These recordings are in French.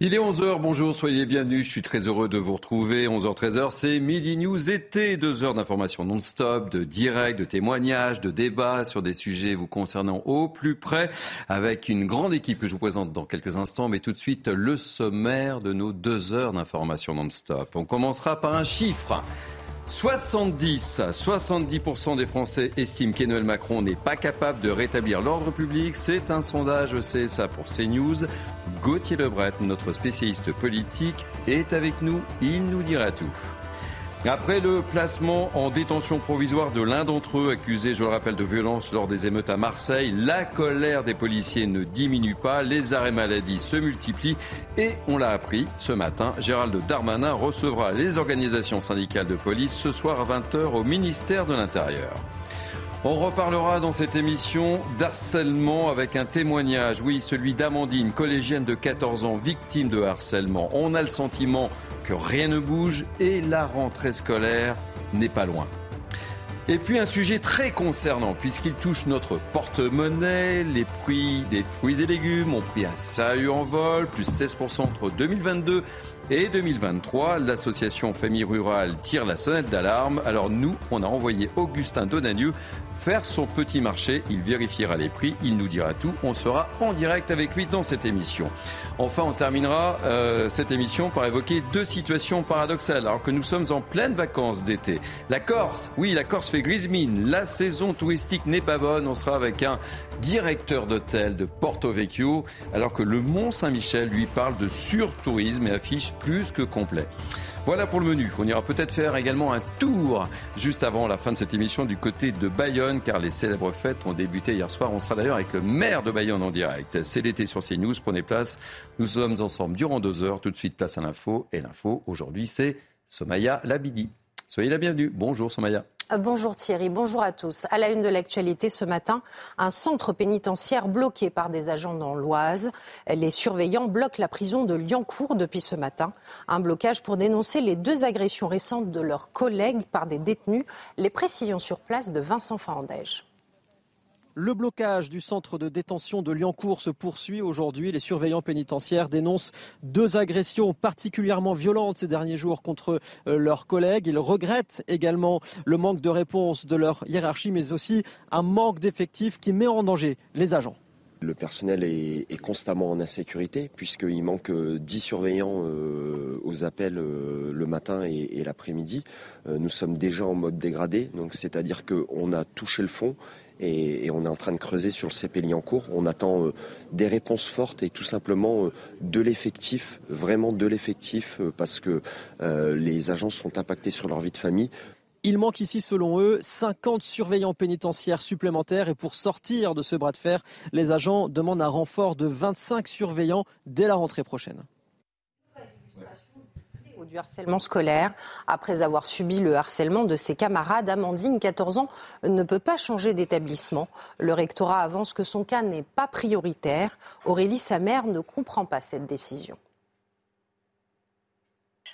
Il est 11h, bonjour, soyez bienvenus, je suis très heureux de vous retrouver. 11h-13h, c'est Midi News été, deux heures d'informations non-stop, de direct, de témoignages, de débats sur des sujets vous concernant au plus près, avec une grande équipe que je vous présente dans quelques instants, mais tout de suite le sommaire de nos deux heures d'informations non-stop. On commencera par un chiffre. 70, 70% des Français estiment qu'Emmanuel Macron n'est pas capable de rétablir l'ordre public. C'est un sondage CSA pour CNews. Gauthier Lebret, notre spécialiste politique, est avec nous. Il nous dira tout. Après le placement en détention provisoire de l'un d'entre eux, accusé, je le rappelle, de violence lors des émeutes à Marseille, la colère des policiers ne diminue pas, les arrêts maladie se multiplient et on l'a appris ce matin, Gérald Darmanin recevra les organisations syndicales de police ce soir à 20h au ministère de l'Intérieur. On reparlera dans cette émission d'harcèlement avec un témoignage, oui, celui d'Amandine, collégienne de 14 ans, victime de harcèlement. On a le sentiment rien ne bouge et la rentrée scolaire n'est pas loin. Et puis un sujet très concernant puisqu'il touche notre porte-monnaie. Les prix des fruits et légumes ont pris un sérieux envol, plus 16% entre 2022 et 2023. L'association Famille Rurale tire la sonnette d'alarme. Alors nous, on a envoyé Augustin Donadieu faire son petit marché. Il vérifiera les prix, il nous dira tout. On sera en direct avec lui dans cette émission. Enfin, on terminera euh, cette émission par évoquer deux situations paradoxales alors que nous sommes en pleine vacances d'été. La Corse, oui, la Corse fait grise mine. La saison touristique n'est pas bonne. On sera avec un directeur d'hôtel de Porto Vecchio alors que le Mont Saint-Michel lui parle de surtourisme et affiche plus que complet. Voilà pour le menu. On ira peut-être faire également un tour juste avant la fin de cette émission du côté de Bayonne, car les célèbres fêtes ont débuté hier soir. On sera d'ailleurs avec le maire de Bayonne en direct. C'est l'été sur CNews. Prenez place. Nous sommes ensemble durant deux heures. Tout de suite, place à l'info. Et l'info, aujourd'hui, c'est Somaya Labidi. Soyez la bienvenue. Bonjour Somaya. Euh, bonjour Thierry, bonjour à tous. À la une de l'actualité ce matin, un centre pénitentiaire bloqué par des agents dans l'Oise. Les surveillants bloquent la prison de Liancourt depuis ce matin. Un blocage pour dénoncer les deux agressions récentes de leurs collègues par des détenus. Les précisions sur place de Vincent Farandège. Le blocage du centre de détention de Liancourt se poursuit aujourd'hui. Les surveillants pénitentiaires dénoncent deux agressions particulièrement violentes ces derniers jours contre euh, leurs collègues. Ils regrettent également le manque de réponse de leur hiérarchie, mais aussi un manque d'effectifs qui met en danger les agents. Le personnel est, constamment en insécurité puisqu'il manque 10 surveillants euh, aux appels euh, le matin et, l'après-midi. nous sommes déjà en mode dégradé, c'est-à-dire qu'on a touché le fond et, on est en train de creuser sur le CPLI en cours. On attend euh, des réponses fortes et tout simplement euh, de l'effectif, vraiment de l'effectif, euh, parce que les agents sont impactés sur leur vie de famille. Il manque ici, selon eux, 50 surveillants pénitentiaires supplémentaires et pour sortir de ce bras de fer, les agents demandent un renfort de 25 surveillants dès la rentrée prochaine du harcèlement scolaire. Après avoir subi le harcèlement de ses camarades, Amandine, 14 ans, ne peut pas changer d'établissement. Le rectorat avance que son cas n'est pas prioritaire. Aurélie, sa mère, ne comprend pas cette décision.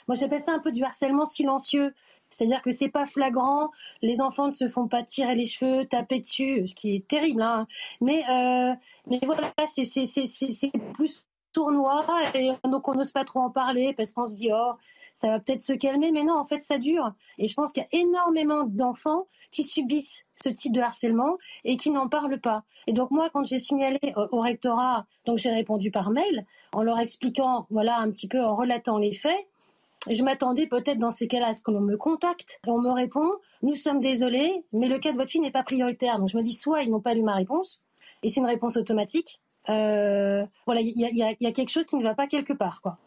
Moi, j'appelle ça un peu du harcèlement silencieux. C'est-à-dire que c'est pas flagrant, les enfants ne se font pas tirer les cheveux, taper dessus, ce qui est terrible. Hein. Mais, euh, mais voilà, c'est plus tournoi et donc on n'ose pas trop en parler parce qu'on se dit oh ça va peut-être se calmer, mais non, en fait, ça dure. Et je pense qu'il y a énormément d'enfants qui subissent ce type de harcèlement et qui n'en parlent pas. Et donc moi, quand j'ai signalé au rectorat, donc j'ai répondu par mail en leur expliquant, voilà, un petit peu en relatant les faits. Je m'attendais peut-être dans ces cas-là à ce que l'on me contacte. Et on me répond, nous sommes désolés, mais le cas de votre fille n'est pas prioritaire. Donc je me dis, soit ils n'ont pas lu ma réponse, et c'est une réponse automatique. Euh, voilà, il y, y, a quelque chose qui ne va pas quelque part, quoi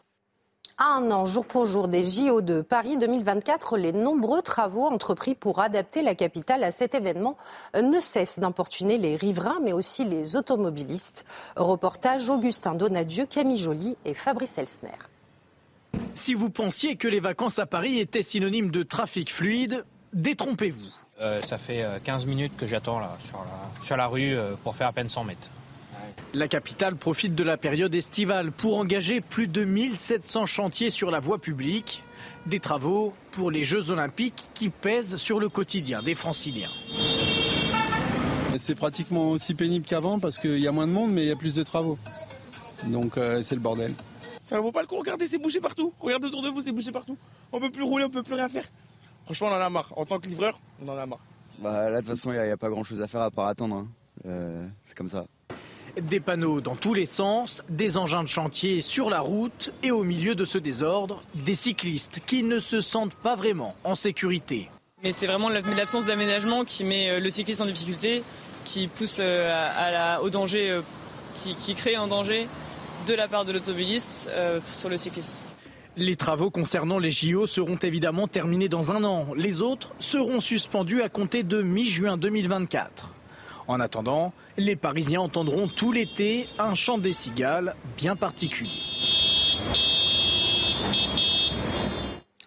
un an, jour pour jour, des JO de Paris 2024, les nombreux travaux entrepris pour adapter la capitale à cet événement ne cessent d'importuner les riverains, mais aussi les automobilistes. Reportage Augustin Donadieu, Camille Joly et Fabrice Elsner. Si vous pensiez que les vacances à Paris étaient synonymes de trafic fluide, détrompez-vous. Euh, ça fait 15 euh, minutes que j'attends là sur la, sur la rue euh, pour faire à peine 100 mètres. La capitale profite de la période estivale pour engager plus de 1700 chantiers sur la voie publique. Des travaux pour les Jeux Olympiques qui pèsent sur le quotidien des franciliens. C'est pratiquement aussi pénible qu'avant parce qu'il y a moins de monde mais il y a plus de travaux. Donc euh, c'est le bordel. Ça ne vaut pas le coup. Regardez, c'est bouché partout. Regardez autour de vous, c'est bouché partout. On peut plus rouler, on peut plus rien faire. Franchement, on en a marre. En tant que livreur, on en a marre. Bah, là, de toute façon, il n'y a, pas grand chose à faire à part attendre. Hein. Euh, c'est comme ça. Des panneaux dans tous les sens, des engins de chantier sur la route et au milieu de ce désordre, des cyclistes qui ne se sentent pas vraiment en sécurité. Mais c'est vraiment l'absence d'aménagement qui met euh, le cycliste en difficulté, qui pousse euh, à la, au danger, qui, qui, crée un danger de la part de l'automobiliste sur le cycliste. Les travaux concernant les JO seront évidemment terminés dans un an. Les autres seront suspendus à compter de mi-juin 2024. En attendant, les Parisiens entendront tout l'été un chant des cigales bien particulier.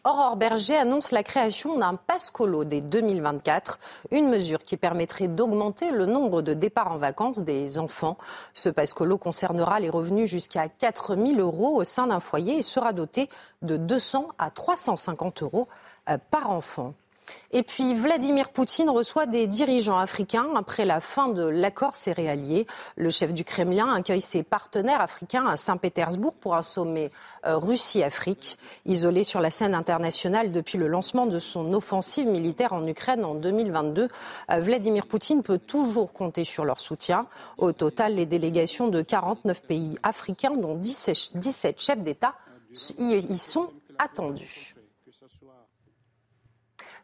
Aurore Berger annonce la création d'un pass colo dès 2024, une mesure qui permettrait d'augmenter le nombre de départs en vacances des enfants. Ce pass colo concernera les revenus jusqu'à 4 000 euros au sein d'un foyer et sera doté de 200 à 350 euros euh, par enfant. Et puis Vladimir Poutine reçoit des dirigeants africains après la fin de l'accord céréalier. Le chef du Kremlin accueille ses partenaires africains à Saint-Pétersbourg pour un sommet euh, Russie-Afrique. Isolé sur la scène internationale depuis le lancement de son offensive militaire en Ukraine en 2022, euh, Vladimir Poutine peut toujours compter sur leur soutien. Au total, les délégations de 49 pays africains, dont 17 chefs d'État, y sont attendus.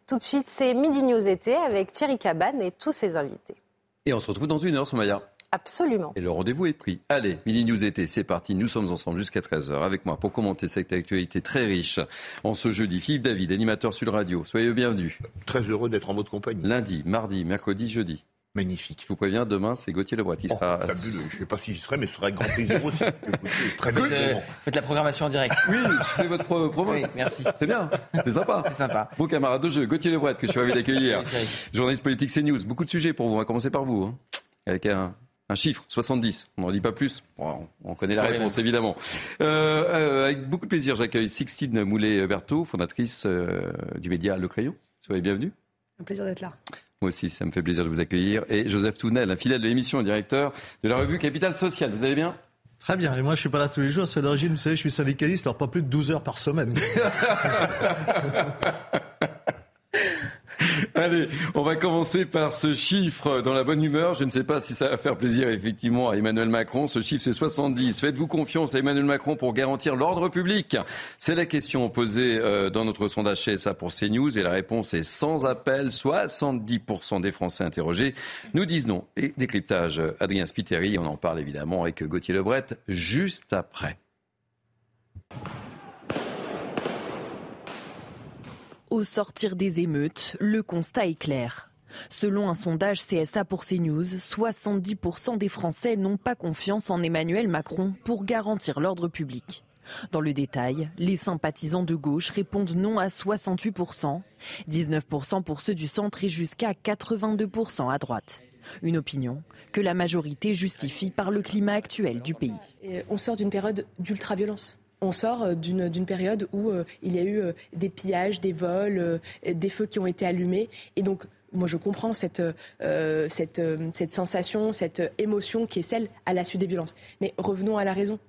Tout de suite, c'est Midi News été avec Thierry Cabane et tous ses invités. Et on se retrouve dans une heure, Somaya. Absolument. Et le rendez-vous est pris. Allez, Midi News été, c'est parti. Nous sommes ensemble jusqu'à 13h avec moi pour commenter cette actualité très riche. En ce jeudi, Philippe David, animateur sur le radio. Soyez bienvenus. Très heureux d'être en votre compagnie. Lundi, mardi, mercredi, jeudi. Magnifique. Je vous préviens, demain, c'est Gauthier Lebret qui oh, sera. je ne sais pas si j'y serai, mais ce sera avec grand plaisir aussi. très faites, euh, faites la programmation en direct. Oui, je fais votre promo. merci. C'est bien, c'est sympa. C'est sympa. Bon camarade de jeu, Gauthier Lebret, que je suis ravi d'accueillir. Journaliste politique CNews. Beaucoup de sujets pour vous. On va commencer par vous. Hein. Avec un, un chiffre, 70. On n'en dit pas plus. on connaît la réponse, évidemment. Euh, euh, avec beaucoup de plaisir, j'accueille Sixtine Moulet-Berthaud, fondatrice euh, du média Le Crayon. Soyez bienvenue. Un plaisir d'être là. Moi aussi, ça me fait plaisir de vous accueillir. Et Joseph Tounel, un fidèle de l'émission, directeur de la revue Capital Social. Vous allez bien? Très bien. Et moi, je suis pas là tous les jours. C'est l'origine, vous savez, je suis syndicaliste, alors pas plus de 12 heures par semaine. Allez, on va commencer par ce chiffre dans la bonne humeur. Je ne sais pas si ça va faire plaisir effectivement à Emmanuel Macron. Ce chiffre, c'est 70. Faites-vous confiance à Emmanuel Macron pour garantir l'ordre public C'est la question posée euh, dans notre sondage CSA pour CNews et la réponse est sans appel. 70% des Français interrogés nous disent non. Et décryptage, Adrien Spiteri, on en parle évidemment avec Gauthier Lebret juste après. Au sortir des émeutes, le constat est clair. Selon un sondage CSA pour CNews, 70% des Français n'ont pas confiance en Emmanuel Macron pour garantir l'ordre public. Dans le détail, les sympathisants de gauche répondent non à 68%, 19% pour ceux du centre et jusqu'à 82% à droite. Une opinion que la majorité justifie par le climat actuel du pays. on sort d'une période d'ultra-violence on sort euh, d'une période où euh, il y a eu euh, des pillages, des vols, des feux qui ont été allumés. Et donc, moi, je comprends cette, sensation, cette émotion qui est celle à la suite des violences. Mais revenons à la raison.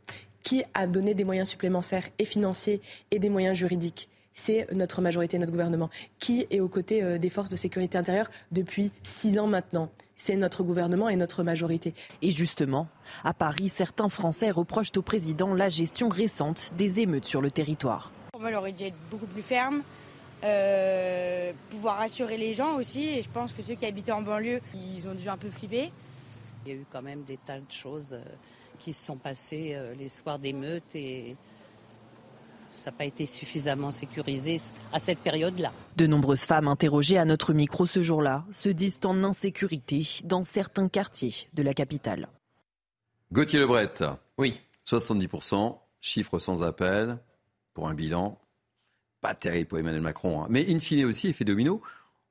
Qui a donné des moyens supplémentaires et financiers et des moyens juridiques c'est notre majorité, notre gouvernement, qui est aux côtés des forces de sécurité intérieure depuis six ans maintenant c'est notre gouvernement et notre majorité. Et justement, à Paris, certains Français reprochent au président la gestion récente des émeutes sur le territoire. Pour moi, il aurait dû être beaucoup plus ferme, euh, pouvoir rassurer les gens aussi. Et je pense que ceux qui habitaient en banlieue, ils ont dû un peu flipper. Il y a eu quand même des tas de choses euh, qui se sont passées euh, les soirs d'émeutes et ça n'a pas été suffisamment sécurisé à cette période-là. De nombreuses femmes interrogées à notre micro ce jour-là se disent en insécurité dans certains quartiers de la capitale. Gauthier Lebret. Oui. 70%, chiffre sans appel pour un bilan. Pas terrible pour Emmanuel Macron. Hein. Mais in fine aussi, effet domino,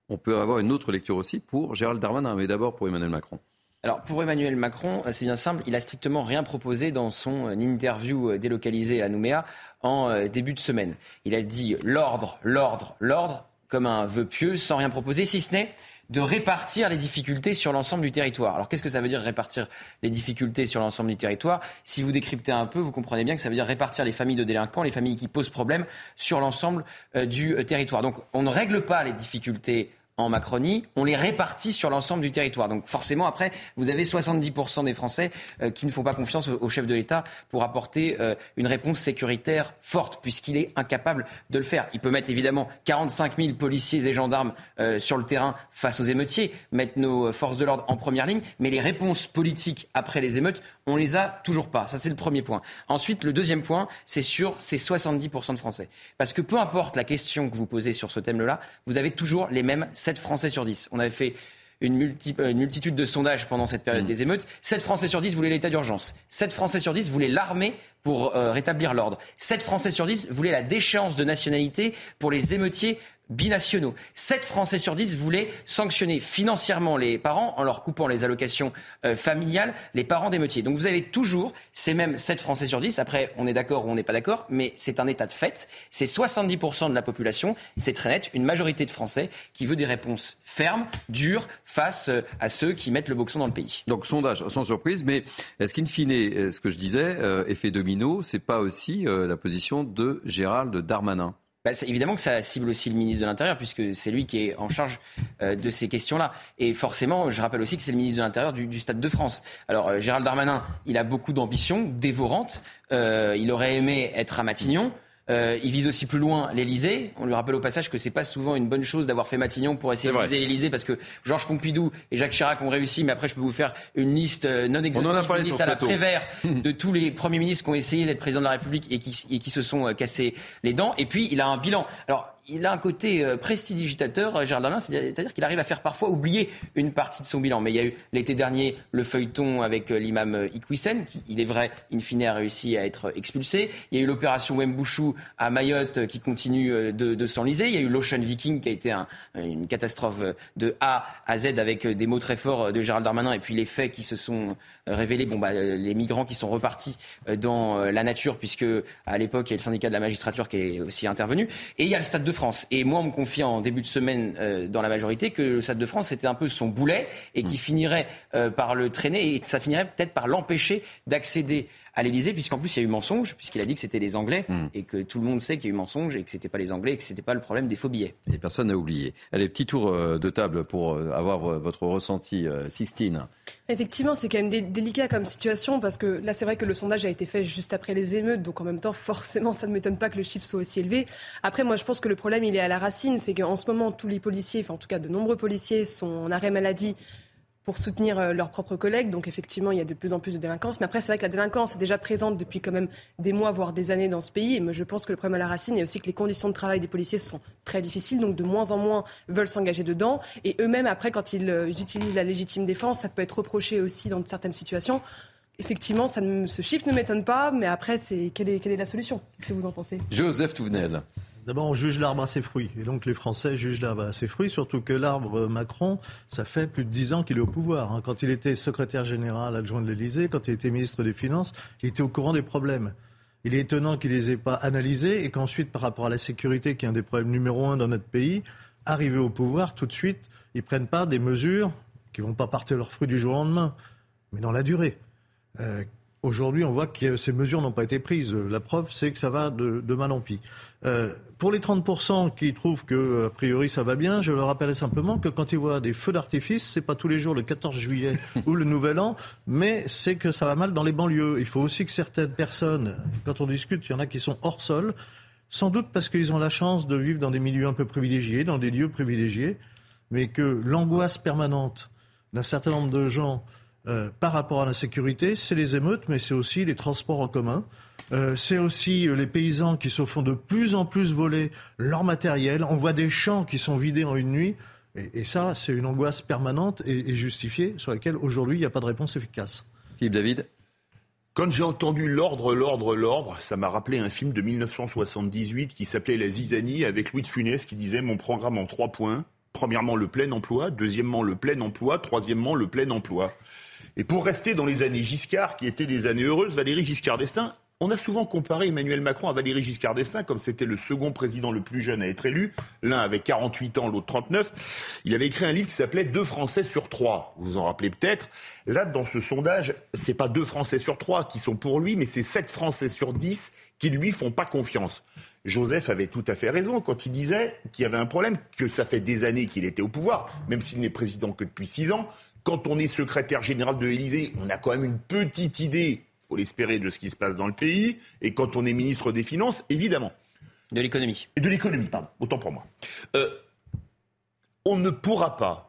on peut avoir une autre lecture aussi pour Gérald Darmanin, mais d'abord pour Emmanuel Macron. Alors pour Emmanuel Macron, euh, c'est bien simple, il a strictement rien proposé dans son euh, interview euh, délocalisée à Nouméa en début de semaine. Il a dit l'ordre, l'ordre, l'ordre, comme un vœu pieux, sans rien proposer, si ce n'est de répartir les difficultés sur l'ensemble du territoire. Alors qu'est-ce que ça veut dire répartir les difficultés sur l'ensemble du territoire? Si vous décryptez un peu, vous comprenez bien que ça veut dire répartir les familles de délinquants, les familles qui posent problème sur l'ensemble du territoire. Donc on ne règle pas les difficultés en Macronie, on les répartit sur l'ensemble du territoire. Donc forcément, après, vous avez 70% des Français euh, qui ne font pas confiance au, chef de l'État pour apporter euh, une réponse sécuritaire forte, puisqu'il est incapable de le faire. Il peut mettre évidemment 45 000 policiers et gendarmes euh, sur le terrain face aux émeutiers, mettre nos forces de l'ordre en première ligne, mais les réponses politiques après les émeutes, on les a toujours pas. Ça, c'est le premier point. Ensuite, le deuxième point, c'est sur ces 70% de Français. Parce que peu importe la question que vous posez sur ce thème-là, vous avez toujours les mêmes 7 Français sur 10. On avait fait une, euh, multitude de sondages pendant cette période mmh. des émeutes. 7 Français sur 10 voulaient l'état d'urgence. 7 Français sur 10 voulaient l'armée pour euh, rétablir l'ordre. 7 Français sur 10 voulaient la déchéance de nationalité pour les émeutiers binationaux. 7 Français sur 10 voulaient sanctionner financièrement les parents en leur coupant les allocations euh, familiales, les parents d'émeutiers. Donc vous avez toujours ces mêmes 7 Français sur 10. Après, on est d'accord ou on n'est pas d'accord, mais c'est un état de fait. C'est 70% de la population, c'est très net, une majorité de Français qui veut des réponses fermes, dures, face euh, à ceux qui mettent le boxon dans le pays. Donc sondage, sans surprise, mais est-ce qu'in fine, euh, ce que je disais, effet domino, c'est pas aussi la position de Gérald Darmanin? Bah, évidemment que ça cible aussi le ministre de l'Intérieur, puisque c'est lui qui est en charge euh, de ces questions-là. Et forcément, je rappelle aussi que c'est le ministre de l'Intérieur du, Stade de France. Alors, euh, Gérald Darmanin, il a beaucoup d'ambition, dévorante. Euh, il aurait aimé être à Matignon. Euh, il vise aussi plus loin l'Elysée. On lui rappelle au passage que c'est pas souvent une bonne chose d'avoir fait Matignon pour essayer de viser l'Elysée parce que Georges Pompidou et Jacques Chirac ont réussi, mais après je peux vous faire une liste euh, non exhaustive, une liste à la Prévert de tous les premiers ministres qui ont essayé d'être président de la République et qui, et qui se sont euh, cassés les dents. Et puis il a un bilan. Alors il a un côté euh, prestidigitateur, euh, Gérald Darmanin, c'est-à-dire qu'il arrive à faire parfois oublier une partie de son bilan. Mais il y a eu l'été dernier le feuilleton avec euh, l'imam Iqwisen, qui, il est vrai, in fine, a réussi à être expulsé. Il y a eu l'opération Wembouchou à Mayotte qui continue de, de s'enliser. Il y a eu l'Ocean Viking qui a été une catastrophe de A à Z avec des mots très forts de Gérald Darmanin et puis les faits qui se sont révélés. Bon, bah, les migrants qui sont repartis dans la nature, puisque à l'époque, il y a le syndicat de la magistrature qui est aussi intervenu. Et il y a le stade de France. Et moi, on me confie en début de semaine euh, dans la majorité que le Stade de France était un peu son boulet et qui mm. finirait euh, par le traîner et que ça finirait peut-être par l'empêcher d'accéder à l'Élysée, puisqu'en plus il y a eu mensonge, puisqu'il a dit que c'était les Anglais, mm. et que tout le monde sait qu'il y a eu mensonge, et que c'était pas les Anglais, et que c'était pas le problème des faux billets. Et personne n'a oublié. Allez, petit tour euh, de table pour avoir votre ressenti, Sixtine. Effectivement, c'est quand même délicat comme situation, parce que là, c'est vrai que le sondage a été fait juste après les émeutes, donc en même temps, forcément, ça ne m'étonne pas que le chiffre soit aussi élevé. Après, moi, je pense que le problème, il est à la racine, c'est qu'en ce moment, tous les policiers, enfin en tout cas de nombreux policiers, sont en arrêt maladie pour soutenir euh, leurs propres collègues. Donc effectivement, il y a de plus en plus de délinquance. Mais après, c'est vrai que la délinquance est déjà présente depuis quand même des mois, voire des années dans ce pays. Et je pense que le problème à la racine est aussi que les conditions de travail des policiers sont très difficiles. Donc de moins en moins veulent s'engager dedans. Et eux-mêmes, après, quand ils euh, utilisent la légitime défense, ça peut être reproché aussi dans certaines situations. Effectivement, ce chiffre ne m'étonne pas, mais après, c'est quelle est, quelle est la solution? Qu'est-ce que vous en pensez? Joseph Touvenel. D'abord, on juge l'arbre à ses fruits. Et donc, les Français jugent l'arbre à ses fruits, surtout que l'arbre Macron, ça fait plus de dix ans qu'il est au pouvoir. Hein. Quand il était secrétaire général adjoint de l'Élysée, quand il était ministre des Finances, il était au courant des problèmes. Il est étonnant qu'il ne les ait pas analysés et qu'ensuite, par rapport à la sécurité, qui est un des problèmes numéro un dans notre pays, arrivé au pouvoir, tout de suite, ils prennent pas des mesures qui vont pas partir leurs fruits du jour au lendemain, mais dans la durée. Euh, Aujourd'hui, on voit que ces mesures n'ont pas été prises. La preuve, c'est que ça va de, mal en pis. Euh, pour les 30% qui trouvent que, a priori, ça va bien, je leur rappelle simplement que quand ils voient des feux d'artifice, c'est pas tous les jours le 14 juillet ou le Nouvel An, mais c'est que ça va mal dans les banlieues. Il faut aussi que certaines personnes, quand on discute, il y en a qui sont hors sol, sans doute parce qu'ils ont la chance de vivre dans des milieux un peu privilégiés, dans des lieux privilégiés, mais que l'angoisse permanente d'un certain nombre de gens euh, par rapport à la sécurité, c'est les émeutes, mais c'est aussi les transports en commun. Euh, c'est aussi euh, les paysans qui se font de plus en plus voler leur matériel. On voit des champs qui sont vidés en une nuit. Et, ça, c'est une angoisse permanente et, justifiée sur laquelle aujourd'hui il n'y a pas de réponse efficace. Philippe David? Quand j'ai entendu l'ordre, l'ordre, l'ordre, ça m'a rappelé un film de 1978 qui s'appelait La Zizanie avec Louis de Funès qui disait mon programme en trois points. Premièrement, le plein emploi. Deuxièmement, le plein emploi. Troisièmement, le plein emploi. Et pour rester dans les années Giscard, qui étaient des années heureuses, Valérie Giscard d'Estaing On a souvent comparé Emmanuel Macron à Valéry Giscard d'Estaing, comme c'était le second président le plus jeune à être élu. L'un avait 48 ans, l'autre 39. Il avait écrit un livre qui s'appelait Deux Français sur trois. Vous vous en rappelez peut-être. Là, dans ce sondage, c'est pas deux Français sur trois qui sont pour lui, mais c'est sept Français sur dix qui lui font pas confiance. Joseph avait tout à fait raison quand il disait qu'il y avait un problème, que ça fait des années qu'il était au pouvoir, même s'il n'est président que depuis six ans. Quand on est secrétaire général de l'Élysée, on a quand même une petite idée faut l'espérer, de ce qui se passe dans le pays. Et quand on est ministre des Finances, évidemment. De l'économie. Et de l'économie, pardon, autant pour moi. Euh, on ne pourra pas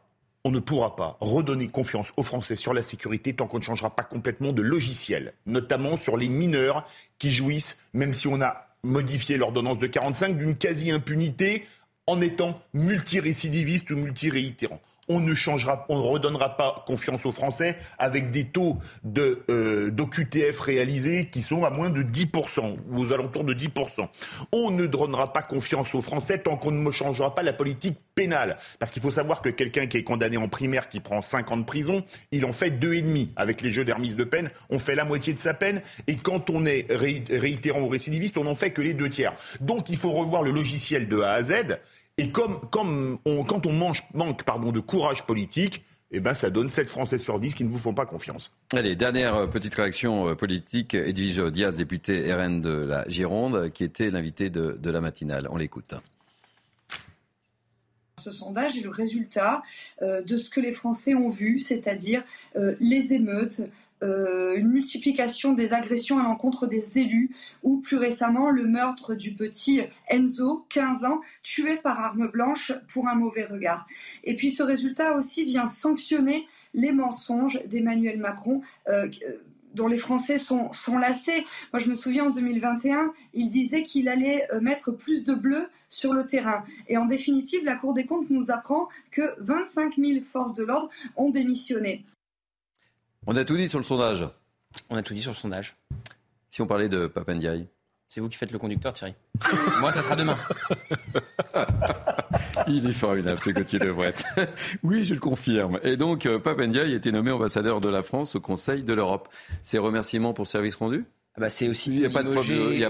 on ne pourra pas redonner confiance aux Français sur la sécurité tant qu'on ne changera pas complètement de logiciel, notamment sur les mineurs qui jouissent, même si on a modifié l'ordonnance de 45, d'une quasi-impunité en étant multirécidiviste ou multiréitérant on ne changera, on ne redonnera pas confiance aux Français avec des taux de euh, d'OQTF réalisés qui sont à moins de 10%, ou aux alentours de 10%. On ne donnera pas confiance aux Français tant qu'on ne changera pas la politique pénale. Parce qu'il faut savoir que quelqu'un qui est condamné en primaire, qui prend 5 ans de prison, il en fait deux et demi. Avec les jeux d'hermise de peine, on fait la moitié de sa peine. Et quand on est réitérant ou récidiviste, on n'en fait que les deux tiers. Donc il faut revoir le logiciel de A à Z. Et comme, comme on, quand on mange, manque pardon, de courage politique, eh ben, ça donne 7 Français sur 10 qui ne vous font pas confiance. Allez, dernière euh, petite réaction euh, politique. Edwige Diaz, député RN de la Gironde, qui était l'invité de, de la matinale. On l'écoute. Ce sondage est le résultat euh, de ce que les Français ont vu, c'est-à-dire les émeutes, euh, une multiplication des agressions à l'encontre des élus, ou plus récemment le meurtre du petit Enzo, 15 ans, tué par arme blanche pour un mauvais regard. Et puis ce résultat aussi vient sanctionner les mensonges d'Emmanuel Macron. Euh, dont les Français sont, sont, lassés. Moi, je me souviens en 2021, il disait qu'il allait euh, mettre plus de bleu sur le terrain. Et en définitive, la Cour des comptes nous apprend que 25 000 forces de l'ordre ont démissionné. On a tout dit sur le sondage. On a tout dit sur le sondage. Si on parlait de Papendiaï C'est vous qui faites le conducteur, Thierry. Moi, ça sera demain. Il est formidable, ce Gauthier Lebret. oui, je le confirme. Et donc, euh, Papendiaï a été nommé ambassadeur de la France au Conseil de l'Europe. Ses remerciements pour service rendu ah bah, c'est aussi il n'y a,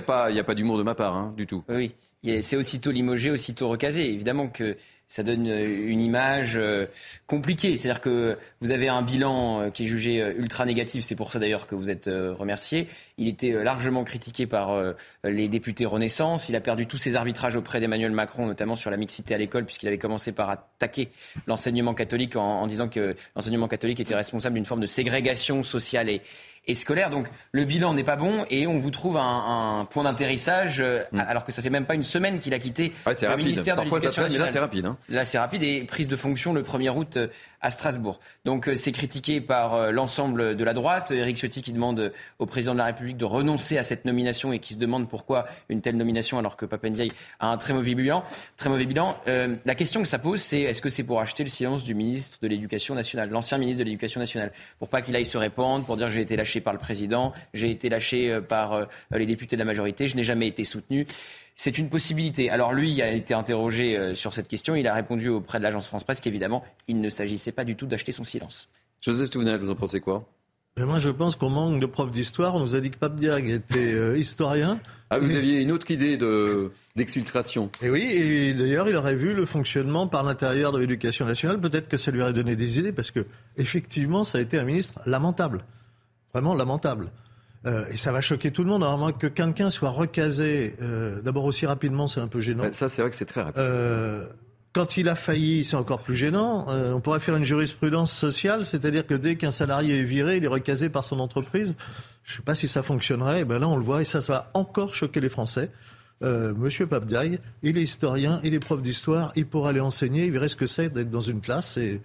pas a pas d'humour de ma part, hein, du tout. Oui, c'est aussitôt limogé, aussitôt recasé. Évidemment que ça donne euh, une image euh, compliquée. C'est-à-dire que vous avez un bilan euh, qui est jugé ultra négatif. C'est pour ça d'ailleurs que vous êtes remercié. Il était largement critiqué par les députés Renaissance. Il a perdu tous ses arbitrages auprès d'Emmanuel Macron, notamment sur la mixité à l'école, puisqu'il avait commencé par attaquer l'enseignement catholique en, disant que l'enseignement catholique était responsable d'une forme de ségrégation sociale et, et scolaire. Donc le bilan n'est pas bon et on vous trouve un, point d'atterrissage mm. alors que ça fait même pas une semaine qu'il a quitté le ministère de l'Éducation nationale. Là c'est rapide. Hein. Là, c'est rapide et prise de fonction le 1er août euh, à Strasbourg. Donc, euh, c'est critiqué par euh, l'ensemble de la droite. Éric Ciotti qui demande au président de la République de renoncer à cette nomination et qui se demande pourquoi une telle nomination alors que Papendiaï a un très mauvais bilan. Très mauvais bilan. la question que ça pose, c'est est-ce que c'est pour acheter le silence du ministre de l'Éducation nationale, l'ancien ministre de l'Éducation nationale, pour pas qu'il aille se répandre, pour dire j'ai été lâché par le président, j'ai été lâché par les députés de la majorité, je n'ai jamais été soutenu. C'est une possibilité. Alors lui a été interrogé euh, sur cette question. Il a répondu auprès de l'agence France Presse qu'évidemment, il ne s'agissait pas du tout d'acheter son silence. Joseph Touvenel, vous en pensez quoi? Mais moi, je pense qu'on manque de profs d'histoire. On nous a dit que Pape Diag était euh, historien. Ah, vous aviez une autre idée de, d'exfiltration. Et oui, et d'ailleurs, il aurait vu le fonctionnement par l'intérieur de l'éducation nationale. Peut-être que ça lui aurait donné des idées, parce que, effectivement, ça a été un ministre lamentable. Vraiment lamentable. Euh, et ça va choquer tout le monde, moins que quelqu'un soit recasé. Euh, d'abord aussi rapidement, c'est un peu gênant. ça, c'est vrai que c'est très rapide. Euh, quand il a failli, c'est encore plus gênant. on pourrait faire une jurisprudence sociale, c'est-à-dire que dès qu'un salarié est viré, il est recasé par son entreprise. Je ne sais pas si ça fonctionnerait. ben là, on le voit, et ça, ça va encore choquer les Français. Monsieur Papdiaï, il est historien, il est prof d'histoire, il pourra aller enseigner, il verrait ce que c'est d'être dans une classe et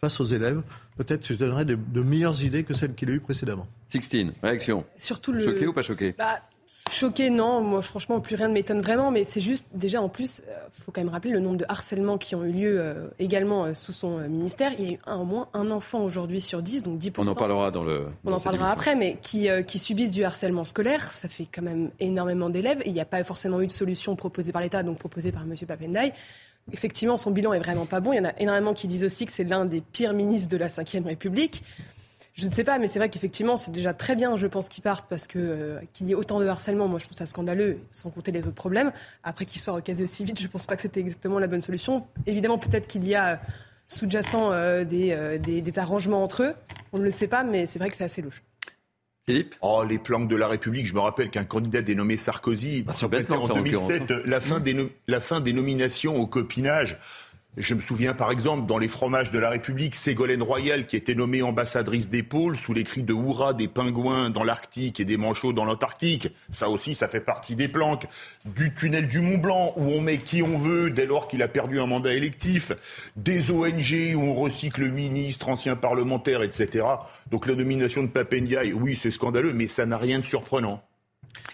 face aux élèves peut-être je donnerais de, meilleures idées que celles qu'il a eues précédemment. Sixtine, réaction. Surtout le... Choqué ou pas choqué? Bah, Choqué, non. Moi, franchement, plus rien ne m'étonne vraiment. Mais c'est juste, déjà, en plus, il euh, faut quand même rappeler le nombre de harcèlements qui ont eu lieu euh, également euh, sous son ministère. Il y a eu un, au moins un enfant aujourd'hui sur 10, donc 10%. On en parlera dans le. On en parlera après, mais qui, qui subissent du harcèlement scolaire. Ça fait quand même énormément d'élèves. Il n'y a pas forcément eu de solution proposée par l'État, donc proposée par M. Papendaï. Effectivement, son bilan est vraiment pas bon. Il y en a énormément qui disent aussi que c'est l'un des pires ministres de la Ve République. je ne sais pas, mais c'est vrai qu'effectivement, c'est déjà très bien, je pense, qu'ils partent parce que euh, qu'il y ait autant de harcèlement, moi je trouve ça scandaleux, sans compter les autres problèmes. Après qu'ils soient recasés aussi vite, je ne pense pas que c'était exactement la bonne solution. Évidemment, peut-être qu'il y a sous-jacent euh, des, des, des arrangements entre eux. On ne le sait pas, mais c'est vrai que c'est assez louche. Philippe? Oh, les planques de la République. Je me rappelle qu'un candidat dénommé Sarkozy, Bah, en Bête-Planque, en 2007, l'occurrence, hein. la fin, des no- la fin des nominations au copinage. Je me souviens par exemple dans les fromages de la République, Ségolène Royal qui était nommée ambassadrice des pôles sous les cris de hurrah des pingouins dans l'Arctique et des manchots dans l'Antarctique. Ça aussi, ça fait partie des planques. Du tunnel du Mont Blanc où on met qui on veut dès lors qu'il a perdu un mandat électif. Des ONG où on recycle ministres, anciens parlementaires, etc. Donc la nomination de Papendiaï, oui, c'est scandaleux, mais ça n'a rien de surprenant.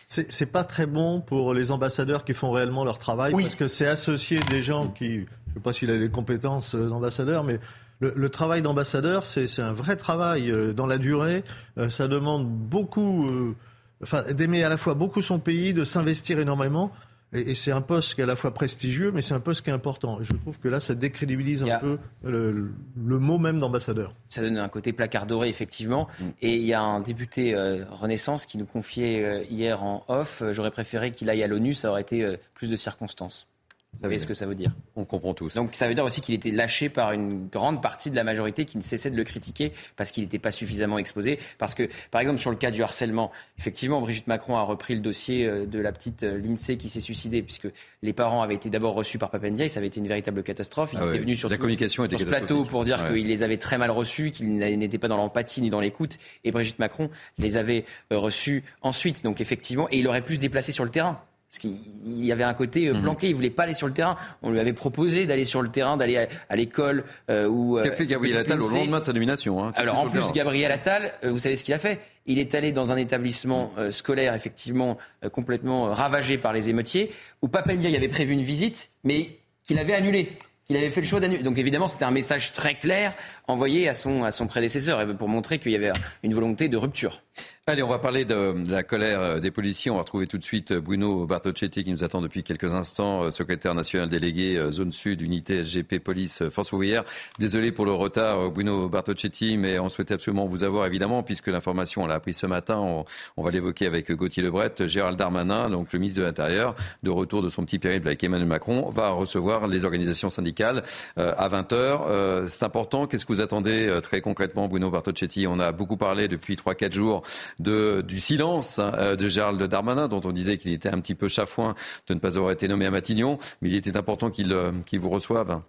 C'est pas très bon pour les ambassadeurs qui font réellement leur travail parce que c'est associé des gens qui, je sais pas s'il a les compétences euh, d'ambassadeur, mais le, le travail d'ambassadeur, c'est un vrai travail euh, dans la durée. Euh, ça demande beaucoup, euh, enfin, d'aimer à la fois beaucoup son pays, de s'investir énormément. Et, c'est un poste qui est à la fois prestigieux, mais c'est un poste qui est important. Et je trouve que là, ça décrédibilise un peu le, le mot même d'ambassadeur. Ça donne un côté placard doré, effectivement. Et il y a un député euh, Renaissance qui nous confiait euh, hier en off euh, J'aurais préféré qu'il aille à l'ONU, ça aurait été euh, plus de circonstances. Vous voyez ce que ça veut dire? On comprend tous. Donc ça veut dire aussi qu'il était lâché par une grande partie de la majorité qui ne cessait de le critiquer parce qu'il n'était pas suffisamment exposé. Parce que, par exemple, sur le cas du harcèlement, effectivement, Brigitte Macron a repris le dossier euh, de la petite euh, Lindsay qui s'est suicidée, puisque les parents avaient été d'abord reçus par Papendia, ça avait été une véritable catastrophe. Ils Ah étaient ouais. venus sur La communication était sur ce plateau pour dire Ouais. qu'ils les avaient très mal reçus, qu'ils n'étaient pas dans l'empathie ni dans l'écoute. Et Brigitte Macron les avait euh, reçus ensuite. Donc effectivement, et il aurait pu se déplacer sur le terrain. Parce qu'il il y avait un côté Mhm. euh, planqué, il voulait pas aller sur le terrain. On lui avait proposé d'aller sur le terrain, d'aller à, à l'école euh, où. Ce qu'a euh, fait sa Gabriel Attal au lendemain de sa nomination. hein, alors en plus. Gabriel Attal, euh, vous savez ce qu'il a fait? Il est allé dans un établissement euh, scolaire, effectivement, euh, complètement ravagé par les émeutiers, où Papendia avait prévu une visite, mais qu'il avait annulée. Qu'il avait fait le choix d'annuler. Donc évidemment, c'était un message très clair envoyé à son, à son prédécesseur pour montrer qu'il y avait une volonté de rupture. Allez, on va parler de, la colère euh, des policiers. On va retrouver tout de suite euh, Bruno Bartocchetti qui nous attend depuis quelques instants, euh, secrétaire national délégué zone sud, unité SGP police force ouvrière. Désolé pour le retard, Bruno Bartocchetti, mais on souhaitait absolument vous avoir évidemment, puisque l'information on l'a appris ce matin. On, va l'évoquer avec Gauthier Lebret. Gérald Darmanin, donc le ministre de l'Intérieur, de retour de son petit périple avec Emmanuel Macron, va recevoir les organisations syndicales à 20 h C'est important. Qu'est-ce que vous attendez très concrètement, Bruno Bartocchetti? On a beaucoup parlé depuis 3-4 jours de, du silence euh, de Gérald Darmanin, dont on disait qu'il était un petit peu chafouin de ne pas avoir été nommé à Matignon, mais il était important qu'il euh, vous reçoive.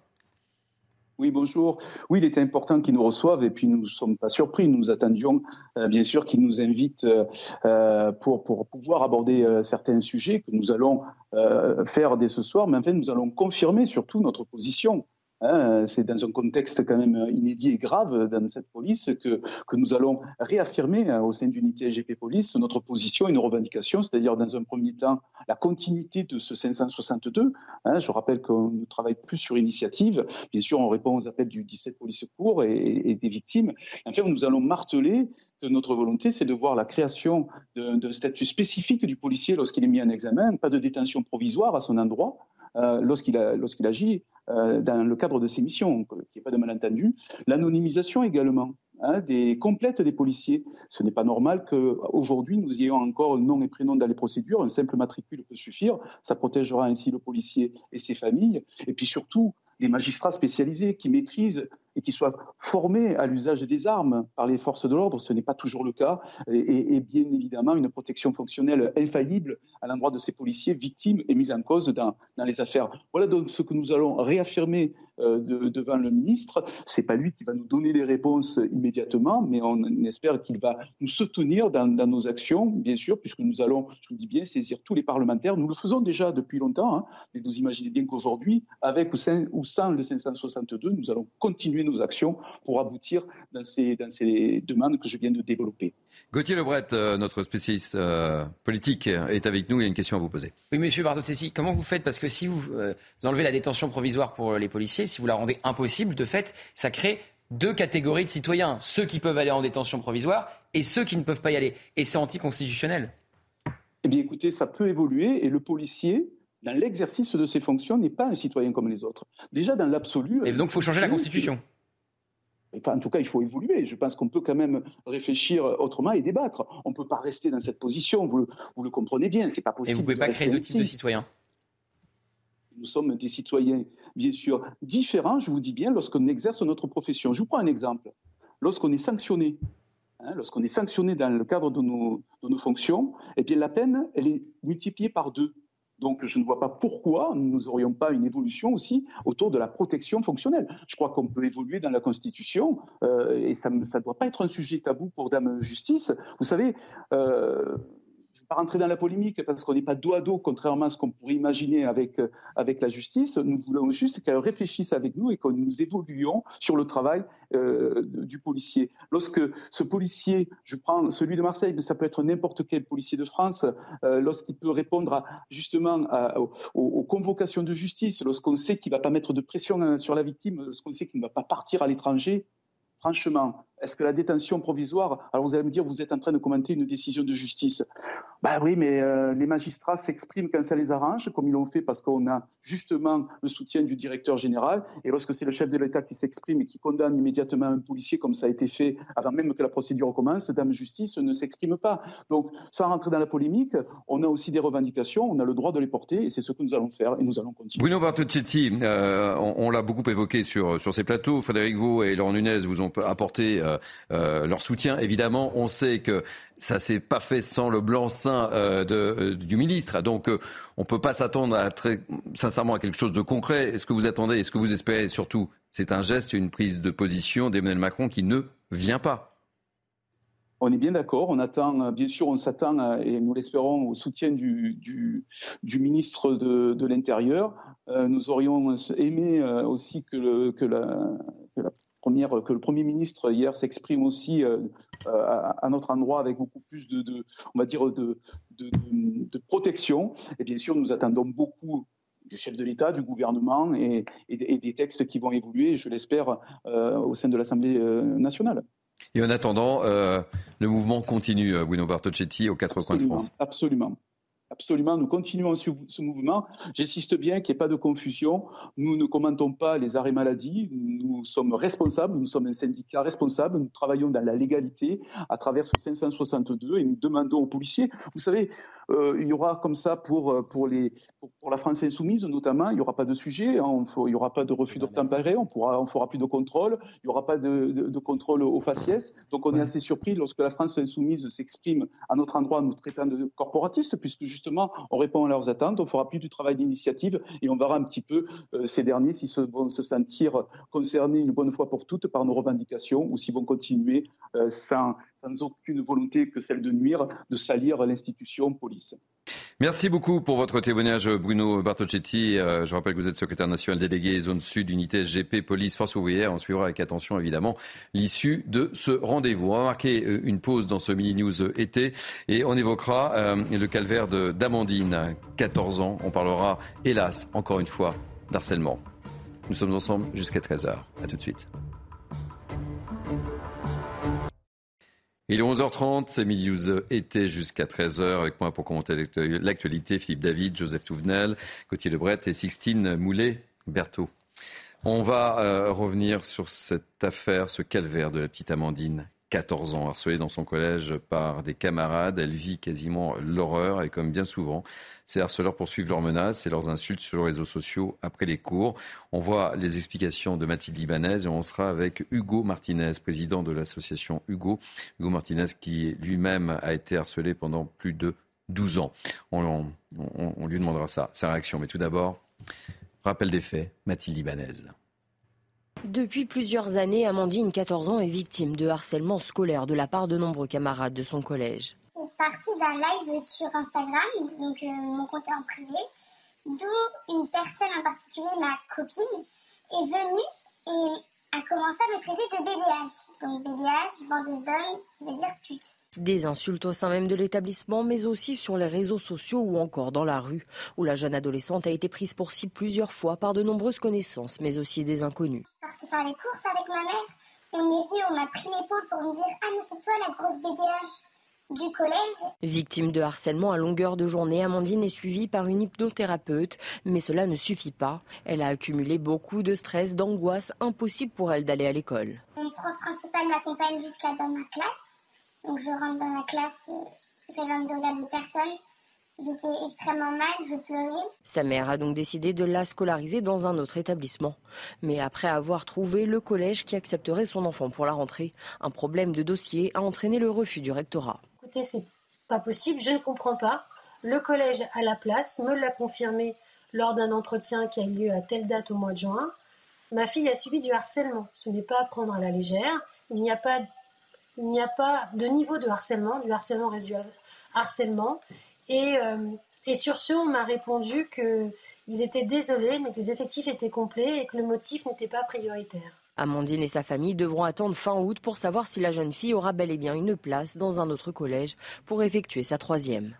Oui, bonjour. Oui, il était important qu'ils nous reçoivent et puis nous ne sommes pas surpris. Nous attendions euh, bien sûr qu'ils nous invitent euh, pour, pour pouvoir aborder certains sujets que nous allons faire dès ce soir, mais enfin nous allons confirmer surtout notre position. Hein, c'est dans un contexte quand même inédit et grave dans cette police que, nous allons réaffirmer hein, au sein d'unité SGP Police notre position et nos revendications, c'est-à-dire dans un premier temps la continuité de ce 562. Hein, je rappelle qu'on ne travaille plus sur initiative. Bien sûr, on répond aux appels du 17 police secours et, et des victimes. Enfin, nous allons marteler que notre volonté, c'est de voir la création d'un statut spécifique du policier lorsqu'il est mis en examen, pas de détention provisoire à son endroit. Euh, lorsqu'il agit euh, dans le cadre de ses missions, qu'il n'y ait pas de malentendu. L'anonymisation également, hein, des complètes des policiers. Ce n'est pas normal qu'aujourd'hui nous ayons encore nom et prénom dans les procédures. Un simple matricule peut suffire. Ça protégera ainsi le policier et ses familles. Et puis surtout, des magistrats spécialisés qui maîtrisent et qui soient formés à l'usage des armes par les forces de l'ordre. Ce n'est pas toujours le cas. Et, bien évidemment, une protection fonctionnelle infaillible à l'endroit de ces policiers victimes et mis en cause dans, les affaires. Voilà donc ce que nous allons réaffirmer euh, de- devant le ministre. C'est pas lui qui va nous donner les réponses immédiatement, mais on espère qu'il va nous soutenir dans, nos actions, bien sûr, puisque nous allons, je vous dis bien, saisir tous les parlementaires. Nous le faisons déjà depuis longtemps, hein, mais vous imaginez bien qu'aujourd'hui, avec ou sans, ou sans le 562, nous allons continuer nos actions pour aboutir dans ces, dans ces demandes que je viens de développer. Gauthier Lebret, euh, notre spécialiste euh, politique, est avec nous. Il y a une question à vous poser. Oui, monsieur Bardot-Cécy, comment vous faites? Parce que si vous, euh, vous enlevez la détention provisoire pour les policiers, si vous la rendez impossible, de fait, ça crée deux catégories de citoyens. Ceux qui peuvent aller en détention provisoire et ceux qui ne peuvent pas y aller. Et c'est anticonstitutionnel. Eh bien, écoutez, ça peut évoluer et le policier, dans l'exercice de ses fonctions, n'est pas un citoyen comme les autres. Déjà, dans l'absolu. Et donc, il faut changer la Constitution. En tout cas, il faut évoluer. Je pense qu'on peut quand même réfléchir autrement et débattre. On ne peut pas rester dans cette position. Vous le, vous le comprenez bien. C'est pas possible. Et vous ne pouvez pas créer deux types de citoyens. Nous sommes des citoyens, bien sûr, différents, je vous dis bien, lorsqu'on exerce notre profession. Je vous prends un exemple. Lorsqu'on est sanctionné, hein, lorsqu'on est sanctionné dans le cadre de nos, de nos fonctions, eh bien, la peine, elle est multipliée par deux. Donc je ne vois pas pourquoi nous n'aurions pas une évolution aussi autour de la protection fonctionnelle. Je crois qu'on peut évoluer dans la Constitution euh, et ça ne doit pas être un sujet tabou pour Dame Justice. Vous savez, euh, rentrer dans la polémique parce qu'on n'est pas dos à dos, contrairement à ce qu'on pourrait imaginer avec, euh, avec la justice. Nous voulons juste qu'elle réfléchisse avec nous et que nous évoluions sur le travail euh, du policier. Lorsque ce policier, je prends celui de Marseille, mais ça peut être n'importe quel policier de France, euh, lorsqu'il peut répondre justement aux, aux, convocations de justice, lorsqu'on sait qu'il ne va pas mettre de pression sur la victime, lorsqu'on sait qu'il ne va pas partir à l'étranger, franchement, est-ce que la détention provisoire, alors vous allez me dire, vous êtes en train de commenter une décision de justice. Ben oui, mais euh, les magistrats s'expriment quand ça les arrange, comme ils l'ont fait parce qu'on a justement le soutien du directeur général. Et lorsque c'est le chef de l'État qui s'exprime et qui condamne immédiatement un policier, comme ça a été fait avant même que la procédure commence, Dame Justice ne s'exprime pas. Donc, sans rentrer dans la polémique, on a aussi des revendications, on a le droit de les porter, et c'est ce que nous allons faire, et nous allons continuer. Bruno Bartocchetti, euh, on, l'a beaucoup évoqué sur, sur ces plateaux. Frédéric Vaux et Laurent Nunez vous ont apporté euh, euh, leur soutien. Évidemment, on sait que ça s'est pas fait sans le blanc-seing euh, euh, du ministre. Donc, on peut pas s'attendre très sincèrement à quelque chose de concret. Est-ce que vous attendez, est-ce que vous espérez surtout, c'est un geste, une prise de position d'Emmanuel Macron qui ne vient pas? On est bien d'accord. On attend, bien sûr, on s'attend et nous l'espérons au soutien du, ministre de, l'Intérieur. nous aurions aimé aussi que, que la première, que le Premier ministre hier s'exprime aussi euh, euh, à, notre endroit avec beaucoup plus de, on va dire, de, de, protection. Et bien sûr, nous attendons beaucoup du chef de l'État, du gouvernement et, des textes qui vont évoluer, je l'espère, euh, au sein de l'Assemblée nationale. Et en attendant, le mouvement continue, Bruno Bartocchetti, aux quatre coins de France. Absolument. Absolument, nous continuons ce, ce mouvement. J'insiste bien qu'il n'y ait pas de confusion. Nous ne commentons pas les arrêts maladie. Nous sommes responsables, nous sommes un syndicat responsable. Nous travaillons dans la légalité à travers ce 562 et nous demandons aux policiers. Vous savez, euh, il y aura comme ça pour, euh, pour, les, pour, la France insoumise notamment, il n'y aura pas de sujet, hein. il n'y aura pas de refus d'obtempérer, on pourra, on fera plus de contrôle, il n'y aura pas de, de, contrôle au faciès. Donc on est assez surpris lorsque la France insoumise s'exprime à notre endroit, nous traitant de corporatistes, puisque justement on répond à leurs attentes, on fera plus du travail d'initiative et on verra un petit peu euh, ces derniers s'ils vont se sentir concernés une bonne fois pour toutes par nos revendications ou s'ils vont continuer sans, sans aucune volonté que celle de nuire, de salir l'institution police. Merci beaucoup pour votre témoignage, Bruno Bartocchetti. Euh, je rappelle que vous êtes secrétaire national délégué zone sud, unité SGP, police, force ouvrière. On suivra avec attention, évidemment, l'issue de ce rendez-vous. On va marquer euh, une pause dans ce mini-news été et on évoquera euh, le calvaire d'Amandine, 14 ans. On parlera, hélas, encore une fois, d'harcèlement. Nous sommes ensemble jusqu'à 13h. À tout de suite. Il est 11h30, c'est Midi été jusqu'à 13h avec moi pour commenter l'actualité. Philippe David, Joseph Touvenel, Gauthier Lebret et Sixtine Moulet-Berthaud. On va euh, revenir sur cette affaire, ce calvaire de la petite Amandine 14 ans, harcelée dans son collège par des camarades. Elle vit quasiment l'horreur et comme bien souvent, ces harceleurs poursuivent leurs menaces et leurs insultes sur les réseaux sociaux après les cours. On voit les explications de Mathilde Libanez et on sera avec Hugo Martinez, président de l'association Hugo. Hugo Martinez qui lui-même a été harcelé pendant plus de 12 ans. On, lui demandera sa réaction. Mais tout d'abord, rappel des faits, Mathilde Libanez. Depuis plusieurs années, Amandine, 14 ans, est victime de harcèlement scolaire de la part de nombreux camarades de son collège. C'est parti d'un live sur Instagram, donc euh, mon compte en privé, d'où une personne en particulier, ma copine, est venue et a commencé à me traiter de BDH. Donc BDH, bandeuse d'hommes, qui veut dire pute. Des insultes au sein même de l'établissement, mais aussi sur les réseaux sociaux ou encore dans la rue, où la jeune adolescente a été prise pour cible plusieurs fois par de nombreuses connaissances, mais aussi des inconnus. Je suis partie faire les courses avec ma mère. On est venu, on m'a pris l'épaule pour me dire Ah, mais c'est toi la grosse BDH. du collège. Victime de harcèlement à longueur de journée, Amandine est suivie par une hypnothérapeute, mais cela ne suffit pas. Elle a accumulé beaucoup de stress, d'angoisse, impossible pour elle d'aller à l'école. Mon prof principal m'accompagne jusqu'à dans ma classe. Donc je rentre dans la classe, euh, j'avais envie de regarder personne. J'étais extrêmement mal, je pleurais. Sa mère a donc décidé de la scolariser dans un autre établissement. Mais après avoir trouvé le collège qui accepterait son enfant pour la rentrée, un problème de dossier a entraîné le refus du rectorat. Écoutez, c'est pas possible, je ne comprends pas. Le collège à la place me l'a confirmé lors d'un entretien qui a eu lieu à telle date au mois de juin. Ma fille a subi du harcèlement. Ce n'est pas à prendre à la légère. Il n'y a pas, il n'y a pas de niveau de harcèlement, du harcèlement résiduel harcèlement. Et, euh, et sur ce, on m'a répondu qu'ils étaient désolés, mais que les effectifs étaient complets et que le motif n'était pas prioritaire. Amandine et sa famille devront attendre fin août pour savoir si la jeune fille aura bel et bien une place dans un autre collège pour effectuer sa troisième.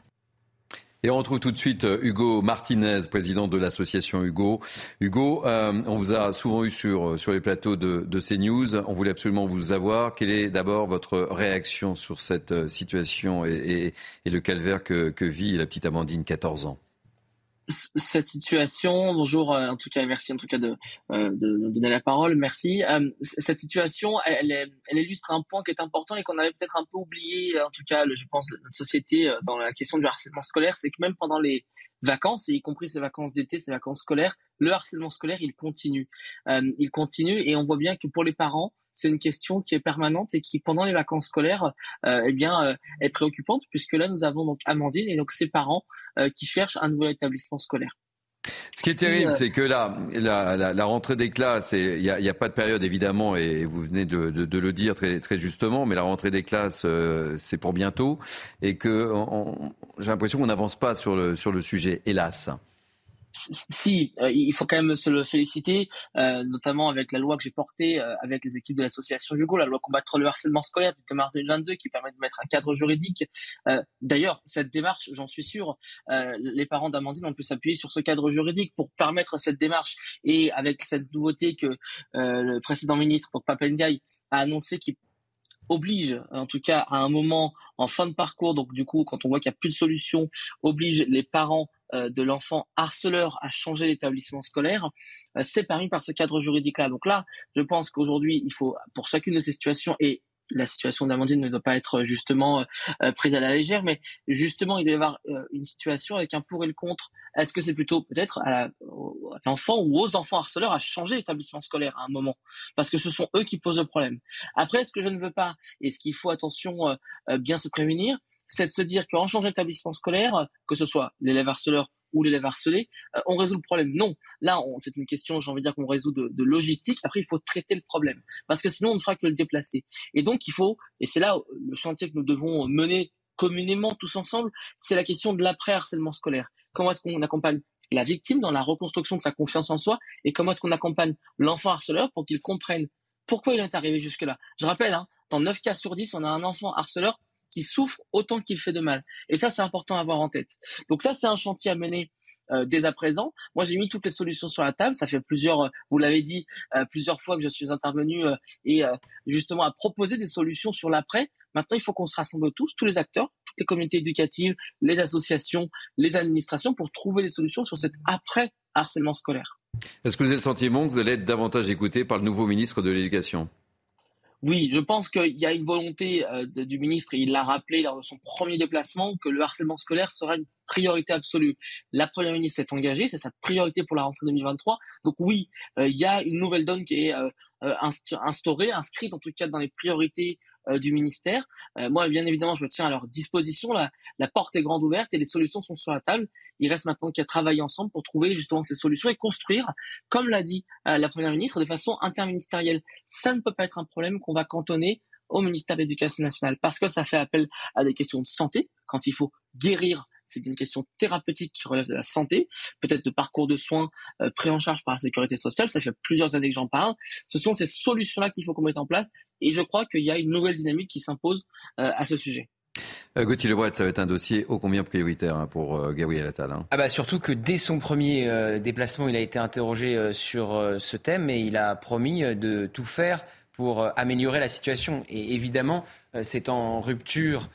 Et on retrouve tout de suite euh, Hugo Martinez, président de l'association Hugo. Hugo, euh, on vous a souvent eu sur, euh, sur les plateaux de, de CNews. On voulait absolument vous avoir. Quelle est d'abord votre réaction sur cette situation et, le calvaire que, que vit la petite Amandine, 14 ans? Cette situation, bonjour, euh, en tout cas, merci en tout cas de, euh, de, donner la parole, merci. Euh, cette situation, elle, illustre un point qui est important et qu'on avait peut-être un peu oublié, en tout cas, je pense, notre société dans la question du harcèlement scolaire, c'est que même pendant les vacances, y compris ces vacances d'été, ces vacances scolaires, le harcèlement scolaire, il continue. il continue et on voit bien que pour les parents, c'est une question qui est permanente et qui, pendant les vacances scolaires, euh, eh bien, euh, est préoccupante puisque là, nous avons donc Amandine et donc ses parents euh, qui cherchent un nouvel établissement scolaire. Ce qui est terrible, c'est que là, la, la, la, rentrée des classes, il n'y a, a, pas de période évidemment, et vous venez de, de, de, le dire très, très justement, mais la rentrée des classes, euh, c'est pour bientôt, et que j'ai l'impression qu'on n'avance pas sur le, sur le sujet, hélas si, euh, il faut quand même se le féliciter, euh, notamment avec la loi que j'ai portée euh, avec les équipes de l'association Hugo, la loi combattre le harcèlement scolaire de mars 2022, qui permet de mettre un cadre juridique. D'ailleurs, cette démarche, j'en suis sûr, les parents d'Amandine ont pu s'appuyer sur ce cadre juridique pour permettre cette démarche. Et avec cette nouveauté que le précédent ministre, pour Papendiaï, a annoncé qu'il oblige, en tout cas à un moment en fin de parcours, donc du coup, quand on voit qu'il n'y a plus de solution, oblige les parents euh, de l'enfant harceleur à changer d'établissement scolaire, euh, c'est permis par ce cadre juridique-là. Donc là, je pense qu'aujourd'hui, il faut, pour chacune de ces situations, et la situation d'Amandine ne doit pas être justement euh, prise à la légère, mais justement, il doit y avoir une situation avec un pour et le contre. Est-ce que c'est plutôt peut-être à l'enfant ou aux enfants harceleurs à changer d'établissement scolaire à un moment? Parce que ce sont eux qui posent le problème. Après, ce que je ne veux pas, et ce qu'il faut, attention, bien se prévenir, c'est de se dire qu'en changeant d'établissement scolaire, que ce soit l'élève harceleur ou l'élève harcelé, euh, on résout le problème. Non, là, c'est une question, j'ai envie de dire qu'on résout de, logistique. Après, il faut traiter le problème, parce que sinon, on ne fera que le déplacer. Et donc, il faut, et c'est là le chantier que nous devons mener communément tous ensemble, c'est la question de l'après-harcèlement scolaire. Comment est-ce qu'on accompagne la victime dans la reconstruction de sa confiance en soi, et comment est-ce qu'on accompagne l'enfant harceleur pour qu'il comprenne pourquoi il est arrivé jusque-là? Je rappelle, hein, dans 9 cas sur 10, on a un enfant harceleur qui souffre autant qu'il fait de mal. Et ça, c'est important à avoir en tête. Donc ça, c'est un chantier à mener euh, dès à présent. Moi, j'ai mis toutes les solutions sur la table. Ça fait plusieurs, euh, vous l'avez dit, euh, plusieurs fois que je suis intervenu et justement à proposer des solutions sur l'après. Maintenant, il faut qu'on se rassemble tous, tous les acteurs, toutes les communautés éducatives, les associations, les administrations, pour trouver des solutions sur cet après harcèlement scolaire. Est-ce que vous avez le sentiment que vous allez être davantage écouté par le nouveau ministre de l'Éducation? Oui, je pense qu'il y a une volonté euh, du ministre, et il l'a rappelé lors de son premier déplacement, que le harcèlement scolaire sera une priorité absolue. La Première ministre s'est engagée, c'est sa priorité pour la rentrée 2023. Donc oui, euh, il y a une nouvelle donne qui est euh, euh, instaurée, inscrite en tout cas dans les priorités du ministère. moi, bien évidemment, je me tiens à leur disposition. La, la porte est grande ouverte et les solutions sont sur la table. Il reste maintenant qu'à travailler ensemble pour trouver justement ces solutions et construire, comme l'a dit la Première ministre, de façon interministérielle. Ça ne peut pas être un problème qu'on va cantonner au ministère de l'Éducation nationale parce que ça fait appel à des questions de santé quand il faut guérir c'est une question thérapeutique qui relève de la santé, peut-être de parcours de soins euh, pris en charge par la sécurité sociale. Ça fait plusieurs années que j'en parle. Ce sont ces solutions-là qu'il faut qu'on mette en place. Et je crois qu'il y a une nouvelle dynamique qui s'impose euh, à ce sujet. Euh, Gauthier Lebret, ça va être un dossier ô combien prioritaire hein, pour euh, Gabriel Attal. Hein? Ah bah surtout que dès son premier déplacement, il a été interrogé sur ce thème et il a promis de tout faire pour améliorer la situation. Et évidemment, c'est en rupture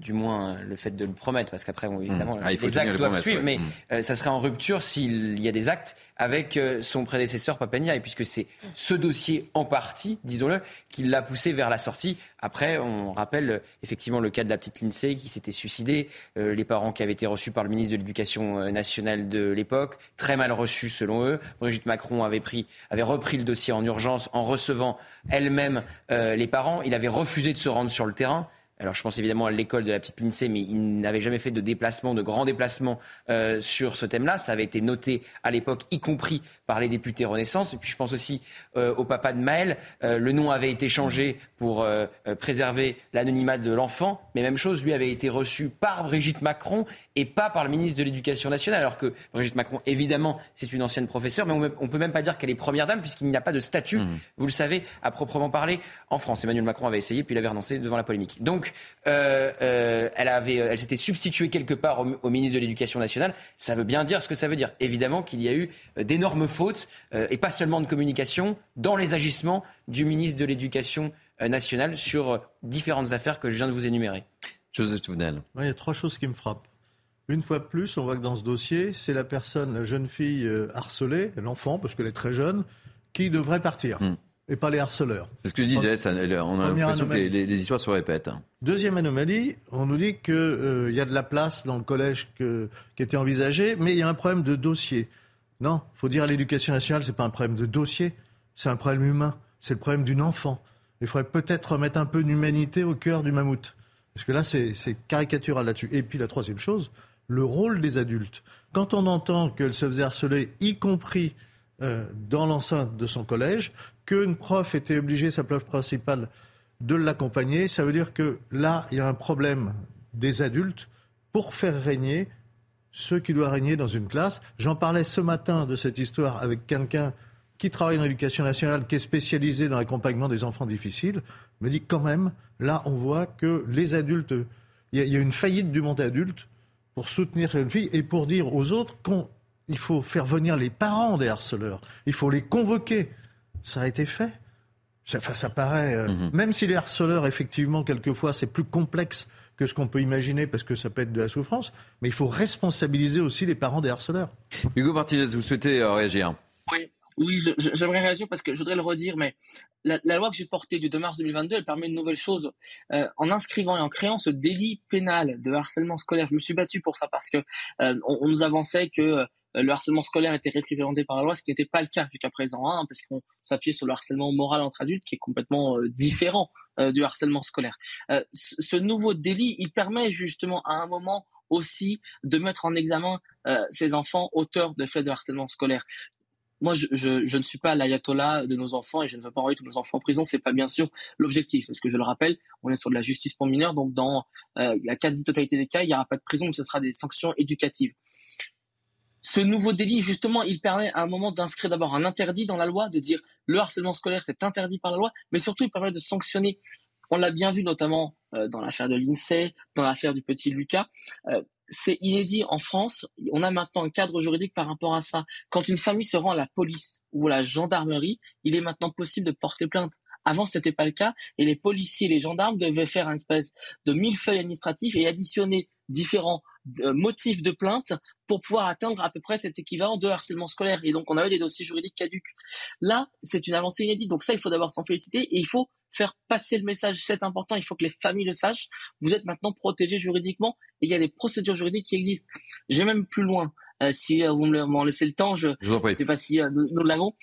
du moins le fait de le promettre, parce qu'après, évidemment, mmh. ah, les actes doivent suivre, mais mmh. ça serait en rupture s'il y a des actes avec son prédécesseur Papania, et puisque c'est ce dossier en partie, disons-le, qui l'a poussé vers la sortie. Après, on rappelle effectivement le cas de la petite Lindsay qui s'était suicidée, les parents qui avaient été reçus par le ministre de l'Éducation nationale de l'époque, très mal reçus selon eux. Brigitte Macron avait, pris, avait repris le dossier en urgence en recevant elle-même euh, les parents. Il avait refusé de se rendre sur le terrain. Alors je pense évidemment à l'école de la petite Lindsay, mais il n'avait jamais fait de déplacement, de grands déplacements euh, sur ce thème-là. Ça avait été noté à l'époque, y compris par les députés Renaissance. Et puis je pense aussi euh, au papa de Maël. Euh, le nom avait été changé pour préserver l'anonymat de l'enfant, mais même chose, lui avait été reçu par Brigitte Macron et pas par le ministre de l'Éducation nationale. Alors que Brigitte Macron, évidemment, c'est une ancienne professeure, mais on ne peut même pas dire qu'elle est première dame puisqu'il n'y a pas de statut, mmh. vous le savez, à proprement parler en France. Emmanuel Macron avait essayé, puis il avait renoncé devant la polémique. Donc, elle, avait, elle s'était substituée quelque part au, au ministre de l'Éducation nationale. Ça veut bien dire ce que ça veut dire. Évidemment qu'il y a eu d'énormes faute, euh, et pas seulement de communication, dans les agissements du ministre de l'Éducation euh, nationale sur euh, différentes affaires que je viens de vous énumérer. Joseph Tounel. Il y a trois choses qui me frappent. Une fois de plus, on voit que dans ce dossier, c'est la personne, la jeune fille harcelée, l'enfant, parce qu'elle est très jeune, qui devrait partir. Hmm. Et pas les harceleurs. C'est ce que je disais, on a l'impression que les, histoires se répètent. Deuxième anomalie, on nous dit qu'il y a de la place dans le collège qui était envisagé, mais il y a un problème de dossier. Non, il faut dire à l'éducation nationale, ce n'est pas un problème de dossier, c'est un problème humain, c'est le problème d'une enfant. Il faudrait peut-être remettre un peu d'humanité au cœur du mammouth. Parce que là, c'est caricatural là-dessus. Et puis la troisième chose, le rôle des adultes. Quand on entend qu'elle se faisait harceler, y compris euh, dans l'enceinte de son collège, qu'une prof était obligée, sa prof principale, de l'accompagner, ça veut dire que là, il y a un problème des adultes pour faire régner ce qui doit régner dans une classe. J'en parlais ce matin de cette histoire avec quelqu'un qui travaille dans l'éducation nationale, qui est spécialisé dans l'accompagnement des enfants difficiles, me dit quand même, là, on voit que les adultes, il y, a une faillite du monde adulte pour soutenir ces jeunes filles et pour dire aux autres qu'il faut faire venir les parents des harceleurs, il faut les convoquer. Ça a été fait. Ça, ça paraît, euh, mm-hmm. même si les harceleurs, effectivement, quelquefois, c'est plus complexe que ce qu'on peut imaginer parce que ça peut être de la souffrance, mais il faut responsabiliser aussi les parents des harceleurs. Hugo Martinez, vous souhaitez euh, réagir? Oui. Oui, j'aimerais réagir parce que je voudrais le redire, mais la, loi que j'ai portée du 2 mars 2022, elle permet une nouvelle chose. Euh, en inscrivant et en créant ce délit pénal de harcèlement scolaire, je me suis battu pour ça parce que euh, on, nous avançait que le harcèlement scolaire était réprimandé par la loi, ce qui n'était pas le cas jusqu'à présent, hein, parce qu'on s'appuyait sur le harcèlement moral entre adultes, qui est complètement différent euh, du harcèlement scolaire. Euh, ce nouveau délit, il permet justement à un moment aussi de mettre en examen euh, ces enfants auteurs de faits de harcèlement scolaire. Moi, je, je, je ne suis pas l'ayatollah de nos enfants et je ne veux pas envoyer tous nos enfants en prison. C'est pas bien sûr l'objectif, parce que je le rappelle, on est sur de la justice pour mineurs, donc dans la quasi-totalité des cas, il n'y aura pas de prison, mais ce sera des sanctions éducatives. Ce nouveau délit, justement, il permet à un moment d'inscrire d'abord un interdit dans la loi, de dire le harcèlement scolaire, c'est interdit par la loi, mais surtout, il permet de sanctionner. On l'a bien vu notamment euh, dans l'affaire de l'INSEE, dans l'affaire du petit Lucas. Euh, c'est inédit en France. On a maintenant un cadre juridique par rapport à ça. Quand une famille se rend à la police ou à la gendarmerie, il est maintenant possible de porter plainte. Avant, ce n'était pas le cas, et les policiers et les gendarmes devaient faire un espèce de millefeuille administratif et additionner différents euh, motif de plainte pour pouvoir atteindre à peu près cet équivalent de harcèlement scolaire. Et donc, on avait des dossiers juridiques caducs. Là, c'est une avancée inédite. Donc ça, il faut d'abord s'en féliciter et il faut faire passer le message. C'est important. Il faut que les familles le sachent. Vous êtes maintenant protégés juridiquement et il y a des procédures juridiques qui existent. J'ai même plus loin. Euh, si euh, vous m'en laissez le temps, je ne sais pas si nous, l'avons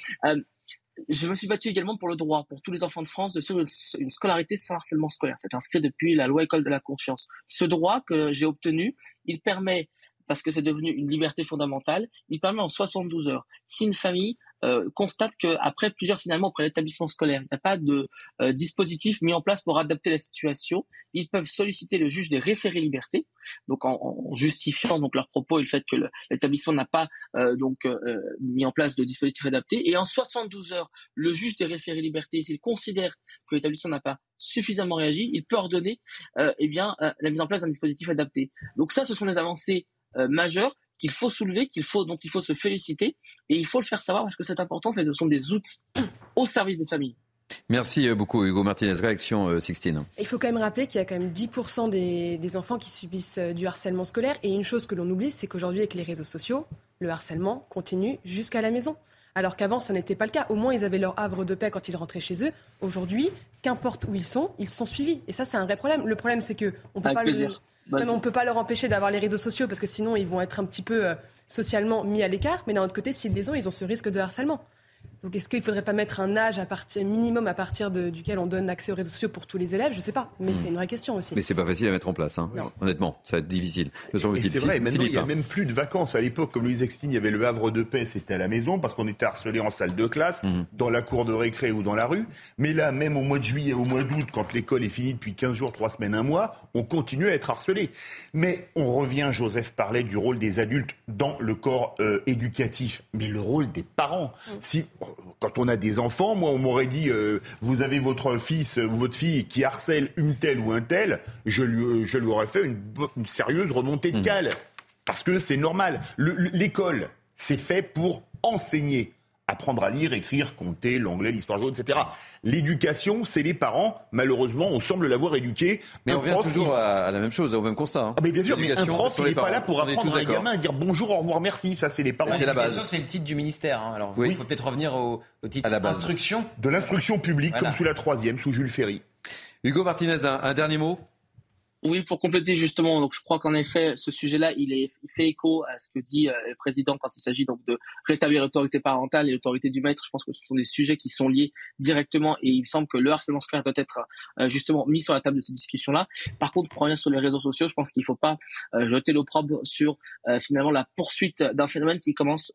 je me suis battu également pour le droit, pour tous les enfants de France, de suivre une, scolarité sans harcèlement scolaire. C'est inscrit depuis la loi École de la confiance. Ce droit que j'ai obtenu, il permet, parce que c'est devenu une liberté fondamentale, il permet en 72 heures, si une famille euh, constate qu'après plusieurs signalements auprès de l'établissement scolaire, il n'y a pas de euh, dispositif mis en place pour adapter la situation, ils peuvent solliciter le juge des référés liberté, donc en, justifiant donc leurs propos et le fait que l'établissement n'a pas euh, donc mis en place de dispositif adapté. Et en 72 heures, le juge des référés liberté, s'il considère que l'établissement n'a pas suffisamment réagi, il peut ordonner eh bien la mise en place d'un dispositif adapté. Donc ça, ce sont des avancées majeures qu'il faut soulever, qu'il faut, dont il faut se féliciter, et il faut le faire savoir parce que c'est important, ce sont des outils au service des familles. Merci euh, beaucoup Hugo Martinez. Réaction euh, Sixtine. Il faut quand même rappeler qu'il y a quand même 10% des, des enfants qui subissent euh, du harcèlement scolaire. Et une chose que l'on oublie, c'est qu'aujourd'hui, avec les réseaux sociaux, le harcèlement continue jusqu'à la maison. Alors qu'avant, ce n'était pas le cas. Au moins, ils avaient leur havre de paix quand ils rentraient chez eux. Aujourd'hui, qu'importe où ils sont, ils sont suivis. Et ça, c'est un vrai problème. Le problème, c'est que on peut Avec pas le- Non, mais on ne peut pas leur empêcher d'avoir les réseaux sociaux parce que sinon ils vont être un petit peu euh, socialement mis à l'écart. Mais d'un autre côté, s'ils les ont, ils ont ce risque de harcèlement. Donc est-ce qu'il ne faudrait pas mettre un âge à partir, minimum à partir de- duquel on donne accès aux réseaux sociaux pour tous les élèves? Je ne sais pas, mais Hmm. c'est une vraie question aussi. Mais c'est pas facile à mettre en place, hein. honnêtement, ça va être difficile. C'est vrai, maintenant il n'y a hein. même plus de vacances. À l'époque, comme Louise Extine, il y avait le havre de paix, c'était à la maison parce qu'on était harcelé en salle de classe, Mhm. dans la cour de récré ou dans la rue. Mais là, même au mois de juillet, au mois d'août, quand l'école est finie depuis 15 jours, 3 semaines, un mois, on continue à être harcelé. Mais on revient, Joseph parlait du rôle des adultes dans le corps euh, éducatif, mais le rôle des parents. Si quand on a des enfants, moi on m'aurait dit euh, vous avez votre fils ou votre fille qui harcèle une telle ou un tel, je lui, euh, je lui aurais fait une, une sérieuse remontée de cale. Parce que c'est normal. Le- le- L'école, c'est fait pour enseigner. Apprendre à lire, écrire, compter, l'anglais, l'histoire jaune, etc. L'éducation, c'est les parents. Malheureusement, on semble l'avoir éduqué. Mais Un on revient prof, toujours il- à, la même chose, au même constat. hein. Ah, mais bien sûr, mais un prof, il n'est pas là pour apprendre à un gamin à dire bonjour, au revoir, merci. Ça, c'est les parents. C'est la base. L'éducation, c'est le titre du ministère. hein. Alors, Oui. il faut peut-être revenir au, au titre À la base. instruction. De l'instruction publique, Voilà. comme sous la troisième, sous Jules Ferry. Hugo Martinez, un, un dernier mot? Oui, pour compléter justement, donc je crois qu'en effet, ce sujet-là, il, fait écho à ce que dit euh, le président quand il s'agit donc de rétablir l'autorité parentale et l'autorité du maître. Je pense que ce sont des sujets qui sont liés directement et il me semble que le harcèlement scolaire doit être euh, justement mis sur la table de cette discussion-là. Par contre, pour revenir sur les réseaux sociaux, je pense qu'il ne faut pas euh, jeter l'opprobre sur euh, finalement la poursuite d'un phénomène qui commence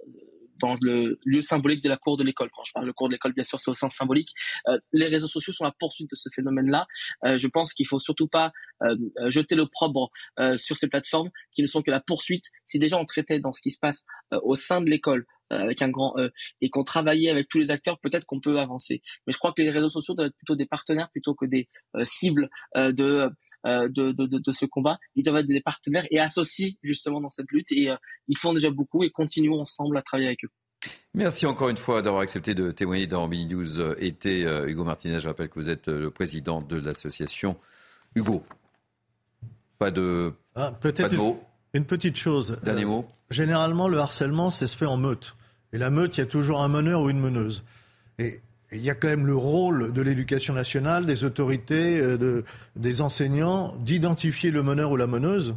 dans le lieu symbolique de la cour de l'école. Quand je parle de cour de l'école, bien sûr, c'est au sens symbolique. Euh, les réseaux sociaux sont la poursuite de ce phénomène-là. Euh, je pense qu'il faut surtout pas euh, euh, jeter l'opprobre euh, sur ces plateformes qui ne sont que la poursuite. Si déjà on traitait dans ce qui se passe euh, au sein de l'école avec un grand E et qu'on travaillait avec tous les acteurs, peut-être qu'on peut avancer. Mais je crois que les réseaux sociaux doivent être plutôt des partenaires plutôt que des euh, cibles euh, de, de, de, de, de ce combat. Ils doivent être des partenaires et associés justement dans cette lutte. Et euh, ils font déjà beaucoup et continuons ensemble à travailler avec eux. Merci encore une fois d'avoir accepté de témoigner dans Mini News euh, été. euh, Hugo Martinez, je rappelle que vous êtes euh, le président de l'association. Hugo, pas de, Ah, pas Peut-être de une, mots. une petite chose. Dernier Euh, mot. Généralement, le harcèlement, ça se fait en meute. Et la meute, il y a toujours un meneur ou une meneuse. Et il y a quand même le rôle de l'éducation nationale, des autorités, euh, de- des enseignants, d'identifier le meneur ou la meneuse.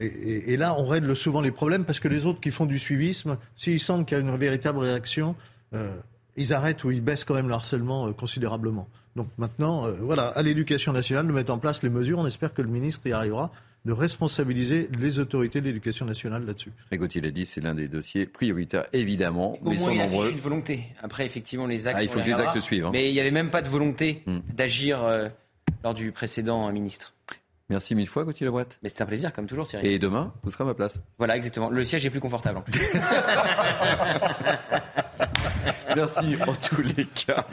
Et, là, on règle souvent les problèmes parce que les autres qui font du suivisme, s'ils sentent qu'il y a une véritable réaction, euh, ils arrêtent ou ils baissent quand même le harcèlement euh, considérablement. Donc maintenant, voilà, à l'éducation nationale de mettre en place les mesures. On espère que le ministre y arrivera de responsabiliser les autorités de l'éducation nationale là-dessus. Et Gauthier l'a dit, c'est l'un des dossiers prioritaires, évidemment, Au mais ils moins, sont il nombreux. une volonté. Après, effectivement, les actes. Ah, il faut que les actes suivent, hein. Mais il n'y avait même pas de volonté Hmm. d'agir euh, lors du précédent euh, ministre. Merci mille fois, Gauthier Lebret. Mais c'est un plaisir, comme toujours, Thierry. Et demain, vous serez à ma place. Voilà, exactement. Le siège est plus confortable. en plus. Merci en tous les cas.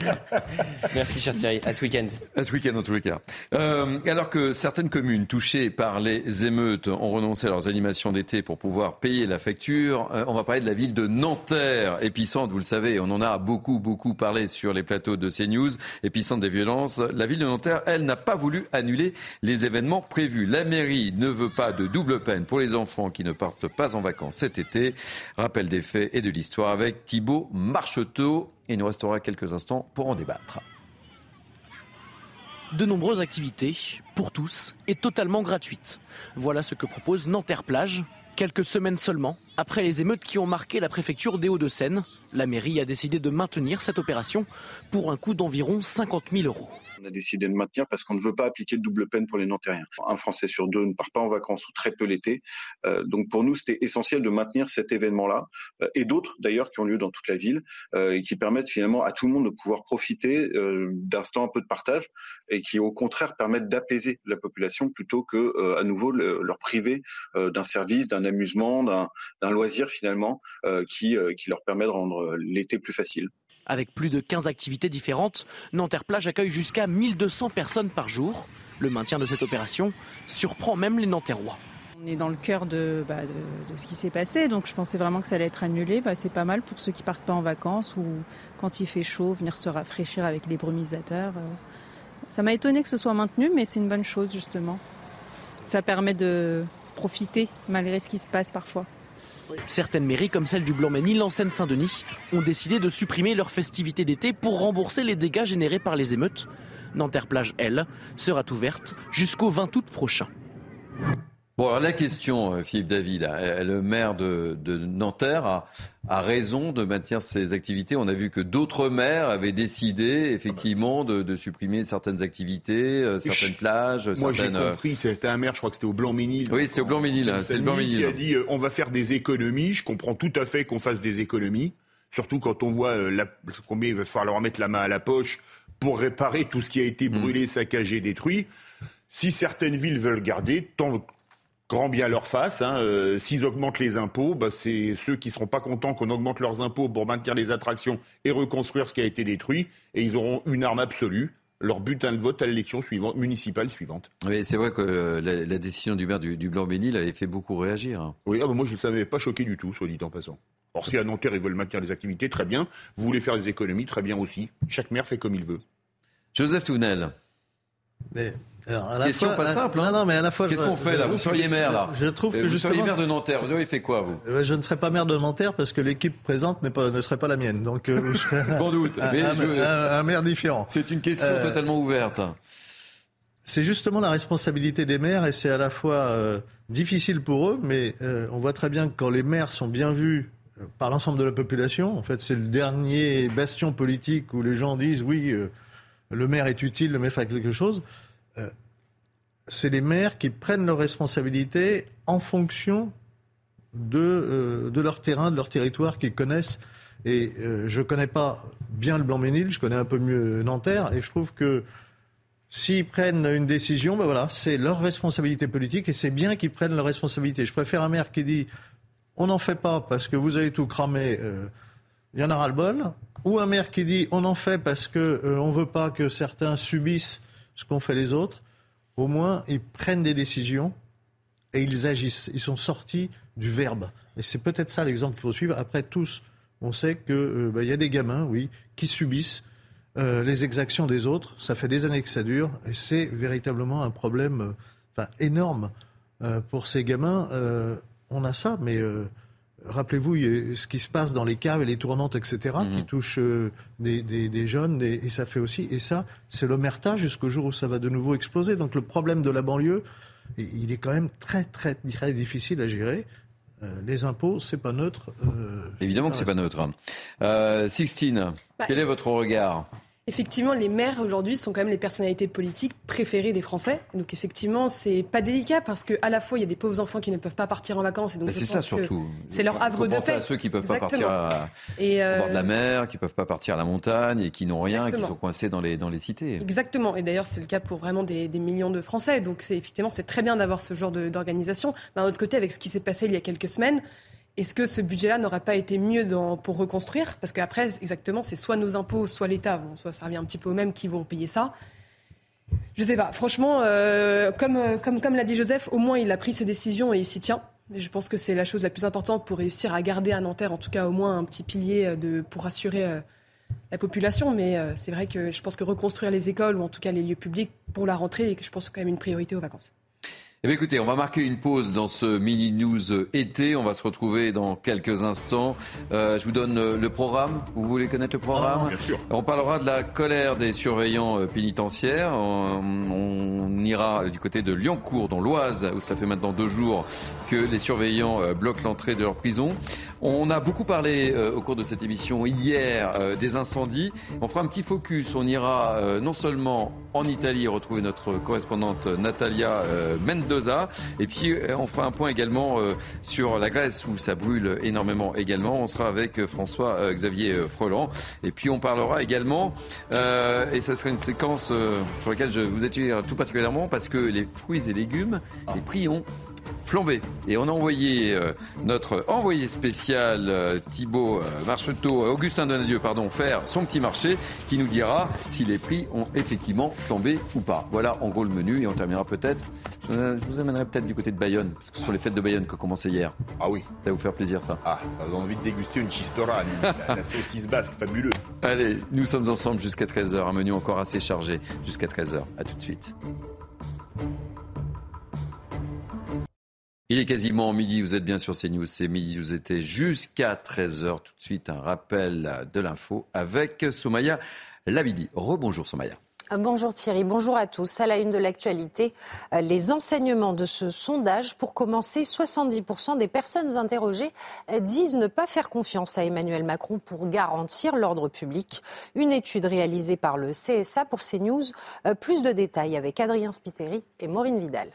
Merci, cher Thierry. À ce week-end. À ce week-end, en tous les cas. Euh, alors que certaines communes touchées par les émeutes ont renoncé à leurs animations d'été pour pouvoir payer la facture, euh, on va parler de la ville de Nanterre, épicentre, vous le savez, on en a beaucoup, beaucoup parlé sur les plateaux de CNews, épicentre des violences. La ville de Nanterre, elle, n'a pas voulu annuler les événements prévus. La mairie ne veut pas de double peine pour les enfants qui ne partent pas en vacances cet été. Rappel des faits et de l'histoire avec Thibaut Marcheteau. Et il nous restera quelques instants pour en débattre. De nombreuses activités, pour tous, et totalement gratuites. Voilà ce que propose Nanterre Plage. Quelques semaines seulement, après les émeutes qui ont marqué la préfecture des Hauts-de-Seine, la mairie a décidé de maintenir cette opération pour un coût d'environ 50 000 euros. On a décidé de maintenir parce qu'on ne veut pas appliquer de double peine pour les Nantériens. Un Français sur deux ne part pas en vacances ou très peu l'été. Euh, donc pour nous, c'était essentiel de maintenir cet événement-là euh, et d'autres d'ailleurs qui ont lieu dans toute la ville euh, et qui permettent finalement à tout le monde de pouvoir profiter euh, d'instants un peu de partage et qui au contraire permettent d'apaiser la population plutôt que euh, à nouveau le- leur priver euh, d'un service, d'un amusement, d'un loisir finalement qui, qui leur permet de rendre l'été plus facile. Avec plus de 15 activités différentes, Nanterre Plage accueille jusqu'à 1200 personnes par jour. Le maintien de cette opération surprend même les Nanterrois. On est dans le cœur de, bah, ce qui s'est passé, donc je pensais vraiment que ça allait être annulé. Bah, c'est pas mal pour ceux qui partent pas en vacances ou quand il fait chaud, venir se rafraîchir avec les brumisateurs. Euh. Ça m'a étonné que ce soit maintenu, mais c'est une bonne chose justement. Ça permet de profiter malgré ce qui se passe parfois. Certaines mairies, comme celle du Blanc-Ménil en Seine-Saint-Denis, ont décidé de supprimer leurs festivités d'été pour rembourser les dégâts générés par les émeutes. Nanterre Plage, elle, sera ouverte jusqu'au 20 août prochain. Bon, alors la question, euh, Philippe David, euh, le maire de, Nanterre a, raison de maintenir ses activités. On a vu que d'autres maires avaient décidé, effectivement, de, supprimer certaines activités, euh, certaines plages. Moi, j'ai compris, c'était un maire, je crois que c'était au Blanc-Ménil. Oui, c'était au Blanc-Ménil, hein, c'est le Blanc-Ménil. Qui a dit, on va faire des économies. Je comprends tout à fait qu'on fasse des économies. Surtout quand on voit combien il va falloir mettre la main à la poche pour réparer tout ce qui a été mm. brûlé, saccagé, détruit. Si certaines villes veulent garder, tant grand bien leur face. Hein. Euh, s'ils augmentent les impôts, bah, c'est ceux qui ne seront pas contents qu'on augmente leurs impôts pour maintenir les attractions et reconstruire ce qui a été détruit. Et ils auront une arme absolue, leur butin de vote à l'élection suivante, municipale suivante. Oui, c'est vrai que euh, la, décision du maire du, Blanc-Bénil avait fait beaucoup réagir. Hein. Oui, ah, bah, moi je ne savais pas choqué du tout, soit dit en passant. Or, si à Nanterre ils veulent maintenir les activités, très bien. Vous voulez faire des économies, très bien aussi. Chaque maire fait comme il veut. Joseph Tounel. Alors, à la Question pas simple. Hein. non, mais à la fois. Qu'est-ce qu'on fait là Vous seriez maire là. Je trouve que vous seriez maire de Nanterre. Vous auriez fait quoi vous euh, Je ne serais pas maire de Nanterre parce que l'équipe présente pas, ne serait pas la mienne. Donc. Euh, Sans doute. Un, un, maire différent. C'est une question euh, totalement ouverte. C'est justement la responsabilité des maires et c'est à la fois difficile pour eux, mais on voit très bien que quand les maires sont bien vus par l'ensemble de la population, en fait, c'est le dernier bastion politique où les gens disent oui, le maire est utile, le maire fait quelque chose. Euh, c'est les maires qui prennent leurs responsabilités en fonction de, euh, leur terrain, de leur territoire qu'ils connaissent. Et euh, je ne connais pas bien le Blanc-Ménil, je connais un peu mieux Nanterre, et je trouve que s'ils prennent une décision, ben voilà, c'est leur responsabilité politique, et c'est bien qu'ils prennent leur responsabilité. Je préfère un maire qui dit on n'en fait pas parce que vous avez tout cramé, il y en aura le bol, ou un maire qui dit on en fait parce qu'on ne veut pas que certains subissent ce qu'ont fait les autres, au moins ils prennent des décisions et ils agissent. Ils sont sortis du verbe. Et c'est peut-être ça l'exemple qu'il faut suivre. Après, tous, on sait qu'il euh, bah, y a des gamins, oui, qui subissent euh, les exactions des autres. Ça fait des années que ça dure et c'est véritablement un problème euh, énorme pour ces gamins. on a ça, mais rappelez-vous ce qui se passe dans les caves et les tournantes, etc., qui mhm. touchent euh, des, jeunes, et ça fait aussi. Et ça, c'est l'omerta jusqu'au jour où ça va de nouveau exploser. Donc le problème de la banlieue, il est quand même très, très, très difficile à gérer. Euh, les impôts, c'est pas neutre. Euh, Évidemment que c'est pas neutre. Sixtine, bah, quel est votre regard? Effectivement, les maires aujourd'hui sont quand même les personnalités politiques préférées des Français. Donc effectivement, c'est pas délicat parce que à la fois il y a des pauvres enfants qui ne peuvent pas partir en vacances et donc c'est ça surtout. C'est leur havre de paix. à ceux qui peuvent pas partir à, et au bord de la euh, mer, qui peuvent pas partir à la montagne et qui n'ont rien, qui sont coincés dans les dans les cités. Exactement. Et d'ailleurs, c'est le cas pour vraiment des, des millions de Français. Donc c'est effectivement c'est très bien d'avoir ce genre d'organisation. D'un autre côté, avec ce qui s'est passé il y a quelques semaines, est-ce que ce budget-là n'aurait pas été mieux pour reconstruire? Parce qu'après, exactement, c'est soit nos impôts, soit l'État. Soit ça revient un petit peu au même qui vont payer ça. Je sais pas. Franchement, euh, comme, euh, comme, l'a dit Joseph, au moins il a pris ses décisions et il s'y tient. je pense que c'est la chose la plus importante pour réussir à garder à Nanterre, en tout cas au moins un petit pilier euh, pour rassurer la population. Mais c'est vrai que je pense que reconstruire les écoles ou en tout cas les lieux publics pour la rentrée je pense, quand même une priorité aux vacances. Eh écoutez, on va marquer une pause dans ce mini news été. On va se retrouver dans quelques instants. Euh, je vous donne euh, le programme. Vous voulez connaître le programme ah, Bien sûr. On parlera de la colère des surveillants euh, pénitentiaires. On, ira du côté de Lyoncourt, dans l'Oise, où cela fait maintenant deux jours que les surveillants bloquent l'entrée de leur prison. On a beaucoup parlé au cours de cette émission hier des incendies. On fera un petit focus. On ira non seulement en Italie retrouver notre correspondante Natalia Mendes et puis, euh, on fera un point également euh, sur la Grèce où ça brûle énormément également. On sera avec euh, François-Xavier Freland. Et puis, on parlera également, et ça sera une séquence sur laquelle je vous attire tout particulièrement parce que les fruits et légumes, les prix flambé. Et on a envoyé euh, notre envoyé spécial euh, Thibaut euh, Marcheteau, Augustin Donadieu, pardon, faire son petit marché qui nous dira si les prix ont effectivement flambé ou pas. Voilà en gros le menu et on terminera peut-être. Je vous amènerai peut-être du côté de Bayonne, parce que ce sont les fêtes de Bayonne qui ont commencé hier. Ah oui. Ça va vous faire plaisir ça. Ah, ça vous envie de déguster une chistora, la, la saucisse basque, fabuleux. Allez, nous sommes ensemble jusqu'à 13h, un menu encore assez chargé jusqu'à 13h. À tout de suite. Il est quasiment midi, vous êtes bien sur CNews, c'est midi, vous étiez jusqu'à 13h. Tout de suite, un rappel de l'info avec Somaya Labidi. Rebonjour Somaya. Bonjour Thierry, bonjour à tous. À la une de l'actualité, euh, les enseignements de ce sondage. Pour commencer, 70% des personnes interrogées euh, disent ne pas faire confiance à Emmanuel Macron pour garantir l'ordre public. Une étude réalisée par le CSA pour CNews. Euh, plus de détails avec Adrien Spiteri et Maureen Vidal.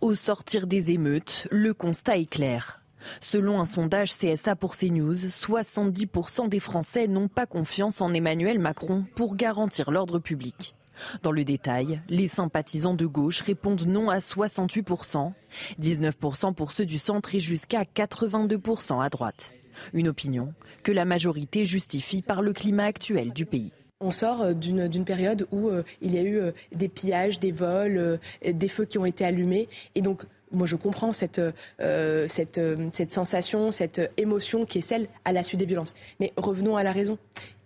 Au sortir des émeutes, le constat est clair. Selon un sondage CSA pour CNews, 70% des Français n'ont pas confiance en Emmanuel Macron pour garantir l'ordre public. Dans le détail, les sympathisants de gauche répondent non à 68%, 19% pour ceux du centre et jusqu'à 82% à droite. Une opinion que la majorité justifie par le climat actuel du pays. On sort euh, d'une période où euh, il y a eu euh, des pillages, des vols, des feux qui ont été allumés. Et donc, moi, je comprends cette, sensation, cette émotion qui est celle à la suite des violences. Mais revenons à la raison.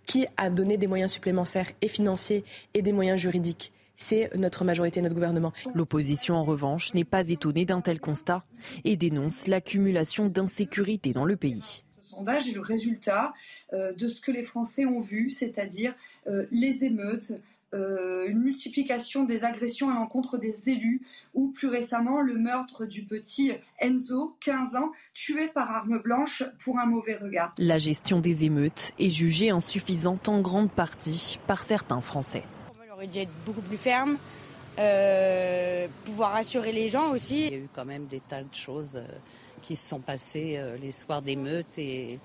Qui a donné des moyens supplémentaires et financiers et des moyens juridiques? C'est notre majorité, notre gouvernement. L'opposition, en revanche, n'est pas étonnée d'un tel constat et dénonce l'accumulation d'insécurité dans le pays sondage est le résultat euh, de ce que les Français ont vu, c'est-à-dire euh, les émeutes, euh, une multiplication des agressions à l'encontre des élus ou plus récemment le meurtre du petit Enzo, 15 ans, tué par arme blanche pour un mauvais regard. La gestion des émeutes est jugée insuffisante en grande partie par certains Français. On aurait dû être beaucoup plus ferme, pouvoir rassurer les gens aussi. Il y a eu quand même des tas de choses qui se sont passés euh, les soirs d'émeutes et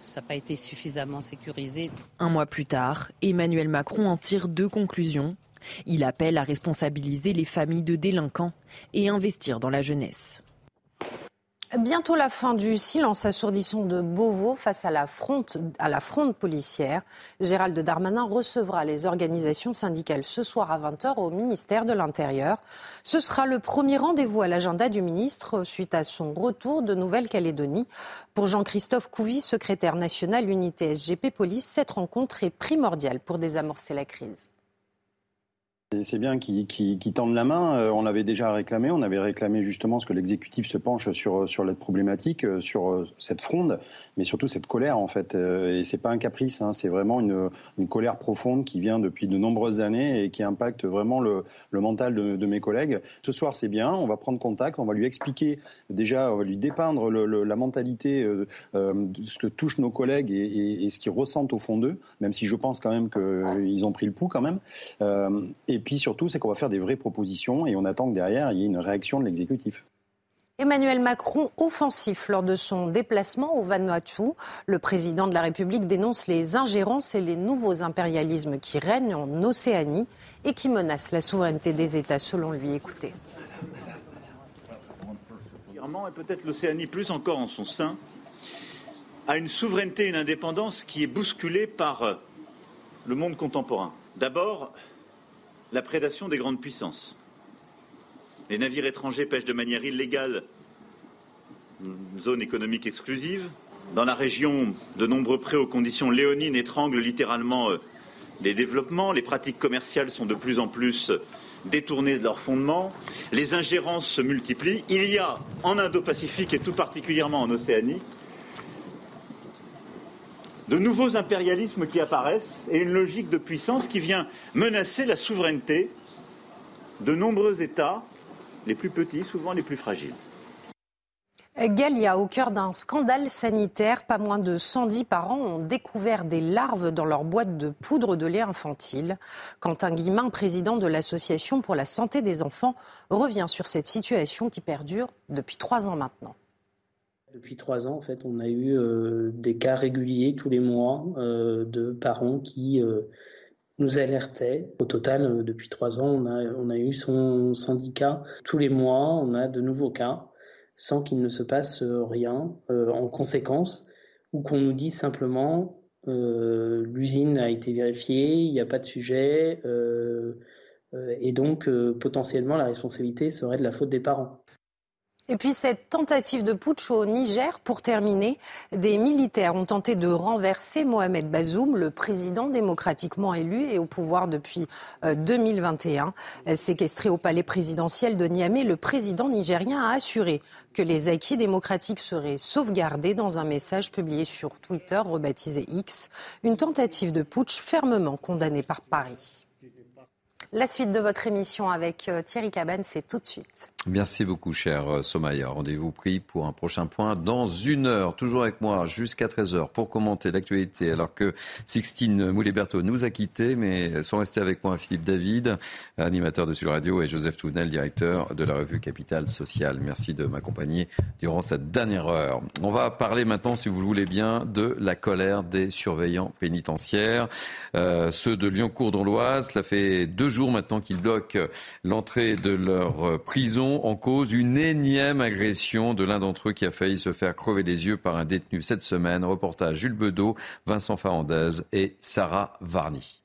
ça n'a pas été suffisamment sécurisé. Un mois plus tard, Emmanuel Macron en tire deux conclusions. Il appelle à responsabiliser les familles de délinquants et investir dans la jeunesse. Bientôt la fin du silence assourdissant de Beauvau face à la, fronde, à la fronde policière. Gérald Darmanin recevra les organisations syndicales ce soir à 20h au ministère de l'Intérieur. Ce sera le premier rendez-vous à l'agenda du ministre suite à son retour de Nouvelle-Calédonie. Pour Jean-Christophe Couvi, secrétaire national unité SGP Police, cette rencontre est primordiale pour désamorcer la crise. C'est bien qu'ils tendent la main. Euh, on l'avait déjà réclamé. On avait réclamé justement ce que l'exécutif se penche sur sur la problématique, euh, sur euh, cette fronde, mais surtout cette colère en fait. Et c'est pas un caprice. Hein. C'est vraiment une, colère profonde qui vient depuis de nombreuses années et qui impacte vraiment le, mental de, mes collègues. Ce soir, c'est bien. On va prendre contact. On va lui expliquer déjà, on va lui dépeindre la mentalité, euh, ce que touchent nos collègues et, ce qu'ils ressentent au fond d'eux. Même si je pense quand même qu'ils ont pris le pouls quand même. Euh, puis surtout, c'est qu'on va faire des vraies propositions et on attend que derrière, il y ait une réaction de l'exécutif. Emmanuel Macron offensif lors de son déplacement au Vanuatu. Le président de la République dénonce les ingérences et les nouveaux impérialismes qui règnent en Océanie et qui menacent la souveraineté des États, selon lui. Écoutez. Et peut-être l'Océanie plus encore en son sein a une souveraineté et une indépendance qui est bousculée par le monde contemporain. D'abord, la prédation des grandes puissances. Les navires étrangers pêchent de manière illégale une zone économique exclusive. Dans la région, de nombreux prêts aux conditions léonines étranglent littéralement euh, les développements. Les pratiques commerciales sont de plus en plus détournées de leurs fondements. Les ingérences se multiplient. Il y a en Indo-Pacifique et tout particulièrement en Océanie de nouveaux impérialismes qui apparaissent et une logique de puissance qui vient menacer la souveraineté de nombreux États, les plus petits, souvent les plus fragiles. Galia, au cœur d'un scandale sanitaire, pas moins de 110 parents ont découvert des larves dans leur boîte de poudre de lait infantile. Quentin Guillemin, président de l'Association pour la santé des enfants, revient sur cette situation qui perdure depuis trois ans maintenant. Depuis trois ans, en fait, on a eu euh, des cas réguliers tous les mois euh, de parents qui, euh, nous alertait. Au total, depuis trois ans, on a eu son syndicat. Tous les mois, on a de nouveaux cas sans qu'il ne se passe rien en conséquence ou qu'on nous dise simplement l'usine a été vérifiée, il n'y a pas de sujet et donc potentiellement la responsabilité serait de la faute des parents. Et puis cette tentative de putsch au Niger, pour terminer, des militaires ont tenté de renverser Mohamed Bazoum, le président démocratiquement élu et au pouvoir depuis 2021. Euh, Séquestré au palais présidentiel de Niamey, le président nigérien a assuré que les acquis démocratiques seraient sauvegardés dans un message publié sur Twitter rebaptisé X, une tentative de putsch fermement condamnée par Paris. La suite de votre émission avec euh, Thierry Cabane, c'est tout de suite. Merci beaucoup, cher euh, Somaya. Rendez-vous pris pour un prochain point dans une heure. Toujours avec moi jusqu'à 13h pour commenter l'actualité. Alors que Sixtine Mouliberto nous a quittés, mais sont restés avec moi Philippe David, animateur de Sud Radio, et Joseph Tounel, directeur de la revue Capital Social. Merci de m'accompagner durant cette dernière heure. On va parler maintenant, si vous le voulez bien, de la colère des surveillants pénitentiaires. Euh, ceux de Lyoncourt dans l'Oise, cela fait deux jours maintenant qu'ils bloquent l'entrée de leur prison en cause une énième agression de l'un d'entre eux qui a failli se faire crever les yeux par un détenu cette semaine. Reportage Jules Bedeau, Vincent Farandez et Sarah Varny.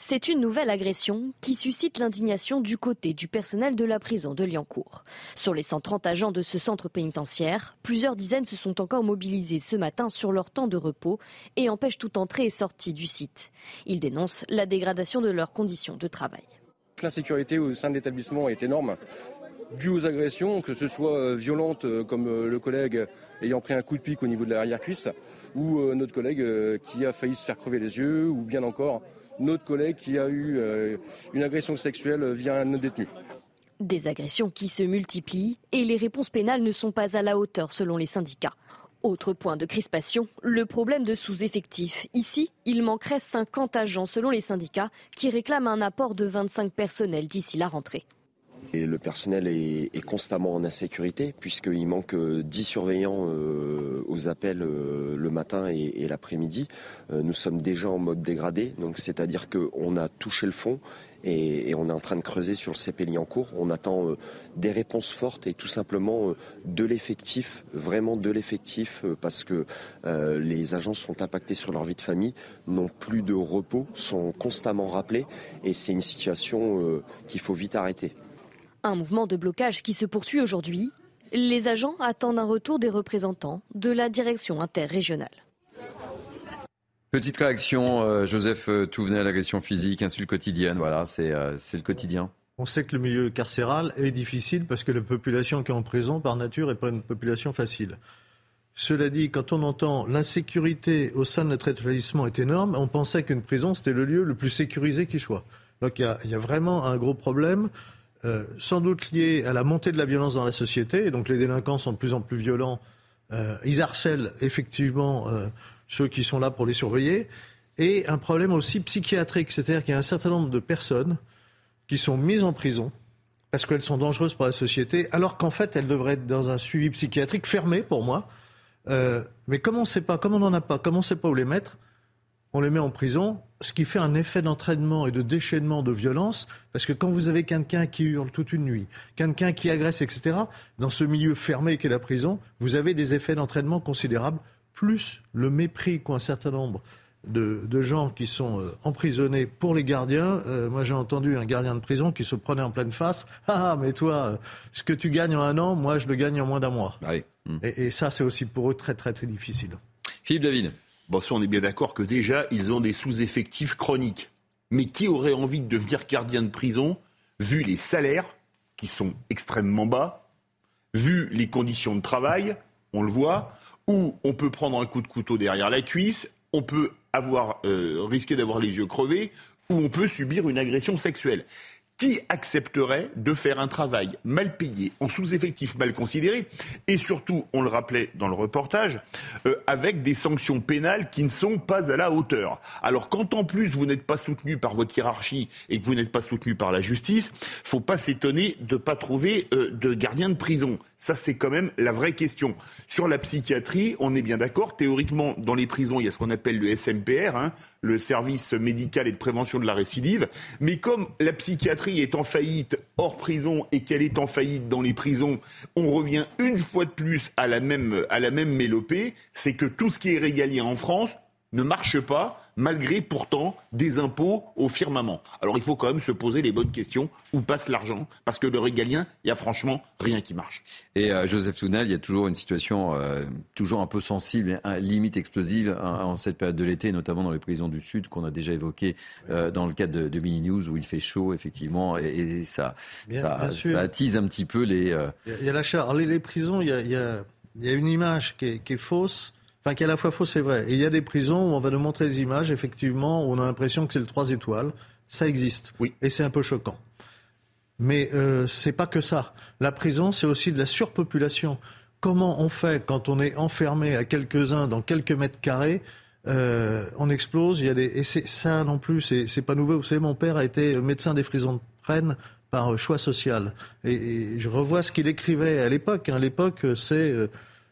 C'est une nouvelle agression qui suscite l'indignation du côté du personnel de la prison de Liancourt. Sur les 130 agents de ce centre pénitentiaire, plusieurs dizaines se sont encore mobilisés ce matin sur leur temps de repos et empêchent toute entrée et sortie du site. Ils dénoncent la dégradation de leurs conditions de travail. L'insécurité au sein de l'établissement est énorme, due aux agressions, que ce soit euh, violentes euh, comme euh, le collègue ayant pris un coup de pique au niveau de l'arrière-cuisse, ou notre collègue qui a failli se faire crever les yeux, ou bien encore notre collègue qui a eu une agression sexuelle via un détenu. Des agressions qui se multiplient et les réponses pénales ne sont pas à la hauteur selon les syndicats. Autre point de crispation, le problème de sous-effectif. Ici, il manquerait 50 agents selon les syndicats qui réclament un apport de 25 personnels d'ici la rentrée. Le personnel est, constamment en insécurité puisqu'il manque 10 surveillants euh, aux appels euh, le matin et, l'après-midi. Euh, nous sommes déjà en mode dégradé, donc c'est-à-dire qu'on a touché le fond et, on est en train de creuser sur le CPLI en cours. On attend des réponses fortes et tout simplement de l'effectif, vraiment de l'effectif, parce que les agents sont impactés sur leur vie de famille, n'ont plus de repos, sont constamment rappelés et c'est une situation qu'il faut vite arrêter. Un mouvement de blocage qui se poursuit aujourd'hui. Les agents attendent un retour des représentants de la direction interrégionale. Petite réaction, euh, Joseph euh, Touvenet à l'agression physique, insulte quotidienne, voilà, euh, c'est le quotidien. On sait que le milieu carcéral est difficile parce que la population qui est en prison, par nature, n'est pas une population facile. Cela dit, quand on entend l'insécurité au sein de notre établissement est énorme, on pensait qu'une prison, c'était le lieu le plus sécurisé qui soit. Donc il y, a vraiment un gros problème. Euh, sans doute lié à la montée de la violence dans la société. Et donc les délinquants sont de plus en plus violents. Euh, ils harcèlent effectivement euh, ceux qui sont là pour les surveiller. Et un problème aussi psychiatrique, c'est-à-dire qu'il y a un certain nombre de personnes qui sont mises en prison parce qu'elles sont dangereuses pour la société, alors qu'en fait elles devraient être dans un suivi psychiatrique fermé pour moi. mais comme on ne sait pas, comme on n'en a pas, comme on ne sait pas où les mettre, on les met en prison, ce qui fait un effet d'entraînement et de déchaînement de violence, parce que quand vous avez quelqu'un qui hurle toute une nuit, quelqu'un qui agresse, etc., dans ce milieu fermé qu'est la prison, vous avez des effets d'entraînement considérables, plus le mépris qu'ont un certain nombre de, gens qui sont euh, emprisonnés pour les gardiens. Euh, moi, j'ai entendu un gardien de prison qui se prenait en pleine face. Ah, mais toi, ce que tu gagnes en un an, moi, je le gagne en moins d'un mois. Ah et, et ça, c'est aussi pour eux très, très, très difficile. Philippe David. Bon, ça, on est bien d'accord que déjà, ils ont des sous-effectifs chroniques. Mais qui aurait envie de devenir gardien de prison, vu les salaires, qui sont extrêmement bas, vu les conditions de travail, on le voit, où on peut prendre un coup de couteau derrière la cuisse, on peut avoir, euh, risquer d'avoir les yeux crevés, ou on peut subir une agression sexuelle qui accepterait de faire un travail mal payé, en sous-effectif mal considéré, et surtout, on le rappelait dans le reportage, euh, avec des sanctions pénales qui ne sont pas à la hauteur. Alors quand en plus vous n'êtes pas soutenu par votre hiérarchie et que vous n'êtes pas soutenu par la justice, faut pas s'étonner de ne pas trouver euh, de gardien de prison. Ça, c'est quand même la vraie question. Sur la psychiatrie, on est bien d'accord. Théoriquement, dans les prisons, il y a ce qu'on appelle le SMPR, hein, le service médical et de prévention de la récidive. Mais comme la psychiatrie est en faillite hors prison et qu'elle est en faillite dans les prisons, on revient une fois de plus à la même, à mélopée. C'est que tout ce qui est régalien en France ne marche pas malgré pourtant des impôts au firmament. Alors il faut quand même se poser les bonnes questions. Où passe l'argent? Parce que le régalien, il y a franchement rien qui marche. Et euh, Joseph Sounel, il y a toujours une situation euh, toujours un peu sensible, limite explosive hein, en cette période de l'été, notamment dans les prisons du Sud qu'on a déjà évoqué euh, dans le cadre de, de, Mini News où il fait chaud effectivement et, ça, ça, attise un petit peu les. Il y a la charge. Les, les, prisons, il y a, il y a, une image qui est, qui est fausse Enfin, qui est à la fois faux, c'est vrai. Et il y a des prisons où on va nous montrer des images, effectivement, où on a l'impression que c'est le 3 étoiles. Ça existe. Oui. Et c'est un peu choquant. Mais euh, c'est pas que ça. La prison, c'est aussi de la surpopulation. Comment on fait quand on est enfermé à quelques-uns dans quelques mètres carrés euh, On explose. Il y a des et c'est ça non plus. C'est pas nouveau. Vous savez, mon père a été médecin des prisons de Rennes par choix social. Et, je revois ce qu'il écrivait à l'époque. À hein. l'époque, c'est euh,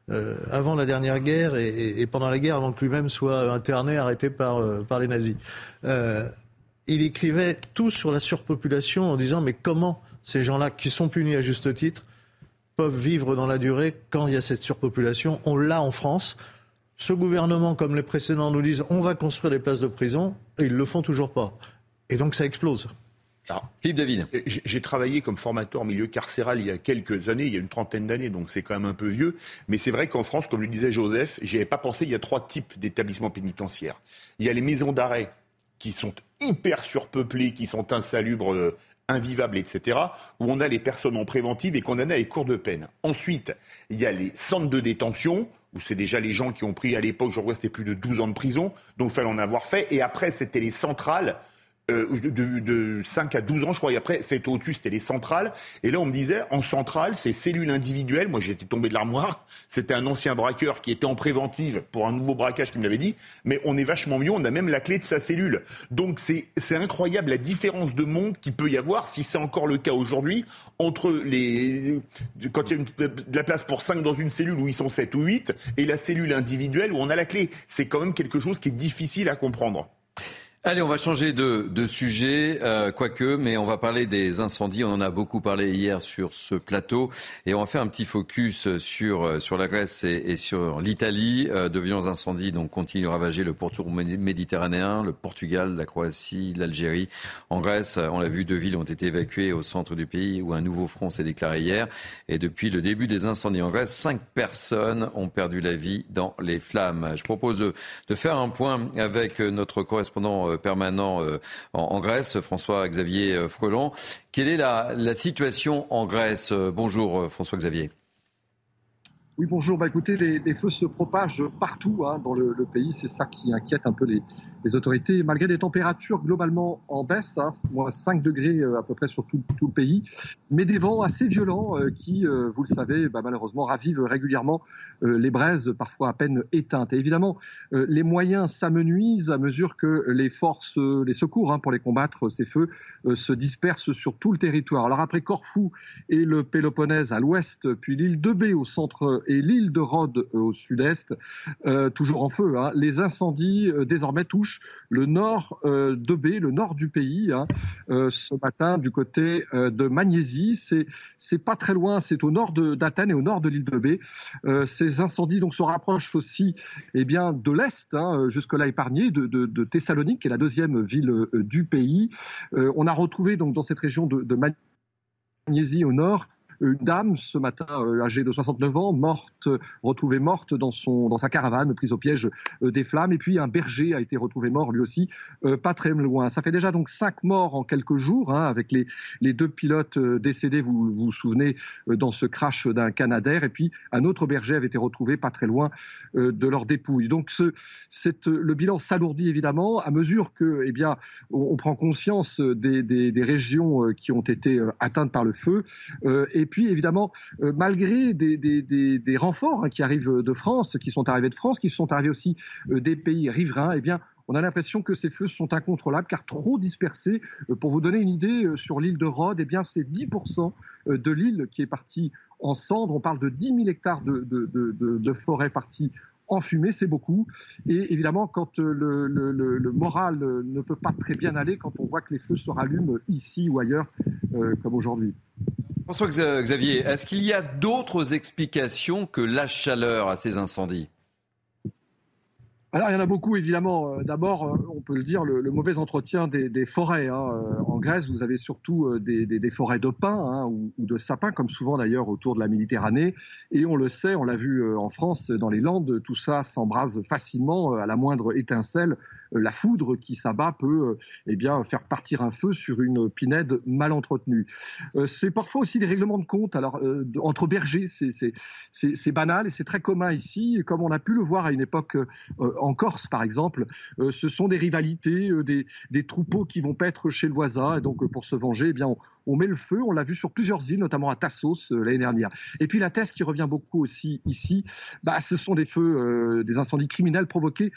euh, avant la dernière guerre et, pendant la guerre, avant que lui-même soit interné, arrêté par, euh, les nazis. Euh, il écrivait tout sur la surpopulation en disant mais comment ces gens-là, qui sont punis à juste titre, peuvent vivre dans la durée quand il y a cette surpopulation? On l'a en France. Ce gouvernement, comme les précédents, nous disent on va construire des places de prison et ils le font toujours pas. Et donc ça explose. Philippe David. J'ai travaillé comme formateur en milieu carcéral il y a quelques années, il y a une trentaine d'années, donc c'est quand même un peu vieux. Mais c'est vrai qu'en France, comme le disait Joseph, j'y avais pas pensé, il y a trois types d'établissements pénitentiaires. Il y a les maisons d'arrêt qui sont hyper surpeuplées, qui sont insalubres, euh, invivables, etc., où on a les personnes en préventive et en a les cours de peine. Ensuite, il y a les centres de détention, où c'est déjà les gens qui ont pris à l'époque, je crois c'était plus de 12 ans de prison, donc il fallait en avoir fait. Et après, c'était les centrales euh, de, de, 5 à 12 ans, je crois, et après, c'était au-dessus, c'était les centrales. Et là, on me disait, en centrale, c'est cellules individuelles. Moi, j'étais tombé de l'armoire. C'était un ancien braqueur qui était en préventive pour un nouveau braquage qui me l'avait dit. Mais on est vachement mieux, on a même la clé de sa cellule. Donc, c'est incroyable la différence de monde qu'il peut y avoir, si c'est encore le cas aujourd'hui, entre les. Quand il y a de la place pour 5 dans une cellule où ils sont 7 ou 8, et la cellule individuelle où on a la clé. C'est quand même quelque chose qui est difficile à comprendre. Allez, on va changer de, de sujet, euh, quoique, mais on va parler des incendies. On en a beaucoup parlé hier sur ce plateau. Et on va faire un petit focus sur, euh, sur la Grèce et, sur l'Italie. Euh, de violents incendies donc, continuent de ravager le pourtour méditerranéen, le Portugal, la Croatie, l'Algérie. En Grèce, on l'a vu, deux villes ont été évacuées au centre du pays où un nouveau front s'est déclaré hier. Et depuis le début des incendies en Grèce, cinq personnes ont perdu la vie dans les flammes. Je propose de, de faire un point avec notre correspondant euh, permanent euh, en, Grèce, François-Xavier euh, Frelon. Quelle est la situation en Grèce Bonjour François-Xavier. Oui, bonjour. Bah, écoutez, les, feux se propagent partout hein, dans le, pays. C'est ça qui inquiète un peu les, autorités. Malgré des températures globalement en baisse, hein, moins 5 degrés euh, à peu près sur tout, le pays, mais des vents assez violents euh, qui, euh, vous le savez, bah, malheureusement ravivent régulièrement les braises, parfois à peine éteintes. Et évidemment, les moyens s'amenuisent à mesure que les forces, les secours hein, pour les combattre, ces feux, se dispersent sur tout le territoire. Alors après Corfou et le Péloponnèse à l'ouest, puis l'île de B au centre et l'île de Rhodes au sud-est, toujours en feu. Hein. Les incendies désormais touchent le nord de B, le nord du pays. Hein. ce matin, du côté de Magnésie, c'est pas très loin, c'est au nord d'Athènes et au nord de l'île de B. ces incendies donc se rapprochent aussi, eh bien, de l'est, hein, jusque-là épargné, de, de, Thessalonique, qui est la deuxième ville du pays. on a retrouvé donc dans cette région de, de Magnésie au nord une dame ce matin euh, âgée de 69 ans, morte, retrouvée morte dans son dans sa caravane, prise au piège euh, des flammes. Et puis un berger a été retrouvé mort lui aussi, euh, pas très loin. Ça fait déjà donc cinq morts en quelques jours, hein, avec les les deux pilotes décédés. Vous vous, souvenez dans ce crash d'un Canadair. Et puis un autre berger avait été retrouvé pas très loin de leur dépouille. Donc le bilan s'alourdit évidemment à mesure que eh bien on, prend conscience des, des, régions qui ont été atteintes par le feu et puis, évidemment, euh, malgré des, renforts hein, qui arrivent de France, qui sont arrivés de France, qui sont arrivés aussi euh, des pays riverains, eh on a l'impression que ces feux sont incontrôlables car trop dispersés. pour vous donner une idée, sur l'île de Rhodes, eh c'est 10% de l'île qui est partie en cendres. On parle de 10 000 hectares de, de forêt partie en fumée, c'est beaucoup. Et évidemment, quand le, le, moral ne peut pas très bien aller, quand on voit que les feux se rallument ici ou ailleurs, comme aujourd'hui. François Xavier, est-ce qu'il y a d'autres explications que la chaleur à ces incendies? Alors, il y en a beaucoup, évidemment. Euh, d'abord, euh, on peut le dire, le, mauvais entretien des, forêts. Hein. Euh, en Grèce, vous avez surtout des, forêts de pins hein, ou, de sapins, comme souvent d'ailleurs autour de la Méditerranée. Et on le sait, on l'a vu en France, dans les Landes, tout ça s'embrase facilement à la moindre étincelle. La foudre qui s'abat peut eh bien, faire partir un feu sur une pinède mal entretenue. C'est parfois aussi des règlements de compte. Alors, entre bergers, c'est banal et c'est très commun ici. Comme on a pu le voir à une époque en Corse, par exemple, euh, ce sont des rivalités, euh, des, troupeaux qui vont paître chez le voisin. Et donc, euh, pour se venger, eh bien, on, met le feu. On l'a vu sur plusieurs îles, notamment à Tassos l'année dernière. Et puis, la thèse qui revient beaucoup aussi ici, bah, ce sont des feux, des incendies criminels provoqués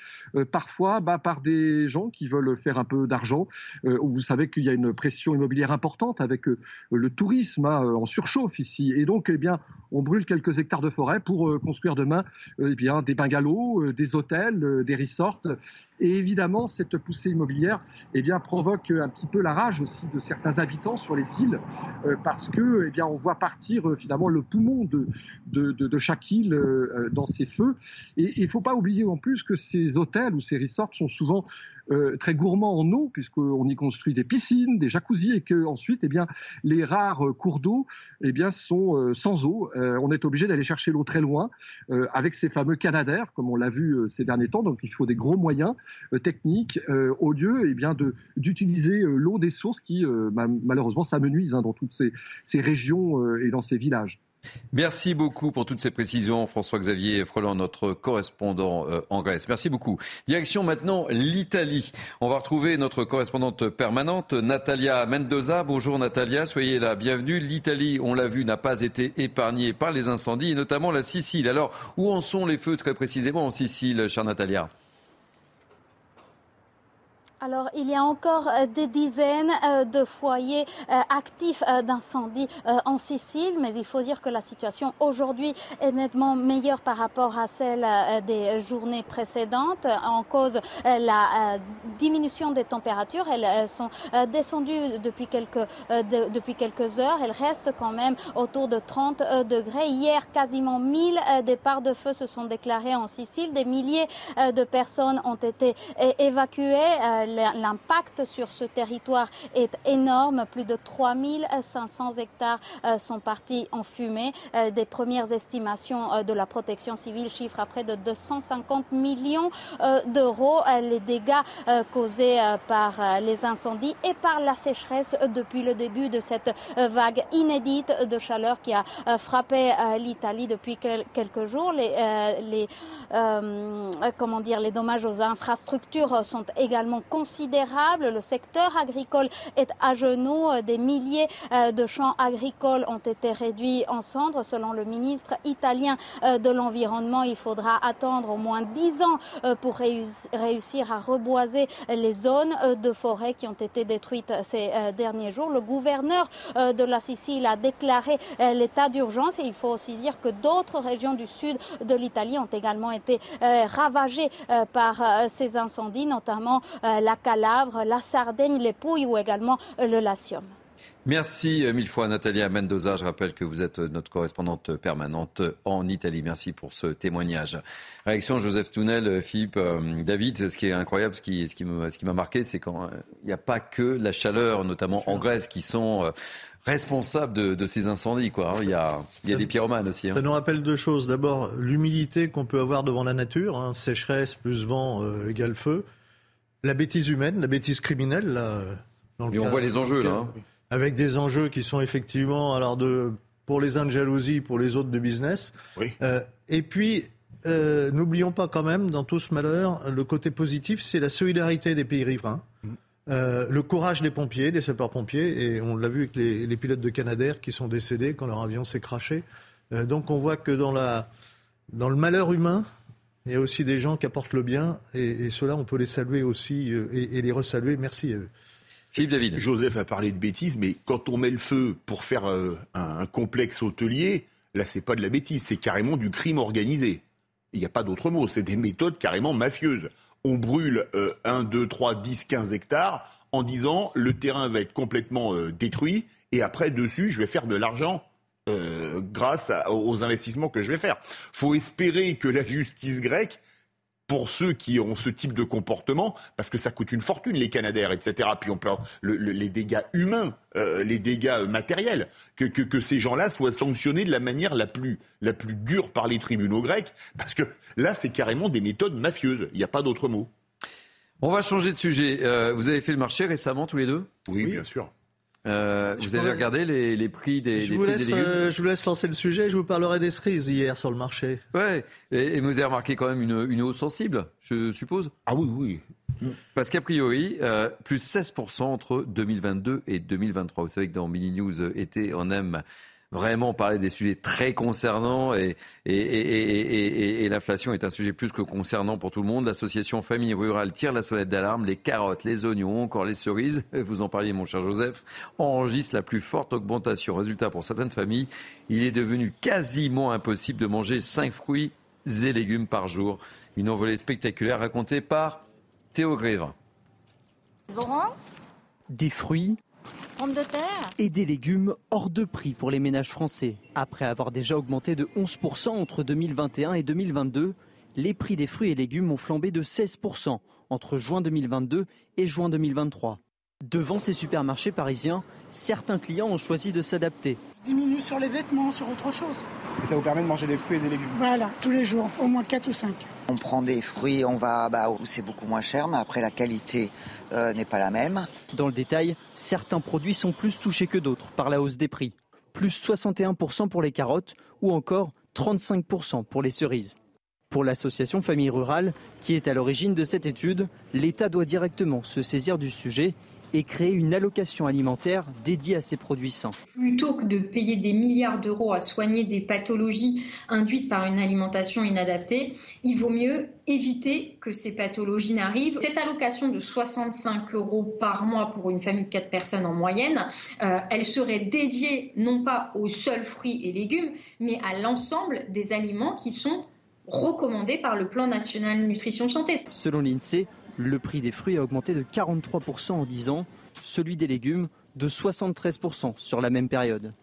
parfois bah, par des gens qui veulent faire un peu d'argent. vous savez qu'il y a une pression immobilière importante avec le tourisme hein, en surchauffe ici. Et donc, eh bien, on brûle quelques hectares de forêt pour construire demain eh bien, des bungalows, des hôtels, des resorts. Et évidemment, cette poussée immobilière eh bien, provoque un petit peu la rage aussi de certains habitants sur les îles, euh, parce que eh bien, on voit partir euh, finalement le poumon de, chaque île euh, dans ces feux. Et il ne faut pas oublier en plus que ces hôtels ou ces resorts sont souvent très gourmands en eau, puisqu'on y construit des piscines, des jacuzzis, et que ensuite, eh les rares cours d'eau eh sont sans eau. on est obligé d'aller chercher l'eau très loin, avec ces fameux canadaires, comme on l'a vu ces derniers temps. Donc il faut des gros moyens euh, techniques euh, au lieu eh bien, d'utiliser euh, l'eau des sources qui malheureusement s'amenuisent hein, dans toutes ces, ces régions et dans ces villages. Merci beaucoup pour toutes ces précisions, François-Xavier Freland, notre correspondant en Grèce. Merci beaucoup. Direction maintenant l'Italie. On va retrouver notre correspondante permanente, Natalia Mendoza. Bonjour Natalia, soyez la bienvenue. L'Italie, on l'a vu, n'a pas été épargnée par les incendies, et notamment la Sicile. Alors, où en sont les feux très précisément en Sicile, chère Natalia? Alors, il y a encore euh, des dizaines euh, de foyers euh, actifs d'incendie en Sicile, mais il faut dire que la situation aujourd'hui est nettement meilleure par rapport à celle des journées précédentes. En cause, la diminution des températures, elles sont descendues depuis quelques, depuis quelques heures. Elles restent quand même autour de 30 degrés. Hier, quasiment 1000 départs de feu se sont déclarés en Sicile. Des milliers de personnes ont été évacuées l'impact sur ce territoire est énorme. Plus de 3500 hectares euh, sont partis en fumée. Euh, des premières estimations euh, de la protection civile chiffrent à près de 250 millions d'euros les dégâts causés par les incendies et par la sécheresse depuis le début de cette vague inédite de chaleur qui a frappé l'Italie depuis quelques jours. Les, les comment dire, les dommages aux infrastructures sont également considérable. Le secteur agricole est à genoux. Des milliers euh, de champs agricoles ont été réduits en cendres. Selon le ministre italien euh, de l'Environnement, il faudra attendre au moins dix ans euh, pour réussir à reboiser les zones de forêt qui ont été détruites ces derniers jours. Le gouverneur de la Sicile a déclaré l'état d'urgence et il faut aussi dire que d'autres régions du sud de l'Italie ont également été ravagées par ces incendies, notamment la la Calabre, la Sardaigne, les Pouilles ou également euh, le Latium. Merci euh, mille fois Natalia Mendoza. Je rappelle que vous êtes notre correspondante permanente en Italie. Merci pour ce témoignage. Réaction Joseph Tounel, euh, Philippe, David. Ce qui est incroyable, ce qui, ce qui m'a marqué, c'est qu'il n'y a pas que la chaleur, notamment en Grèce, qui sont responsables de, ces incendies. Quoi. Hein. Il y a, il y a des pyromanes aussi. Hein. Ça nous rappelle deux choses. D'abord, l'humilité qu'on peut avoir devant la nature. Hein. Sécheresse plus vent égale feu la bêtise humaine, la bêtise criminelle. Là, dans on voit les enjeux là. Hein. Avec des enjeux qui sont effectivement, alors de, pour les uns de jalousie, pour les autres de business. Oui. Euh, et puis, euh, n'oublions pas quand même, dans tout ce malheur, le côté positif, c'est la solidarité des pays riverains. Mm. Euh, le courage des pompiers, des sapeurs-pompiers, et on l'a vu avec les, les, pilotes de Canadair qui sont décédés quand leur avion s'est craché. donc on voit que dans, la, dans le malheur humain, Il y a aussi des gens qui apportent le bien, et, et ceux-là, on peut les saluer aussi euh, et, et les resaluer. Merci à eux. Philippe David. Joseph a parlé de bêtises, mais quand on met le feu pour faire euh, un, un complexe hôtelier, là, c'est pas de la bêtise, c'est carrément du crime organisé. Il n'y a pas d'autre mot, c'est des méthodes carrément mafieuses. On brûle euh, 1, 2, 3, 10, 15 hectares en disant le terrain va être complètement euh, détruit et après, dessus, je vais faire de l'argent euh, grâce à- aux investissements que je vais faire. faut espérer que la justice grecque pour ceux qui ont ce type de comportement, parce que ça coûte une fortune, les Canadaires, etc. Puis on peut le- le- les dégâts humains, euh, les dégâts matériels, que, que, que ces gens-là soient sanctionnés de la manière la plus, la plus dure par les tribunaux grecs, parce que là, c'est carrément des méthodes mafieuses. Il n'y a pas d'autre mot. On va changer de sujet. Euh, vous avez fait le marché récemment tous les deux? Oui, bien sûr. Euh, vous avez regardé les, les prix des, Je vous, prix laisse, des légumes euh, je vous laisse lancer le sujet. Je vous parlerai des cerises hier sur le marché. Ouais, et, et vous avez remarqué quand même une, une hausse sensible, je suppose Ah oui, oui. Parce qu'a priori, euh, plus 16% entre 2022 et 2023. Vous savez que dans Mini News euh, été, on aime vraiment parler des sujets très concernants et, et, et, et- et- et- et l'inflation est un sujet plus que concernant pour tout le monde. L'association Famille Rurale tire la sonnette d'alarme. Les carottes, les oignons, encore les cerises, vous en parliez mon cher Joseph, enregistrent la plus forte augmentation. Résultat, pour certaines familles, il est devenu quasiment impossible de manger 5 fruits et légumes par jour. Une envolée spectaculaire racontée par Théo Grévin. Laurent, Des fruits pommes de terre. et des légumes hors de prix pour les ménages français. Après avoir déjà augmenté de 11% entre 2021 et 2022, les prix des fruits et légumes ont flambé de 16% entre juin 2022 et juin 2023. Devant ces supermarchés parisiens, certains clients ont choisi de s'adapter. diminue sur les vêtements, sur autre chose. Et ça vous permet de manger des fruits et des légumes. Voilà, tous les jours, au moins 4 ou 5. On prend des fruits, on va bah, où c'est beaucoup moins cher, mais après la qualité euh, n'est pas la même. Dans le détail, certains produits sont plus touchés que d'autres par la hausse des prix. Plus 61% pour les carottes ou encore 35% pour les cerises. Pour l'association Famille Rurale, qui est à l'origine de cette étude, l'État doit directement se saisir du sujet et créer une allocation alimentaire dédiée à ces produits sains. Plutôt que de payer des milliards d'euros à soigner des pathologies induites par une alimentation inadaptée, il vaut mieux éviter que ces pathologies n'arrivent. Cette allocation de 65 euros par mois pour une famille de 4 personnes en moyenne, euh, elle serait dédiée non pas aux seuls fruits et légumes, mais à l'ensemble des aliments qui sont recommandés par le plan national nutrition santé. Selon l'INSEE, le prix des fruits a augmenté de 43% en 10 ans, celui des légumes de 73% sur la même période.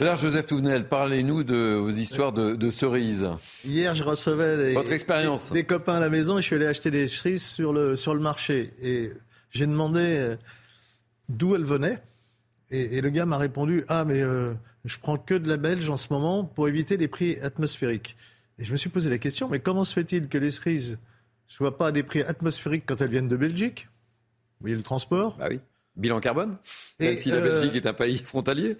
Alors Joseph Touvenel, parlez-nous de vos histoires de, de cerises. Hier, je recevais les- Votre expérience. Des, des copains à la maison et je suis allé acheter des cerises sur le, sur le marché. Et j'ai demandé euh, d'où elles venaient. Et, et le gars m'a répondu Ah, mais euh, je prends que de la belge en ce moment pour éviter les prix atmosphériques. Et je me suis posé la question Mais comment se fait-il que les cerises soient pas à des prix atmosphériques quand elles viennent de Belgique Vous voyez le transport Bah oui. Bilan carbone Et, Même si la euh, Belgique est un pays frontalier.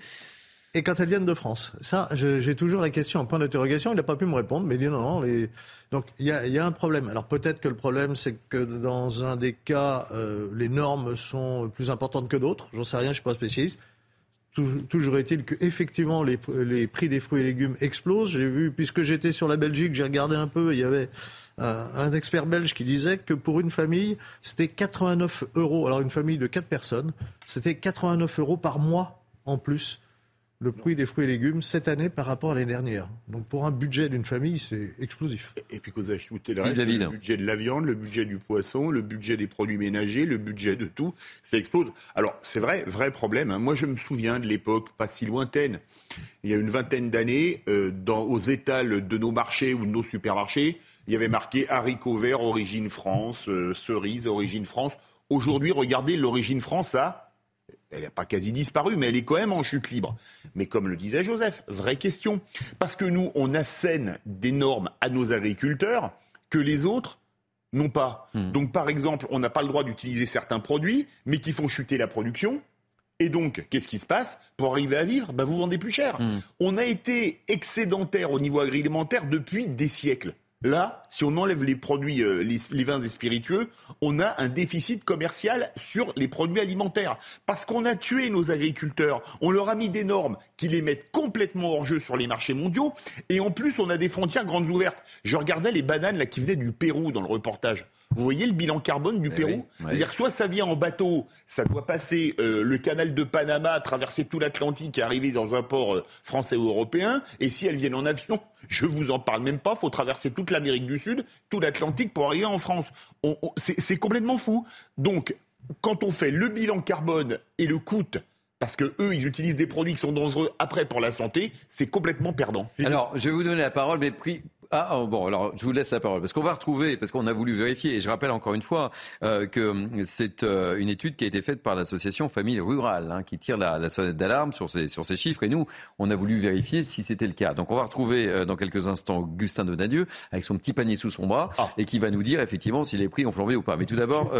Et quand elles viennent de France Ça, j'ai toujours la question en point d'interrogation. Il n'a pas pu me répondre, mais il dit non, non. Les... Donc il y a, il y a un problème. Alors peut-être que le problème, c'est que dans un des cas, euh, les normes sont plus importantes que d'autres. J'en sais rien, je ne suis pas spécialiste. Tou- Toujours est-il que effectivement les, les prix des fruits et légumes explosent. J'ai vu, puisque j'étais sur la Belgique, j'ai regardé un peu. Il y avait un, expert belge qui disait que pour une famille, c'était 89 euros. Alors une famille de 4 personnes, c'était 89 euros par mois en plus le prix des fruits et légumes cette année par rapport à l'année dernière. Donc pour un budget d'une famille, c'est explosif. Et puis que vous ajoutez le reste, David. le budget de la viande, le budget du poisson, le budget des produits ménagers, le budget de tout, ça explose. Alors c'est vrai, vrai problème. hein. Moi je me souviens de l'époque pas si lointaine, il y a une vingtaine d'années, euh, dans, aux étals de nos marchés ou de nos supermarchés, il y avait marqué haricots verts origine France, euh, cerises origine France. Aujourd'hui, regardez l'origine France a elle n'a pas quasi disparu, mais elle est quand même en chute libre. Mais comme le disait Joseph, vraie question. Parce que nous, on assène des normes à nos agriculteurs que les autres n'ont pas. Donc, par exemple, on n'a pas le droit d'utiliser certains produits, mais qui font chuter la production. Et donc, qu'est-ce qui se passe Pour arriver à vivre, bah, vous vendez plus cher. On a été excédentaire au niveau agroalimentaire depuis des siècles. Là, si on enlève les produits, euh, les, vins et spiritueux, on a un déficit commercial sur les produits alimentaires. Parce qu'on a tué nos agriculteurs. On leur a mis des normes qui les mettent complètement hors jeu sur les marchés mondiaux. Et en plus, on a des frontières grandes ouvertes. Je regardais les bananes là, qui venaient du Pérou dans le reportage. Vous voyez le bilan carbone du eh Pérou C'est-à-dire que soit ça vient en bateau, ça doit passer euh, le canal de Panama, traverser tout l'Atlantique et arriver dans un port euh, français ou européen. Et si elles viennent en avion, je vous en parle même pas, il faut traverser toute l'Amérique du Sud, tout l'Atlantique pour arriver en France. c'est complètement fou. Donc, quand on fait le bilan carbone et le coût parce que eux, ils utilisent des produits qui sont dangereux après pour la santé, c'est complètement perdant. Alors, je vais vous donner la parole, mais ah, oh, bon, alors je vous laisse la parole, parce qu'on va retrouver, parce qu'on a voulu vérifier, et je rappelle encore une fois euh, que hum, c'est euh, une étude qui a été faite par l'association Famille Rurale, hein, qui tire la, sonnette d'alarme sur ces, sur ces chiffres, et nous, on a voulu vérifier si c'était le cas. Donc on va retrouver euh, dans quelques instants Augustin Donadieu, avec son petit panier sous son bras, ah. et qui va nous dire effectivement si les prix ont flambé ou pas. Mais tout d'abord...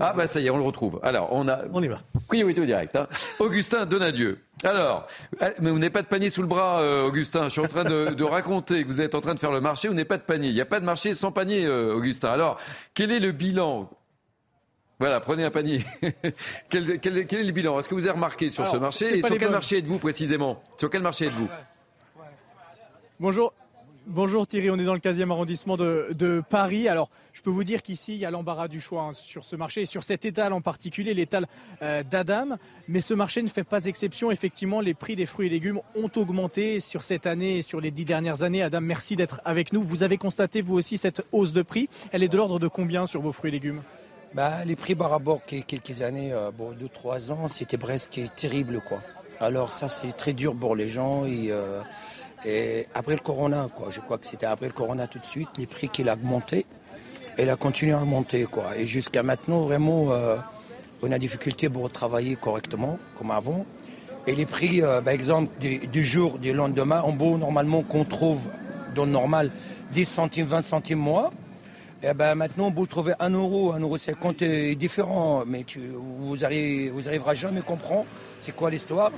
ah bah ça y est, on le retrouve. Alors, on a... On y va. Priorité au direct. Hein. Augustin Donadieu. Alors, eh, mais vous n'avez pas de panier sous le bras, euh, Augustin. Je suis en train de, raconter que vous êtes en train de faire le marché. Vous n'avez pas de panier. Il n'y a pas de marché sans panier, euh, Augustin. Alors, quel est le bilan? Voilà, prenez un panier. quel, est le bilan? Est-ce que vous avez remarqué sur ce marché Et sur quel marché êtes-vous précisément? Sur quel marché êtes-vous? Bonjour. Bonjour Thierry, on est dans le 15e arrondissement de, Paris. Alors, je peux vous dire qu'ici, il y a l'embarras du choix hein, sur ce marché sur cet étal en particulier, l'étal euh, d'Adam. Mais ce marché ne fait pas exception. Effectivement, les prix des fruits et légumes ont augmenté sur cette année et sur les dix dernières années. Adam, merci d'être avec nous. Vous avez constaté, vous aussi, cette hausse de prix. Elle est de l'ordre de combien sur vos fruits et légumes? Bah, Les prix par rapport à quelques années, euh, bon, deux, trois ans, c'était presque terrible. quoi. Alors ça, c'est très dur pour les gens. Euh, et après le corona, quoi, je crois que c'était après le corona tout de suite, les prix qu'il a augmenté, il a continué à monter. Quoi. Et jusqu'à maintenant, vraiment, euh, on a difficulté pour travailler correctement, comme avant. Et les prix, euh, par exemple, du, jour, du lendemain, en beau, normalement, qu'on trouve dans le normal 10 centimes, 20 centimes mois, et eh ben maintenant, vous trouvez 1 euro, 1 euro 50 est différent, mais vous arriverez vous jamais à comprendre c'est quoi l'histoire.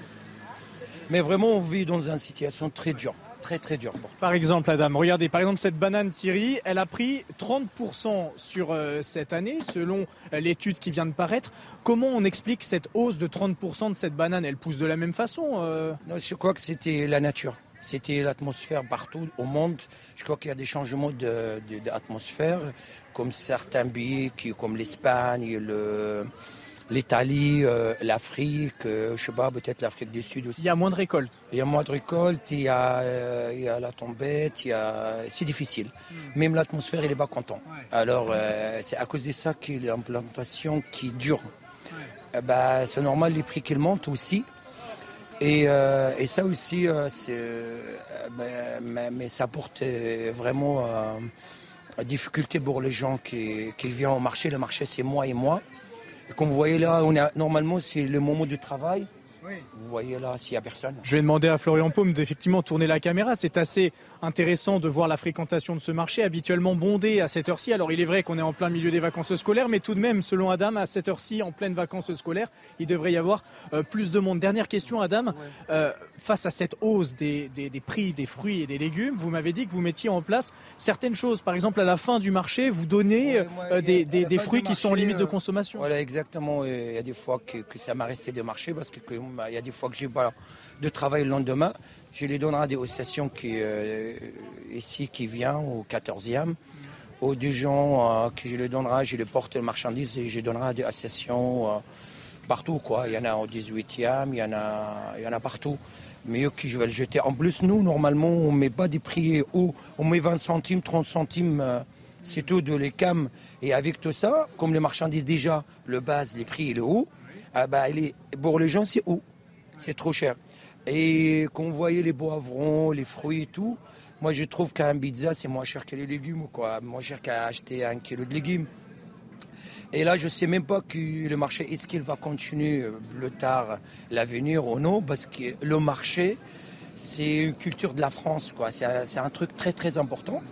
Mais vraiment, on vit dans une situation très dure. Très, très dure. Par exemple, Adam, regardez, par exemple, cette banane Thierry, elle a pris 30% sur euh, cette année, selon euh, l'étude qui vient de paraître. Comment on explique cette hausse de 30% de cette banane? Elle pousse de la même façon euh? Non, Je crois que c'était la nature. C'était l'atmosphère partout au monde. Je crois qu'il y a des changements d'atmosphère, comme certains pays, comme l'Espagne, le, l'Italie, euh, l'Afrique, euh, je sais pas, peut-être l'Afrique du Sud aussi. Il y a moins de récoltes. Il y a moins de récoltes, il y a, euh, il y a la tombette, il y a... c'est difficile. Hmm. Même l'atmosphère, il n'est pas content. Alors, c'est à cause de ça que l'implantation qui dure. Ben, c'est normal les prix qu'ils montent aussi. Et, et ça aussi, c'est, ben, mais, mais, ça apporte vraiment difficulté pour les gens qui, qui viennent au marché. Le marché, c'est moi et moi. Comme vous voyez là, on a, normalement c'est le moment du travail. Vous voyez là s'il n'y a personne. Je vais demander à Florian Paume d'effectivement tourner la caméra. C'est assez intéressant de voir la fréquentation de ce marché, habituellement bondé à cette heure-ci. Alors il est vrai qu'on est en plein milieu des vacances scolaires, mais tout de même, selon Adam, à cette heure-ci, en pleine vacances scolaires, il devrait y avoir euh, plus de monde. Dernière question, Adam. Euh, face à cette hausse des, prix des fruits et des légumes, vous m'avez dit que vous mettiez en place certaines choses. Par exemple, à la fin du marché, vous donnez euh, des, fruits qui sont en limite de consommation. Voilà, exactement. Il y a des fois que, ça m'a resté de marché parce qu'il y a des fois que j'ai pas de travail le lendemain. Je les donnerai des associations qui, euh, ici qui viennent au 14e. Aux des gens euh, que je les donnerai, je les porte le marchandise et je donnerai à des associations euh, partout. Quoi. Il y en a au 18e, il y en a, il y a partout. Mais eux qui je vais le jeter. En plus, nous, normalement, on ne met pas des prix hauts. On met 20 centimes, 30 centimes. c'est tout de l'écam. Et avec tout ça, comme les marchandises déjà, le base, les prix, il est haut, ah bah, il est, pour les gens, c'est haut. C'est trop cher. Et vous voyez les poivrons, les fruits et tout, moi je trouve qu'un pizza c'est moins cher que les légumes, quoi. Moins cher qu'à acheter un kilo de légumes. Et là, je ne sais même pas que le marché, est-ce qu'il va continuer euh, plus tard l'avenir ou non, parce que le marché, c'est une culture de la France, quoi. C'est un, truc très très important.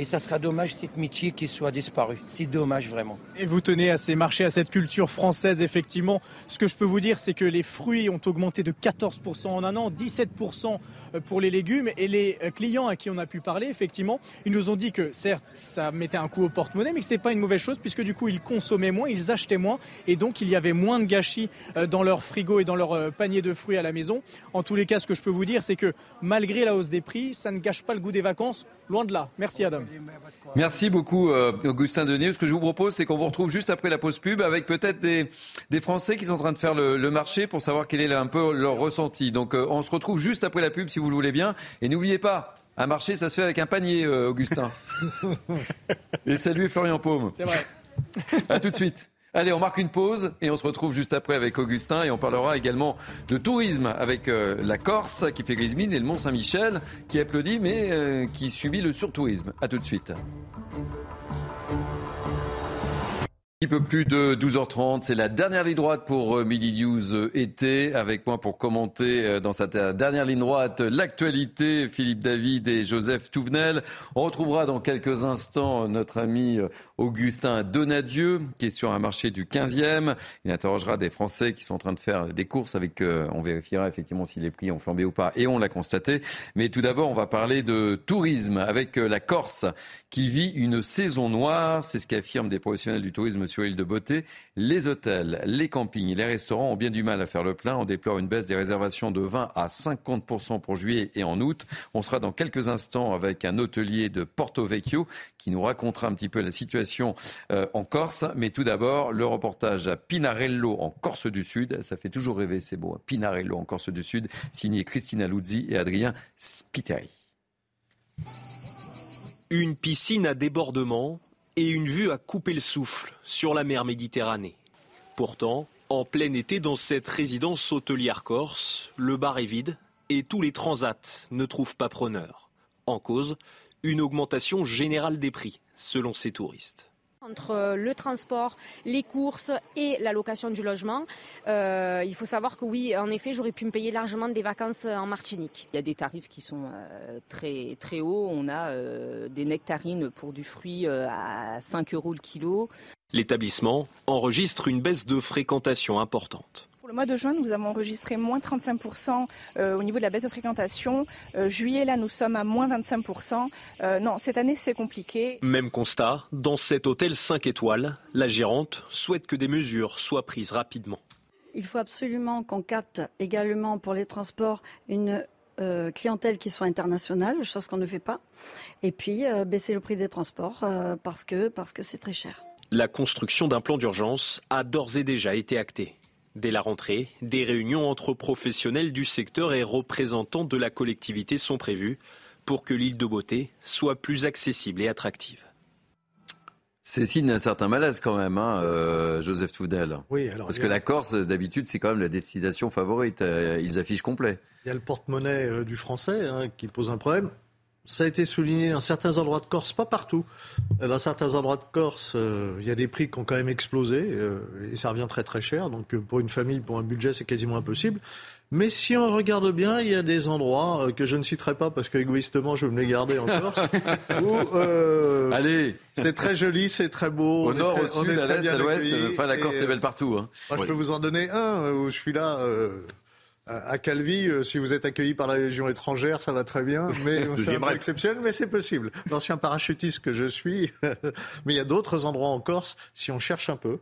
Et ça sera dommage cette métier qui soit disparu. C'est dommage vraiment. Et vous tenez à ces marchés, à cette culture française, effectivement. Ce que je peux vous dire, c'est que les fruits ont augmenté de 14% en un an, 17% pour les légumes. Et les clients à qui on a pu parler, effectivement, ils nous ont dit que certes, ça mettait un coup au porte-monnaie, mais que ce n'était pas une mauvaise chose, puisque du coup, ils consommaient moins, ils achetaient moins. Et donc, il y avait moins de gâchis euh, dans leur frigo et dans leur euh, panier de fruits à la maison. En tous les cas, ce que je peux vous dire, c'est que malgré la hausse des prix, ça ne gâche pas le goût des vacances. Loin de là. Merci Adam. Merci beaucoup euh, Augustin Denis. Ce que je vous propose, c'est qu'on vous retrouve juste après la pause pub avec peut-être des, des Français qui sont en train de faire le, marché pour savoir quel est un peu leur ressenti. Donc euh, on se retrouve juste après la pub si vous le voulez bien. Et n'oubliez pas, un marché, ça se fait avec un panier, euh, Augustin. et salut Florian Paume. C'est vrai. à tout de suite. Allez, on marque une pause et on se retrouve juste après avec Augustin et on parlera également de tourisme avec euh, la Corse qui fait grise mine et le Mont Saint-Michel qui applaudit mais euh, qui subit le surtourisme. À tout de suite. Un petit peu plus de 12h30, c'est la dernière ligne droite pour euh, Midi News été. Avec moi pour commenter dans cette dernière ligne droite l'actualité, Philippe David et Joseph Touvenel. On retrouvera dans quelques instants notre ami Augustin Donadieu, qui est sur un marché du 15e. Il interrogera des Français qui sont en train de faire des courses avec, on vérifiera effectivement si les prix ont flambé ou pas, et on l'a constaté. Mais tout d'abord, on va parler de tourisme avec la Corse qui vit une saison noire. C'est ce qu'affirment des professionnels du tourisme sur l'île de Beauté. Les hôtels, les campings les restaurants ont bien du mal à faire le plein. On déplore une baisse des réservations de 20 à 50% pour juillet et en août. On sera dans quelques instants avec un hôtelier de Porto Vecchio qui nous racontera un petit peu la situation euh, en Corse. Mais tout d'abord, le reportage à Pinarello en Corse du Sud. Ça fait toujours rêver, c'est beau. Hein. Pinarello en Corse du Sud, signé Christina Luzzi et Adrien Spiteri. Une piscine à débordement et une vue à couper le souffle sur la mer Méditerranée. Pourtant, en plein été dans cette résidence hôtelière corse, le bar est vide et tous les transats ne trouvent pas preneur. En cause, une augmentation générale des prix, selon ces touristes. Entre le transport, les courses et la location du logement, euh, il faut savoir que oui, en effet, j'aurais pu me payer largement des vacances en Martinique. Il y a des tarifs qui sont euh, très, très hauts. On a euh, des nectarines pour du fruit à 5 euros le kilo. L'établissement enregistre une baisse de fréquentation importante. Pour le mois de juin, nous avons enregistré moins 35% euh, au niveau de la baisse de fréquentation. Euh, juillet, là, nous sommes à moins 25%. Euh, non, cette année, c'est compliqué. Même constat, dans cet hôtel 5 étoiles, la gérante souhaite que des mesures soient prises rapidement. Il faut absolument qu'on capte également pour les transports une clientèle qui soit internationale, chose qu'on ne fait pas. Et puis baisser le prix des transports parce que parce que c'est très cher. La construction d'un plan d'urgence a d'ores et déjà été actée. Dès la rentrée, des réunions entre professionnels du secteur et représentants de la collectivité sont prévues pour que l'île de Beauté soit plus accessible et attractive. C'est signe d'un certain malaise quand même, hein, euh, Joseph Toudel. Oui, alors, Parce que la Corse, d'habitude, c'est quand même la destination favorite. Euh, ils affichent complet. Il y a le porte-monnaie euh, du français hein, qui pose un problème. Ça a été souligné dans certains endroits de Corse, pas partout. Dans certains endroits de Corse, euh, il y a des prix qui ont quand même explosé euh, et ça revient très très cher. Donc euh, pour une famille, pour un budget, c'est quasiment impossible. Mais si on regarde bien, il y a des endroits que je ne citerai pas parce qu'égoïstement, je vais me les garder en Corse. où, Allez, c'est très joli, c'est très beau. Au nord, au sud, à l'est, à l'ouest. Enfin, la Corse est belle partout. Hein. Moi, je peux vous en donner un où je suis là à Calvi, euh, si vous êtes accueilli par la Légion étrangère, ça va très bien, mais c'est un peu exceptionnel, mais c'est possible. L'ancien parachutiste que je suis, mais il y a d'autres endroits en Corse, si on cherche un peu,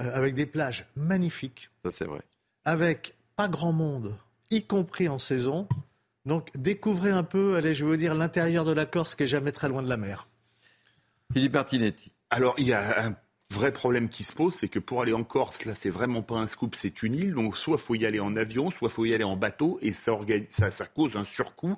euh, avec des plages magnifiques. Ça, c'est vrai. Avec pas grand monde, y compris en saison. Donc, découvrez un peu, allez, je vais vous dire, l'intérieur de la Corse qui est jamais très loin de la mer. Philippe Martinetti. Alors, il y a un vrai problème qui se pose, c'est que pour aller en Corse, là, c'est vraiment pas un scoop, c'est une île. Donc, soit faut y aller en avion, soit faut y aller en bateau, et ça, cause un surcoût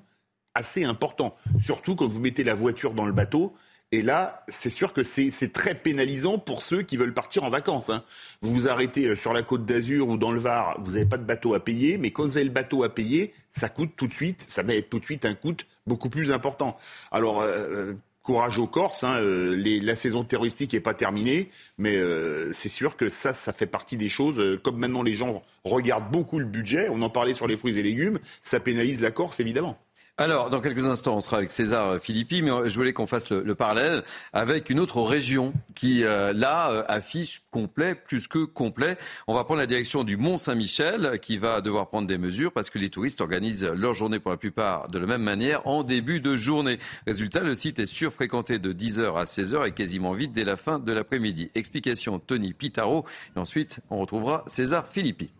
assez important. Surtout quand vous mettez la voiture dans le bateau. Et là, c'est sûr que c'est très pénalisant pour ceux qui veulent partir en vacances. Hein. Vous vous arrêtez euh, sur la côte d'Azur ou dans le Var, vous n'avez pas de bateau à payer, mais quand vous avez le bateau à payer, ça coûte tout de suite, ça va être tout de suite un coût beaucoup plus important. Alors, euh, euh, courage aux Corses. Hein, euh, la saison terroristique n'est pas terminée, mais euh, c'est sûr que ça, ça fait partie des choses. Euh, comme maintenant les gens regardent beaucoup le budget, on en parlait sur les fruits et légumes, ça pénalise la Corse évidemment. Alors, dans quelques instants, on sera avec César Philippi, mais je voulais qu'on fasse le, parallèle avec une autre région qui, euh, là, euh, affiche complet, plus que complet. On va prendre la direction du Mont-Saint-Michel, qui va devoir prendre des mesures parce que les touristes organisent leur journée pour la plupart de la même manière en début de journée. Résultat, le site est surfréquenté de 10h à 16h et quasiment vide dès la fin de l'après-midi. Explication Tony Pitaro. Et ensuite, on retrouvera César Philippi.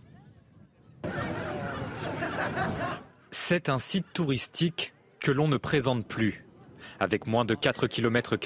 C'est un site touristique que l'on ne présente plus. Avec moins de 4 km,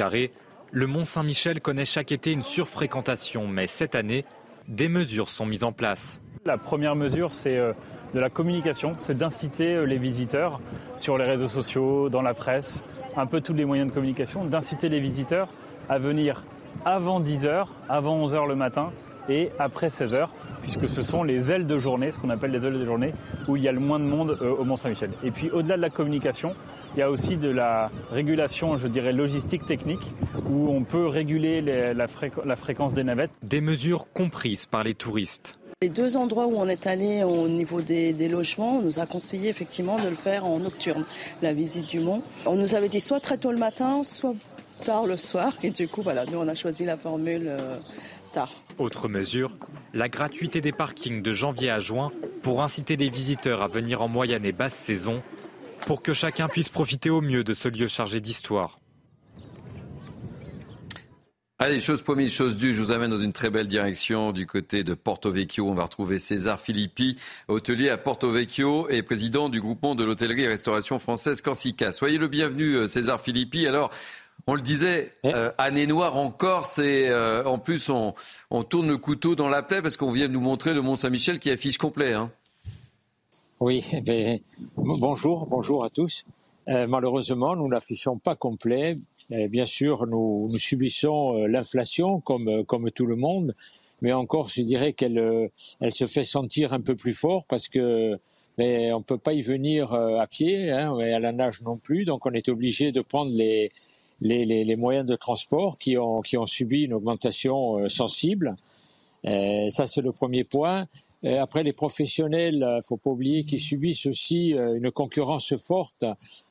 le Mont Saint-Michel connaît chaque été une surfréquentation, mais cette année, des mesures sont mises en place. La première mesure, c'est euh, de la communication, c'est d'inciter euh, les visiteurs sur les réseaux sociaux, dans la presse, un peu tous les moyens de communication, d'inciter les visiteurs à venir avant 10h, avant 11h le matin et après 16h puisque ce sont les ailes de journée, ce qu'on appelle les ailes de journée, où il y a le moins de monde euh, au Mont-Saint-Michel. Et puis au-delà de la communication, il y a aussi de la régulation, je dirais, logistique technique, où on peut réguler la, fréquence des navettes. Des mesures comprises par les touristes. Les deux endroits où on est allé au niveau des, des, logements, on nous a conseillé effectivement de le faire en nocturne, la visite du mont. On nous avait dit soit très tôt le matin, soit tard le soir. Et du coup, voilà, nous on a choisi la formule tard. Autre mesure, la gratuité des parkings de janvier à juin pour inciter les visiteurs à venir en moyenne et basse saison pour que chacun puisse profiter au mieux de ce lieu chargé d'histoire. Allez, chose promise, chose due, je vous amène dans une très belle direction du côté de Porto Vecchio. On va retrouver César Filippi, hôtelier à Porto Vecchio et président du groupement de l'hôtellerie et restauration française Corsica. Soyez le bienvenu, euh, César Filippi. Alors, on le disait, euh, année noire encore, c'est euh, en plus on, tourne le couteau dans la plaie parce qu'on vient de nous montrer le Mont Saint-Michel qui affiche complet. Hein. Oui, eh bonjour, bonjour à tous. Euh, malheureusement, nous n'affichons pas complet. bien sûr, nous, subissons l'inflation comme comme tout le monde, mais encore, je dirais qu'elle elle se fait sentir un peu plus fort parce que mais on peut pas y venir à pied, hein, et à la nage non plus, donc on est obligé de prendre les les, les, les, moyens de transport qui ont, qui ont subi une augmentation euh, sensible. Euh, ça, c'est le premier point. Euh, après, les professionnels, il faut pas oublier qu'ils subissent aussi une concurrence forte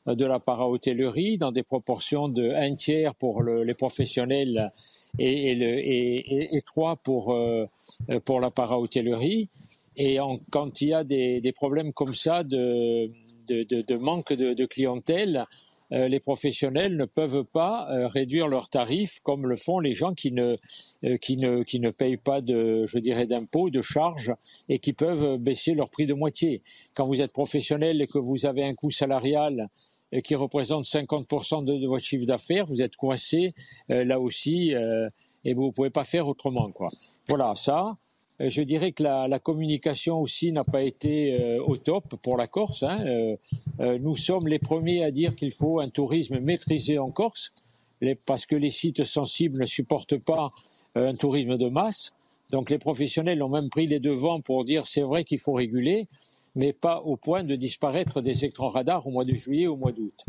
de la para-hôtellerie dans des proportions de un tiers pour le, les professionnels et, et, le, et, trois pour, pour la para-hôtellerie. Et en, quand il y a des, des problèmes comme ça de, de, de, de manque de, clientèle, les professionnels ne peuvent pas euh, réduire leurs tarifs comme le font les gens qui ne, euh, qui ne, qui ne payent pas de, je dirais, d'impôts, de charges et qui peuvent baisser leur prix de moitié. Quand vous êtes professionnel et que vous avez un coût salarial qui représente 50% de, de, votre chiffre d'affaires, vous êtes coincé là aussi et vous ne pouvez pas faire autrement. Quoi. Voilà, ça. Euh, je dirais que la, communication aussi n'a pas été euh, au top pour la Corse. Hein. Euh, nous sommes les premiers à dire qu'il faut un tourisme maîtrisé en Corse, parce que les sites sensibles ne supportent pas un tourisme de masse. Donc les professionnels ont même pris les devants pour dire c'est vrai qu'il faut réguler, mais pas au point de disparaître des écrans radars au mois de juillet ou au mois d'août.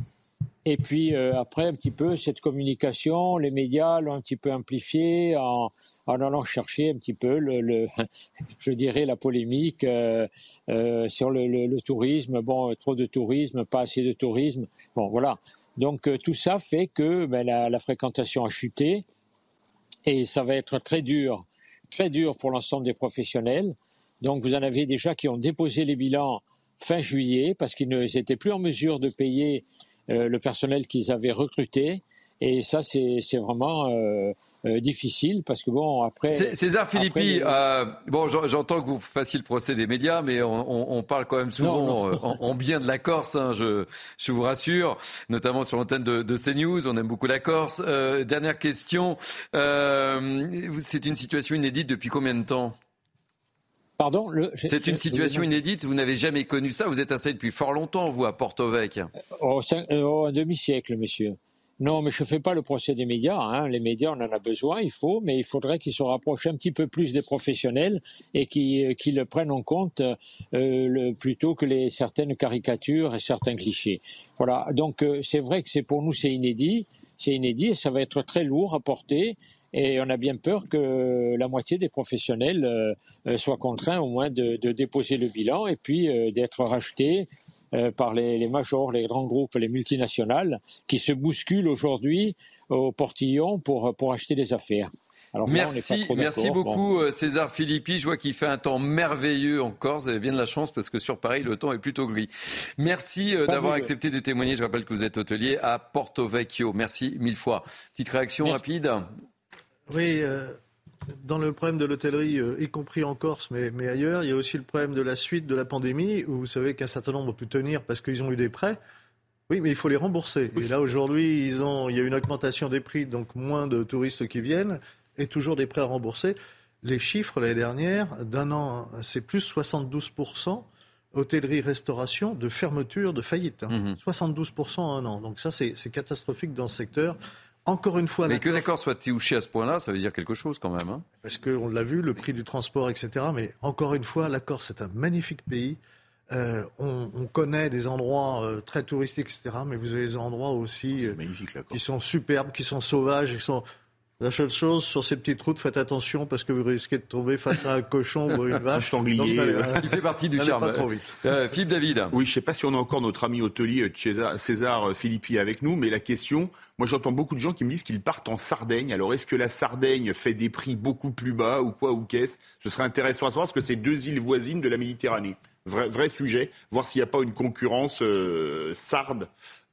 Et puis euh, après, un petit peu, cette communication, les médias l'ont un petit peu amplifiée en, en, allant chercher un petit peu, le, je dirais, la polémique euh, euh, sur le, tourisme. Bon, trop de tourisme, pas assez de tourisme. Bon, voilà. Donc tout ça fait que ben, la, la, fréquentation a chuté et ça va être très dur, très dur pour l'ensemble des professionnels. Donc vous en avez déjà qui ont déposé les bilans fin juillet parce qu'ils n'étaient plus en mesure de payer le personnel qu'ils avaient recruté. Et ça, c'est vraiment euh, euh, difficile parce que bon après. César Philippi, euh, bon j'entends que vous fassiez le procès des médias, mais on, on, parle quand même souvent En, bien de la Corse, hein, je, je, vous rassure, notamment sur l'antenne de, de, CNews. On aime beaucoup la Corse. Euh, dernière question, c'est une situation inédite depuis combien de temps? Pardon C'est une situation inédite, vous n'avez jamais connu ça, vous êtes installé depuis fort longtemps, vous, à Porto Vecchio. Oh, oh, un demi-siècle, monsieur. Non, mais je ne fais pas le procès des médias. Hein. Les médias, on en a besoin, il faut, mais il faudrait qu'ils se rapprochent un petit peu plus des professionnels et qu'ils le prennent en compte euh, le, plutôt que les certaines caricatures et certains clichés. Voilà. Donc euh, c'est vrai que c'est pour nous c'est inédit, c'est inédit et ça va être très lourd à porter. Et on a bien peur que la moitié des professionnels euh, euh, soient contraints au moins de, de, déposer le bilan et puis euh, d'être rachetés par les, les majors, les grands groupes, les multinationales, qui se bousculent aujourd'hui au portillon pour, pour acheter des affaires. Alors merci, merci beaucoup César Philippi. Je vois qu'il fait un temps merveilleux en Corse. Vous avez bien de la chance parce que sur Paris, le temps est plutôt gris. Merci d'avoir accepté de témoigner. Je rappelle que vous êtes hôtelier à Porto Vecchio. Merci mille fois. Petite réaction rapide Oui, euh, dans le problème de l'hôtellerie, y compris en Corse, mais, mais, ailleurs, il y a aussi le problème de la suite de la pandémie, où vous savez qu'un certain nombre peut tenir parce qu'ils ont eu des prêts. Oui, mais il faut les rembourser. Et là, aujourd'hui, ils ont, il y a une augmentation des prix, donc moins de touristes qui viennent et toujours des prêts à rembourser. Les chiffres l'année dernière, d'un an, c'est plus 72% hôtellerie-restauration de fermeture, de faillite. 72% mhm. en un an. Donc ça, c'est catastrophique dans ce secteur. Encore une fois... Mais que l'accord soit touché à ce point-là, ça veut dire quelque chose quand même. Hein Parce qu'on l'a vu, le prix du transport, etc. Mais encore une fois, l'accord, c'est un magnifique pays. Euh, on, connaît des endroits euh, très touristiques, etc. Mais vous avez des endroits aussi euh, qui sont superbes, qui sont sauvages, qui sont la seule chose, sur ces petites routes, faites attention parce que vous risquez de tomber face à un cochon ou une vache. Un sanglier. Il fait partie du charme. Pas trop vite. Euh, Philippe David. Oui, je ne sais pas si on a encore notre ami hôtelier César, César Philippi avec nous, mais la question, moi j'entends beaucoup de gens qui me disent qu'ils partent en Sardaigne. Alors est-ce que la Sardaigne fait des prix beaucoup plus bas ou quoi ou qu'est-ce? Ce serait intéressant à savoir parce que c'est deux îles voisines de la Méditerranée. Vrai, vrai sujet, voir s'il n'y a pas une concurrence euh, sarde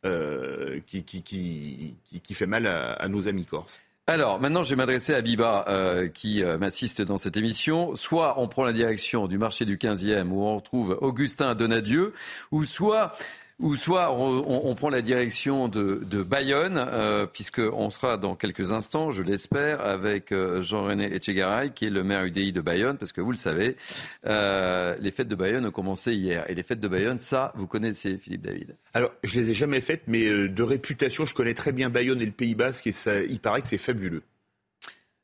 euh, qui, qui, qui, qui, fait mal à, à nos amis corses. Alors, maintenant, je vais m'adresser à Biba, euh, qui euh, m'assiste dans cette émission. Soit on prend la direction du marché du 15e, où on retrouve Augustin Donadieu, ou soit ou soit on, prend la direction de, Bayonne, euh, puisqu'on sera dans quelques instants, je l'espère, avec euh, Jean-René Etchegaray, qui est le maire UDI de Bayonne, parce que vous le savez, euh, les fêtes de Bayonne ont commencé hier. Et les fêtes de Bayonne, ça, vous connaissez, Philippe David Alors, je les ai jamais faites, mais de réputation, je connais très bien Bayonne et le Pays Basque, et ça, il paraît que c'est fabuleux.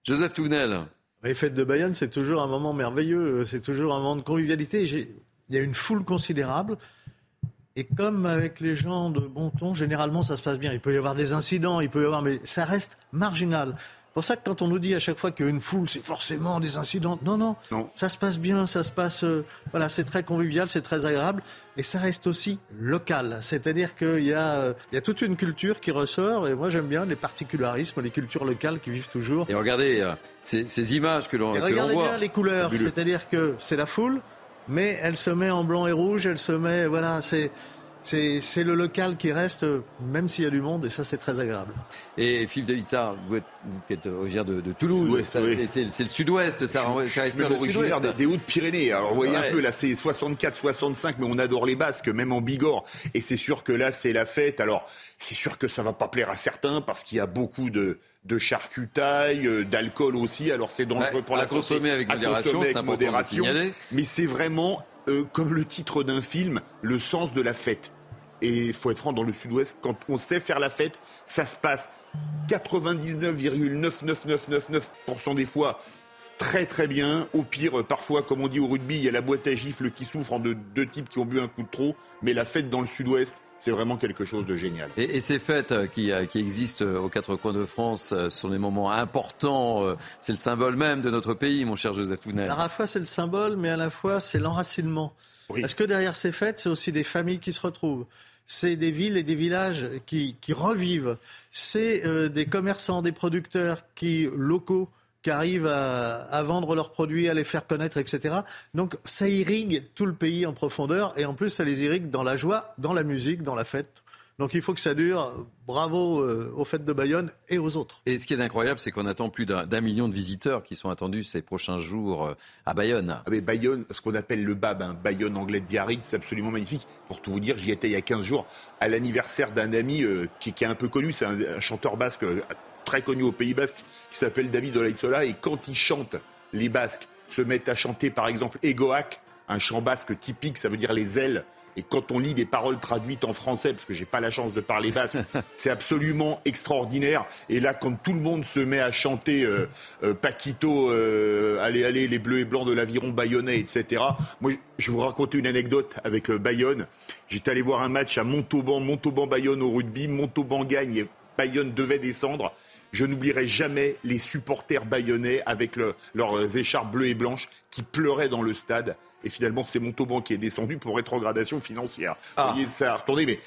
Joseph Tounel. Les fêtes de Bayonne, c'est toujours un moment merveilleux, c'est toujours un moment de convivialité. Il y a une foule considérable. Et comme avec les gens de bon ton, généralement ça se passe bien. Il peut y avoir des incidents, il peut y avoir, mais ça reste marginal. C'est pour ça que quand on nous dit à chaque fois qu'une foule, c'est forcément des incidents. Non, non, ça se passe bien, ça se passe. Euh, voilà, c'est très convivial, c'est très agréable, et ça reste aussi local. C'est-à-dire qu'il y a, euh, il y a toute une culture qui ressort, et moi j'aime bien les particularismes, les cultures locales qui vivent toujours. Et regardez euh, ces, images que l'on voit. Regardez bien les couleurs, c'est-à-dire que c'est la foule, mais elle se met en blanc et rouge, elle se met, voilà, c'est c'est le local qui reste, même s'il y a du monde, et ça, c'est très agréable. Et Philippe de Vitsar, vous êtes, originaire de, de, Toulouse, c'est le sud-ouest, ça, ça respire le originaire des, des Hautes-Pyrénées. Alors, vous voyez un peu, là, c'est 64, 65, mais on adore les Basques, même en Bigorre. Et c'est sûr que là, c'est la fête. Alors, c'est sûr que ça va pas plaire à certains, parce qu'il y a beaucoup de, de charcutaille, euh, d'alcool aussi. Alors, c'est dangereux pour la santé. consommer avec modération, c'est important Mais c'est vraiment euh, comme le titre d'un film, le sens de la fête. Et il faut être franc, dans le sud-ouest, quand on sait faire la fête, ça se passe 99,99999% des fois très très bien. Au pire, parfois, comme on dit au rugby, il y a la boîte à gifles qui souffre en deux types qui ont bu un coup de trop. Mais la fête dans le sud-ouest, c'est vraiment quelque chose de génial. Et, ces fêtes euh, qui, euh, qui, existent euh, aux quatre coins de France sont des moments importants. C'est le symbole même de notre pays, mon cher Joseph Founel. À la fois, c'est le symbole, mais à la fois, c'est l'enracinement. Parce que derrière ces fêtes, c'est aussi des familles qui se retrouvent. C'est des villes et des villages qui, qui revivent. C'est des commerçants, des producteurs qui locaux qui arrivent à, vendre leurs produits, à les faire connaître, etc. Donc ça irrigue tout le pays en profondeur et en plus ça les irrigue dans la joie, dans la musique, dans la fête. Donc il faut que ça dure. Bravo euh, aux fêtes de Bayonne et aux autres. Et ce qui est incroyable, c'est qu'on attend plus d'un million de visiteurs qui sont attendus ces prochains jours euh, à Bayonne. Ah mais Bayonne, ce qu'on appelle le BAB, hein, Bayonne anglais de Biarritz, c'est absolument magnifique. Pour tout vous dire, j'y étais il y a 15 jours à l'anniversaire d'un ami euh, qui, est un peu connu, c'est un, chanteur basque très connu au Pays Basque qui s'appelle David Olaïzola. Et quand il chante, les Basques se mettent à chanter par exemple Egoac, un chant basque typique, ça veut dire les ailes. Et quand on lit les paroles traduites en français, parce que j'ai pas la chance de parler basque, c'est absolument extraordinaire. Et là, quand tout le monde se met à chanter euh, euh, Paquito, euh, allez, allez, les bleus et blancs de l'aviron bayonnais, etc. Moi, je vais vous raconter une anecdote avec Bayonne. J'étais allé voir un match à Montauban, Montauban-Bayonne au rugby. Montauban gagne, Bayonne devait descendre. Je n'oublierai jamais les supporters bayonnais avec leurs écharpes bleues et blanches qui pleuraient dans le stade. Et finalement, c'est Montauban qui est descendu pour rétrogradation financière. Ah. Vous voyez, ça a retourné, mais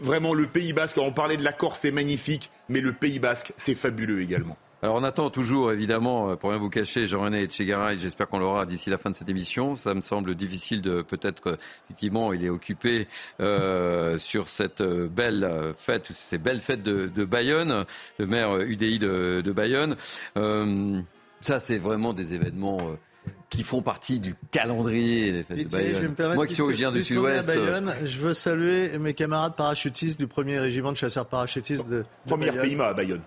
vraiment, le Pays Basque, on parlait de la Corse, c'est magnifique, mais le Pays Basque, c'est fabuleux également. Alors on attend toujours, évidemment, euh, pour rien vous cacher, Jean-René Etchegaray, j'espère qu'on l'aura d'ici la fin de cette émission. Ça me semble difficile de peut-être, effectivement, il est occupé euh, sur cette euh, belle fête, ces belles fêtes de, de Bayonne, le maire UDI de, de Bayonne. Euh, ça, c'est vraiment des événements euh, qui font partie du calendrier des fêtes Et de me Bayonne. Moi qui suis originaire du Sud-Ouest. Bayonne, je veux saluer mes camarades parachutistes du premier régiment de chasseurs parachutistes de, de Première Bayonne, PIMA à Bayonne.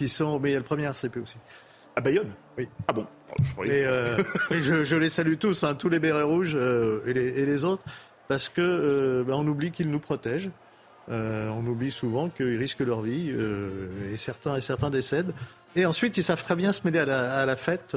Qui sont, mais il y a le premier RCP aussi. À Bayonne? Oui. Ah bon? Je Et, euh, et je, je les salue tous, hein, tous les bérets rouges euh, et, les, et les autres, parce que euh, ben, on oublie qu'ils nous protègent. On oublie souvent qu'ils risquent leur vie et certains et certains décèdent. Et ensuite, ils savent très bien se mêler à la, à la fête.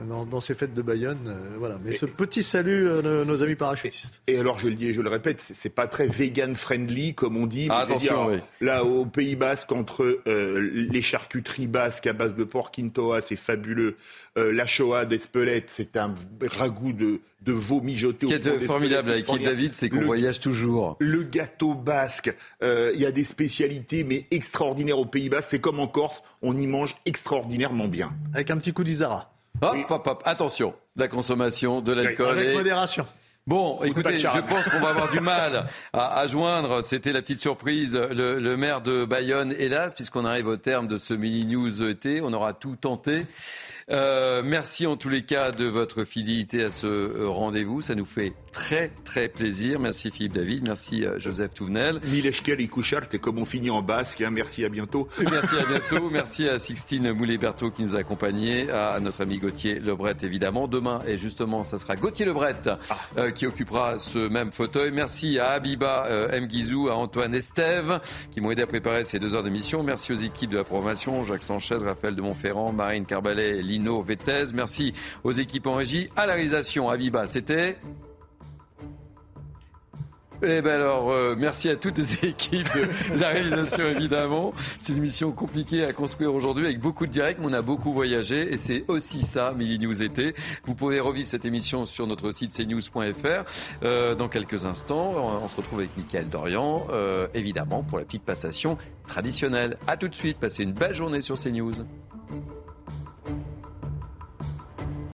Euh, dans, dans ces fêtes de Bayonne, euh, voilà. Mais ce petit salut euh, de nos amis parachutistes. Et alors, je le dis et je le répète, c'est c'est pas très vegan friendly comme on dit. Ah, attention, oui. Là, au Pays Basque, entre euh, les charcuteries basques à base de porc quintoa, c'est fabuleux. Euh, la Shoah d'Espelette, c'est un ragoût de, de veau mijoté. Ce qui est formidable avec Yves David, c'est qu'on Le- voyage toujours. Le gâteau basque, euh, il y a des spécialités, mais extraordinaires au Pays Basque. C'est comme en Corse, on y mange extraordinairement bien. Avec un petit coup d'Isara. Hop, hop, hop, attention, la consommation de l'alcool. Avec et- modération. Bon, écoutez, je pense qu'on va avoir du mal à, à joindre. C'était la petite surprise. Le, le maire de Bayonne, hélas, puisqu'on arrive au terme de ce mini news été, on aura tout tenté. Euh, merci en tous les cas de votre fidélité à ce euh, rendez-vous. Ça nous fait très très plaisir. Merci Philippe David, merci euh, Joseph Touvenel. Mileshkel et comme on finit en basque, hein, merci, à bientôt. Merci à bientôt. Merci à Sixtine Moulet-Berthaud qui nous a accompagnés, à notre ami Gauthier Lebret évidemment. Demain, et justement, ça sera Gauthier Lebret euh, qui occupera ce même fauteuil. Merci à Abiba euh, Mguizou, à Antoine Estève qui m'ont aidé à préparer ces deux heures d'émission. Merci aux équipes de la programmation, Jacques Sanchez, Raphaël de Montferrand, Marine Carbalet, Merci aux équipes en régie. À la réalisation, Abiba, c'était... Eh ben alors, euh, merci à toutes les équipes de la réalisation évidemment. C'est une mission compliquée à construire aujourd'hui avec beaucoup de directs, mais on a beaucoup voyagé et c'est aussi ça, Mini News été. Vous pouvez revivre cette émission sur notre site cnews.fr euh, dans quelques instants. On, on se retrouve avec Mickaël Dorian, euh, évidemment, pour la petite passation traditionnelle. À tout de suite, passez une belle journée sur CNews.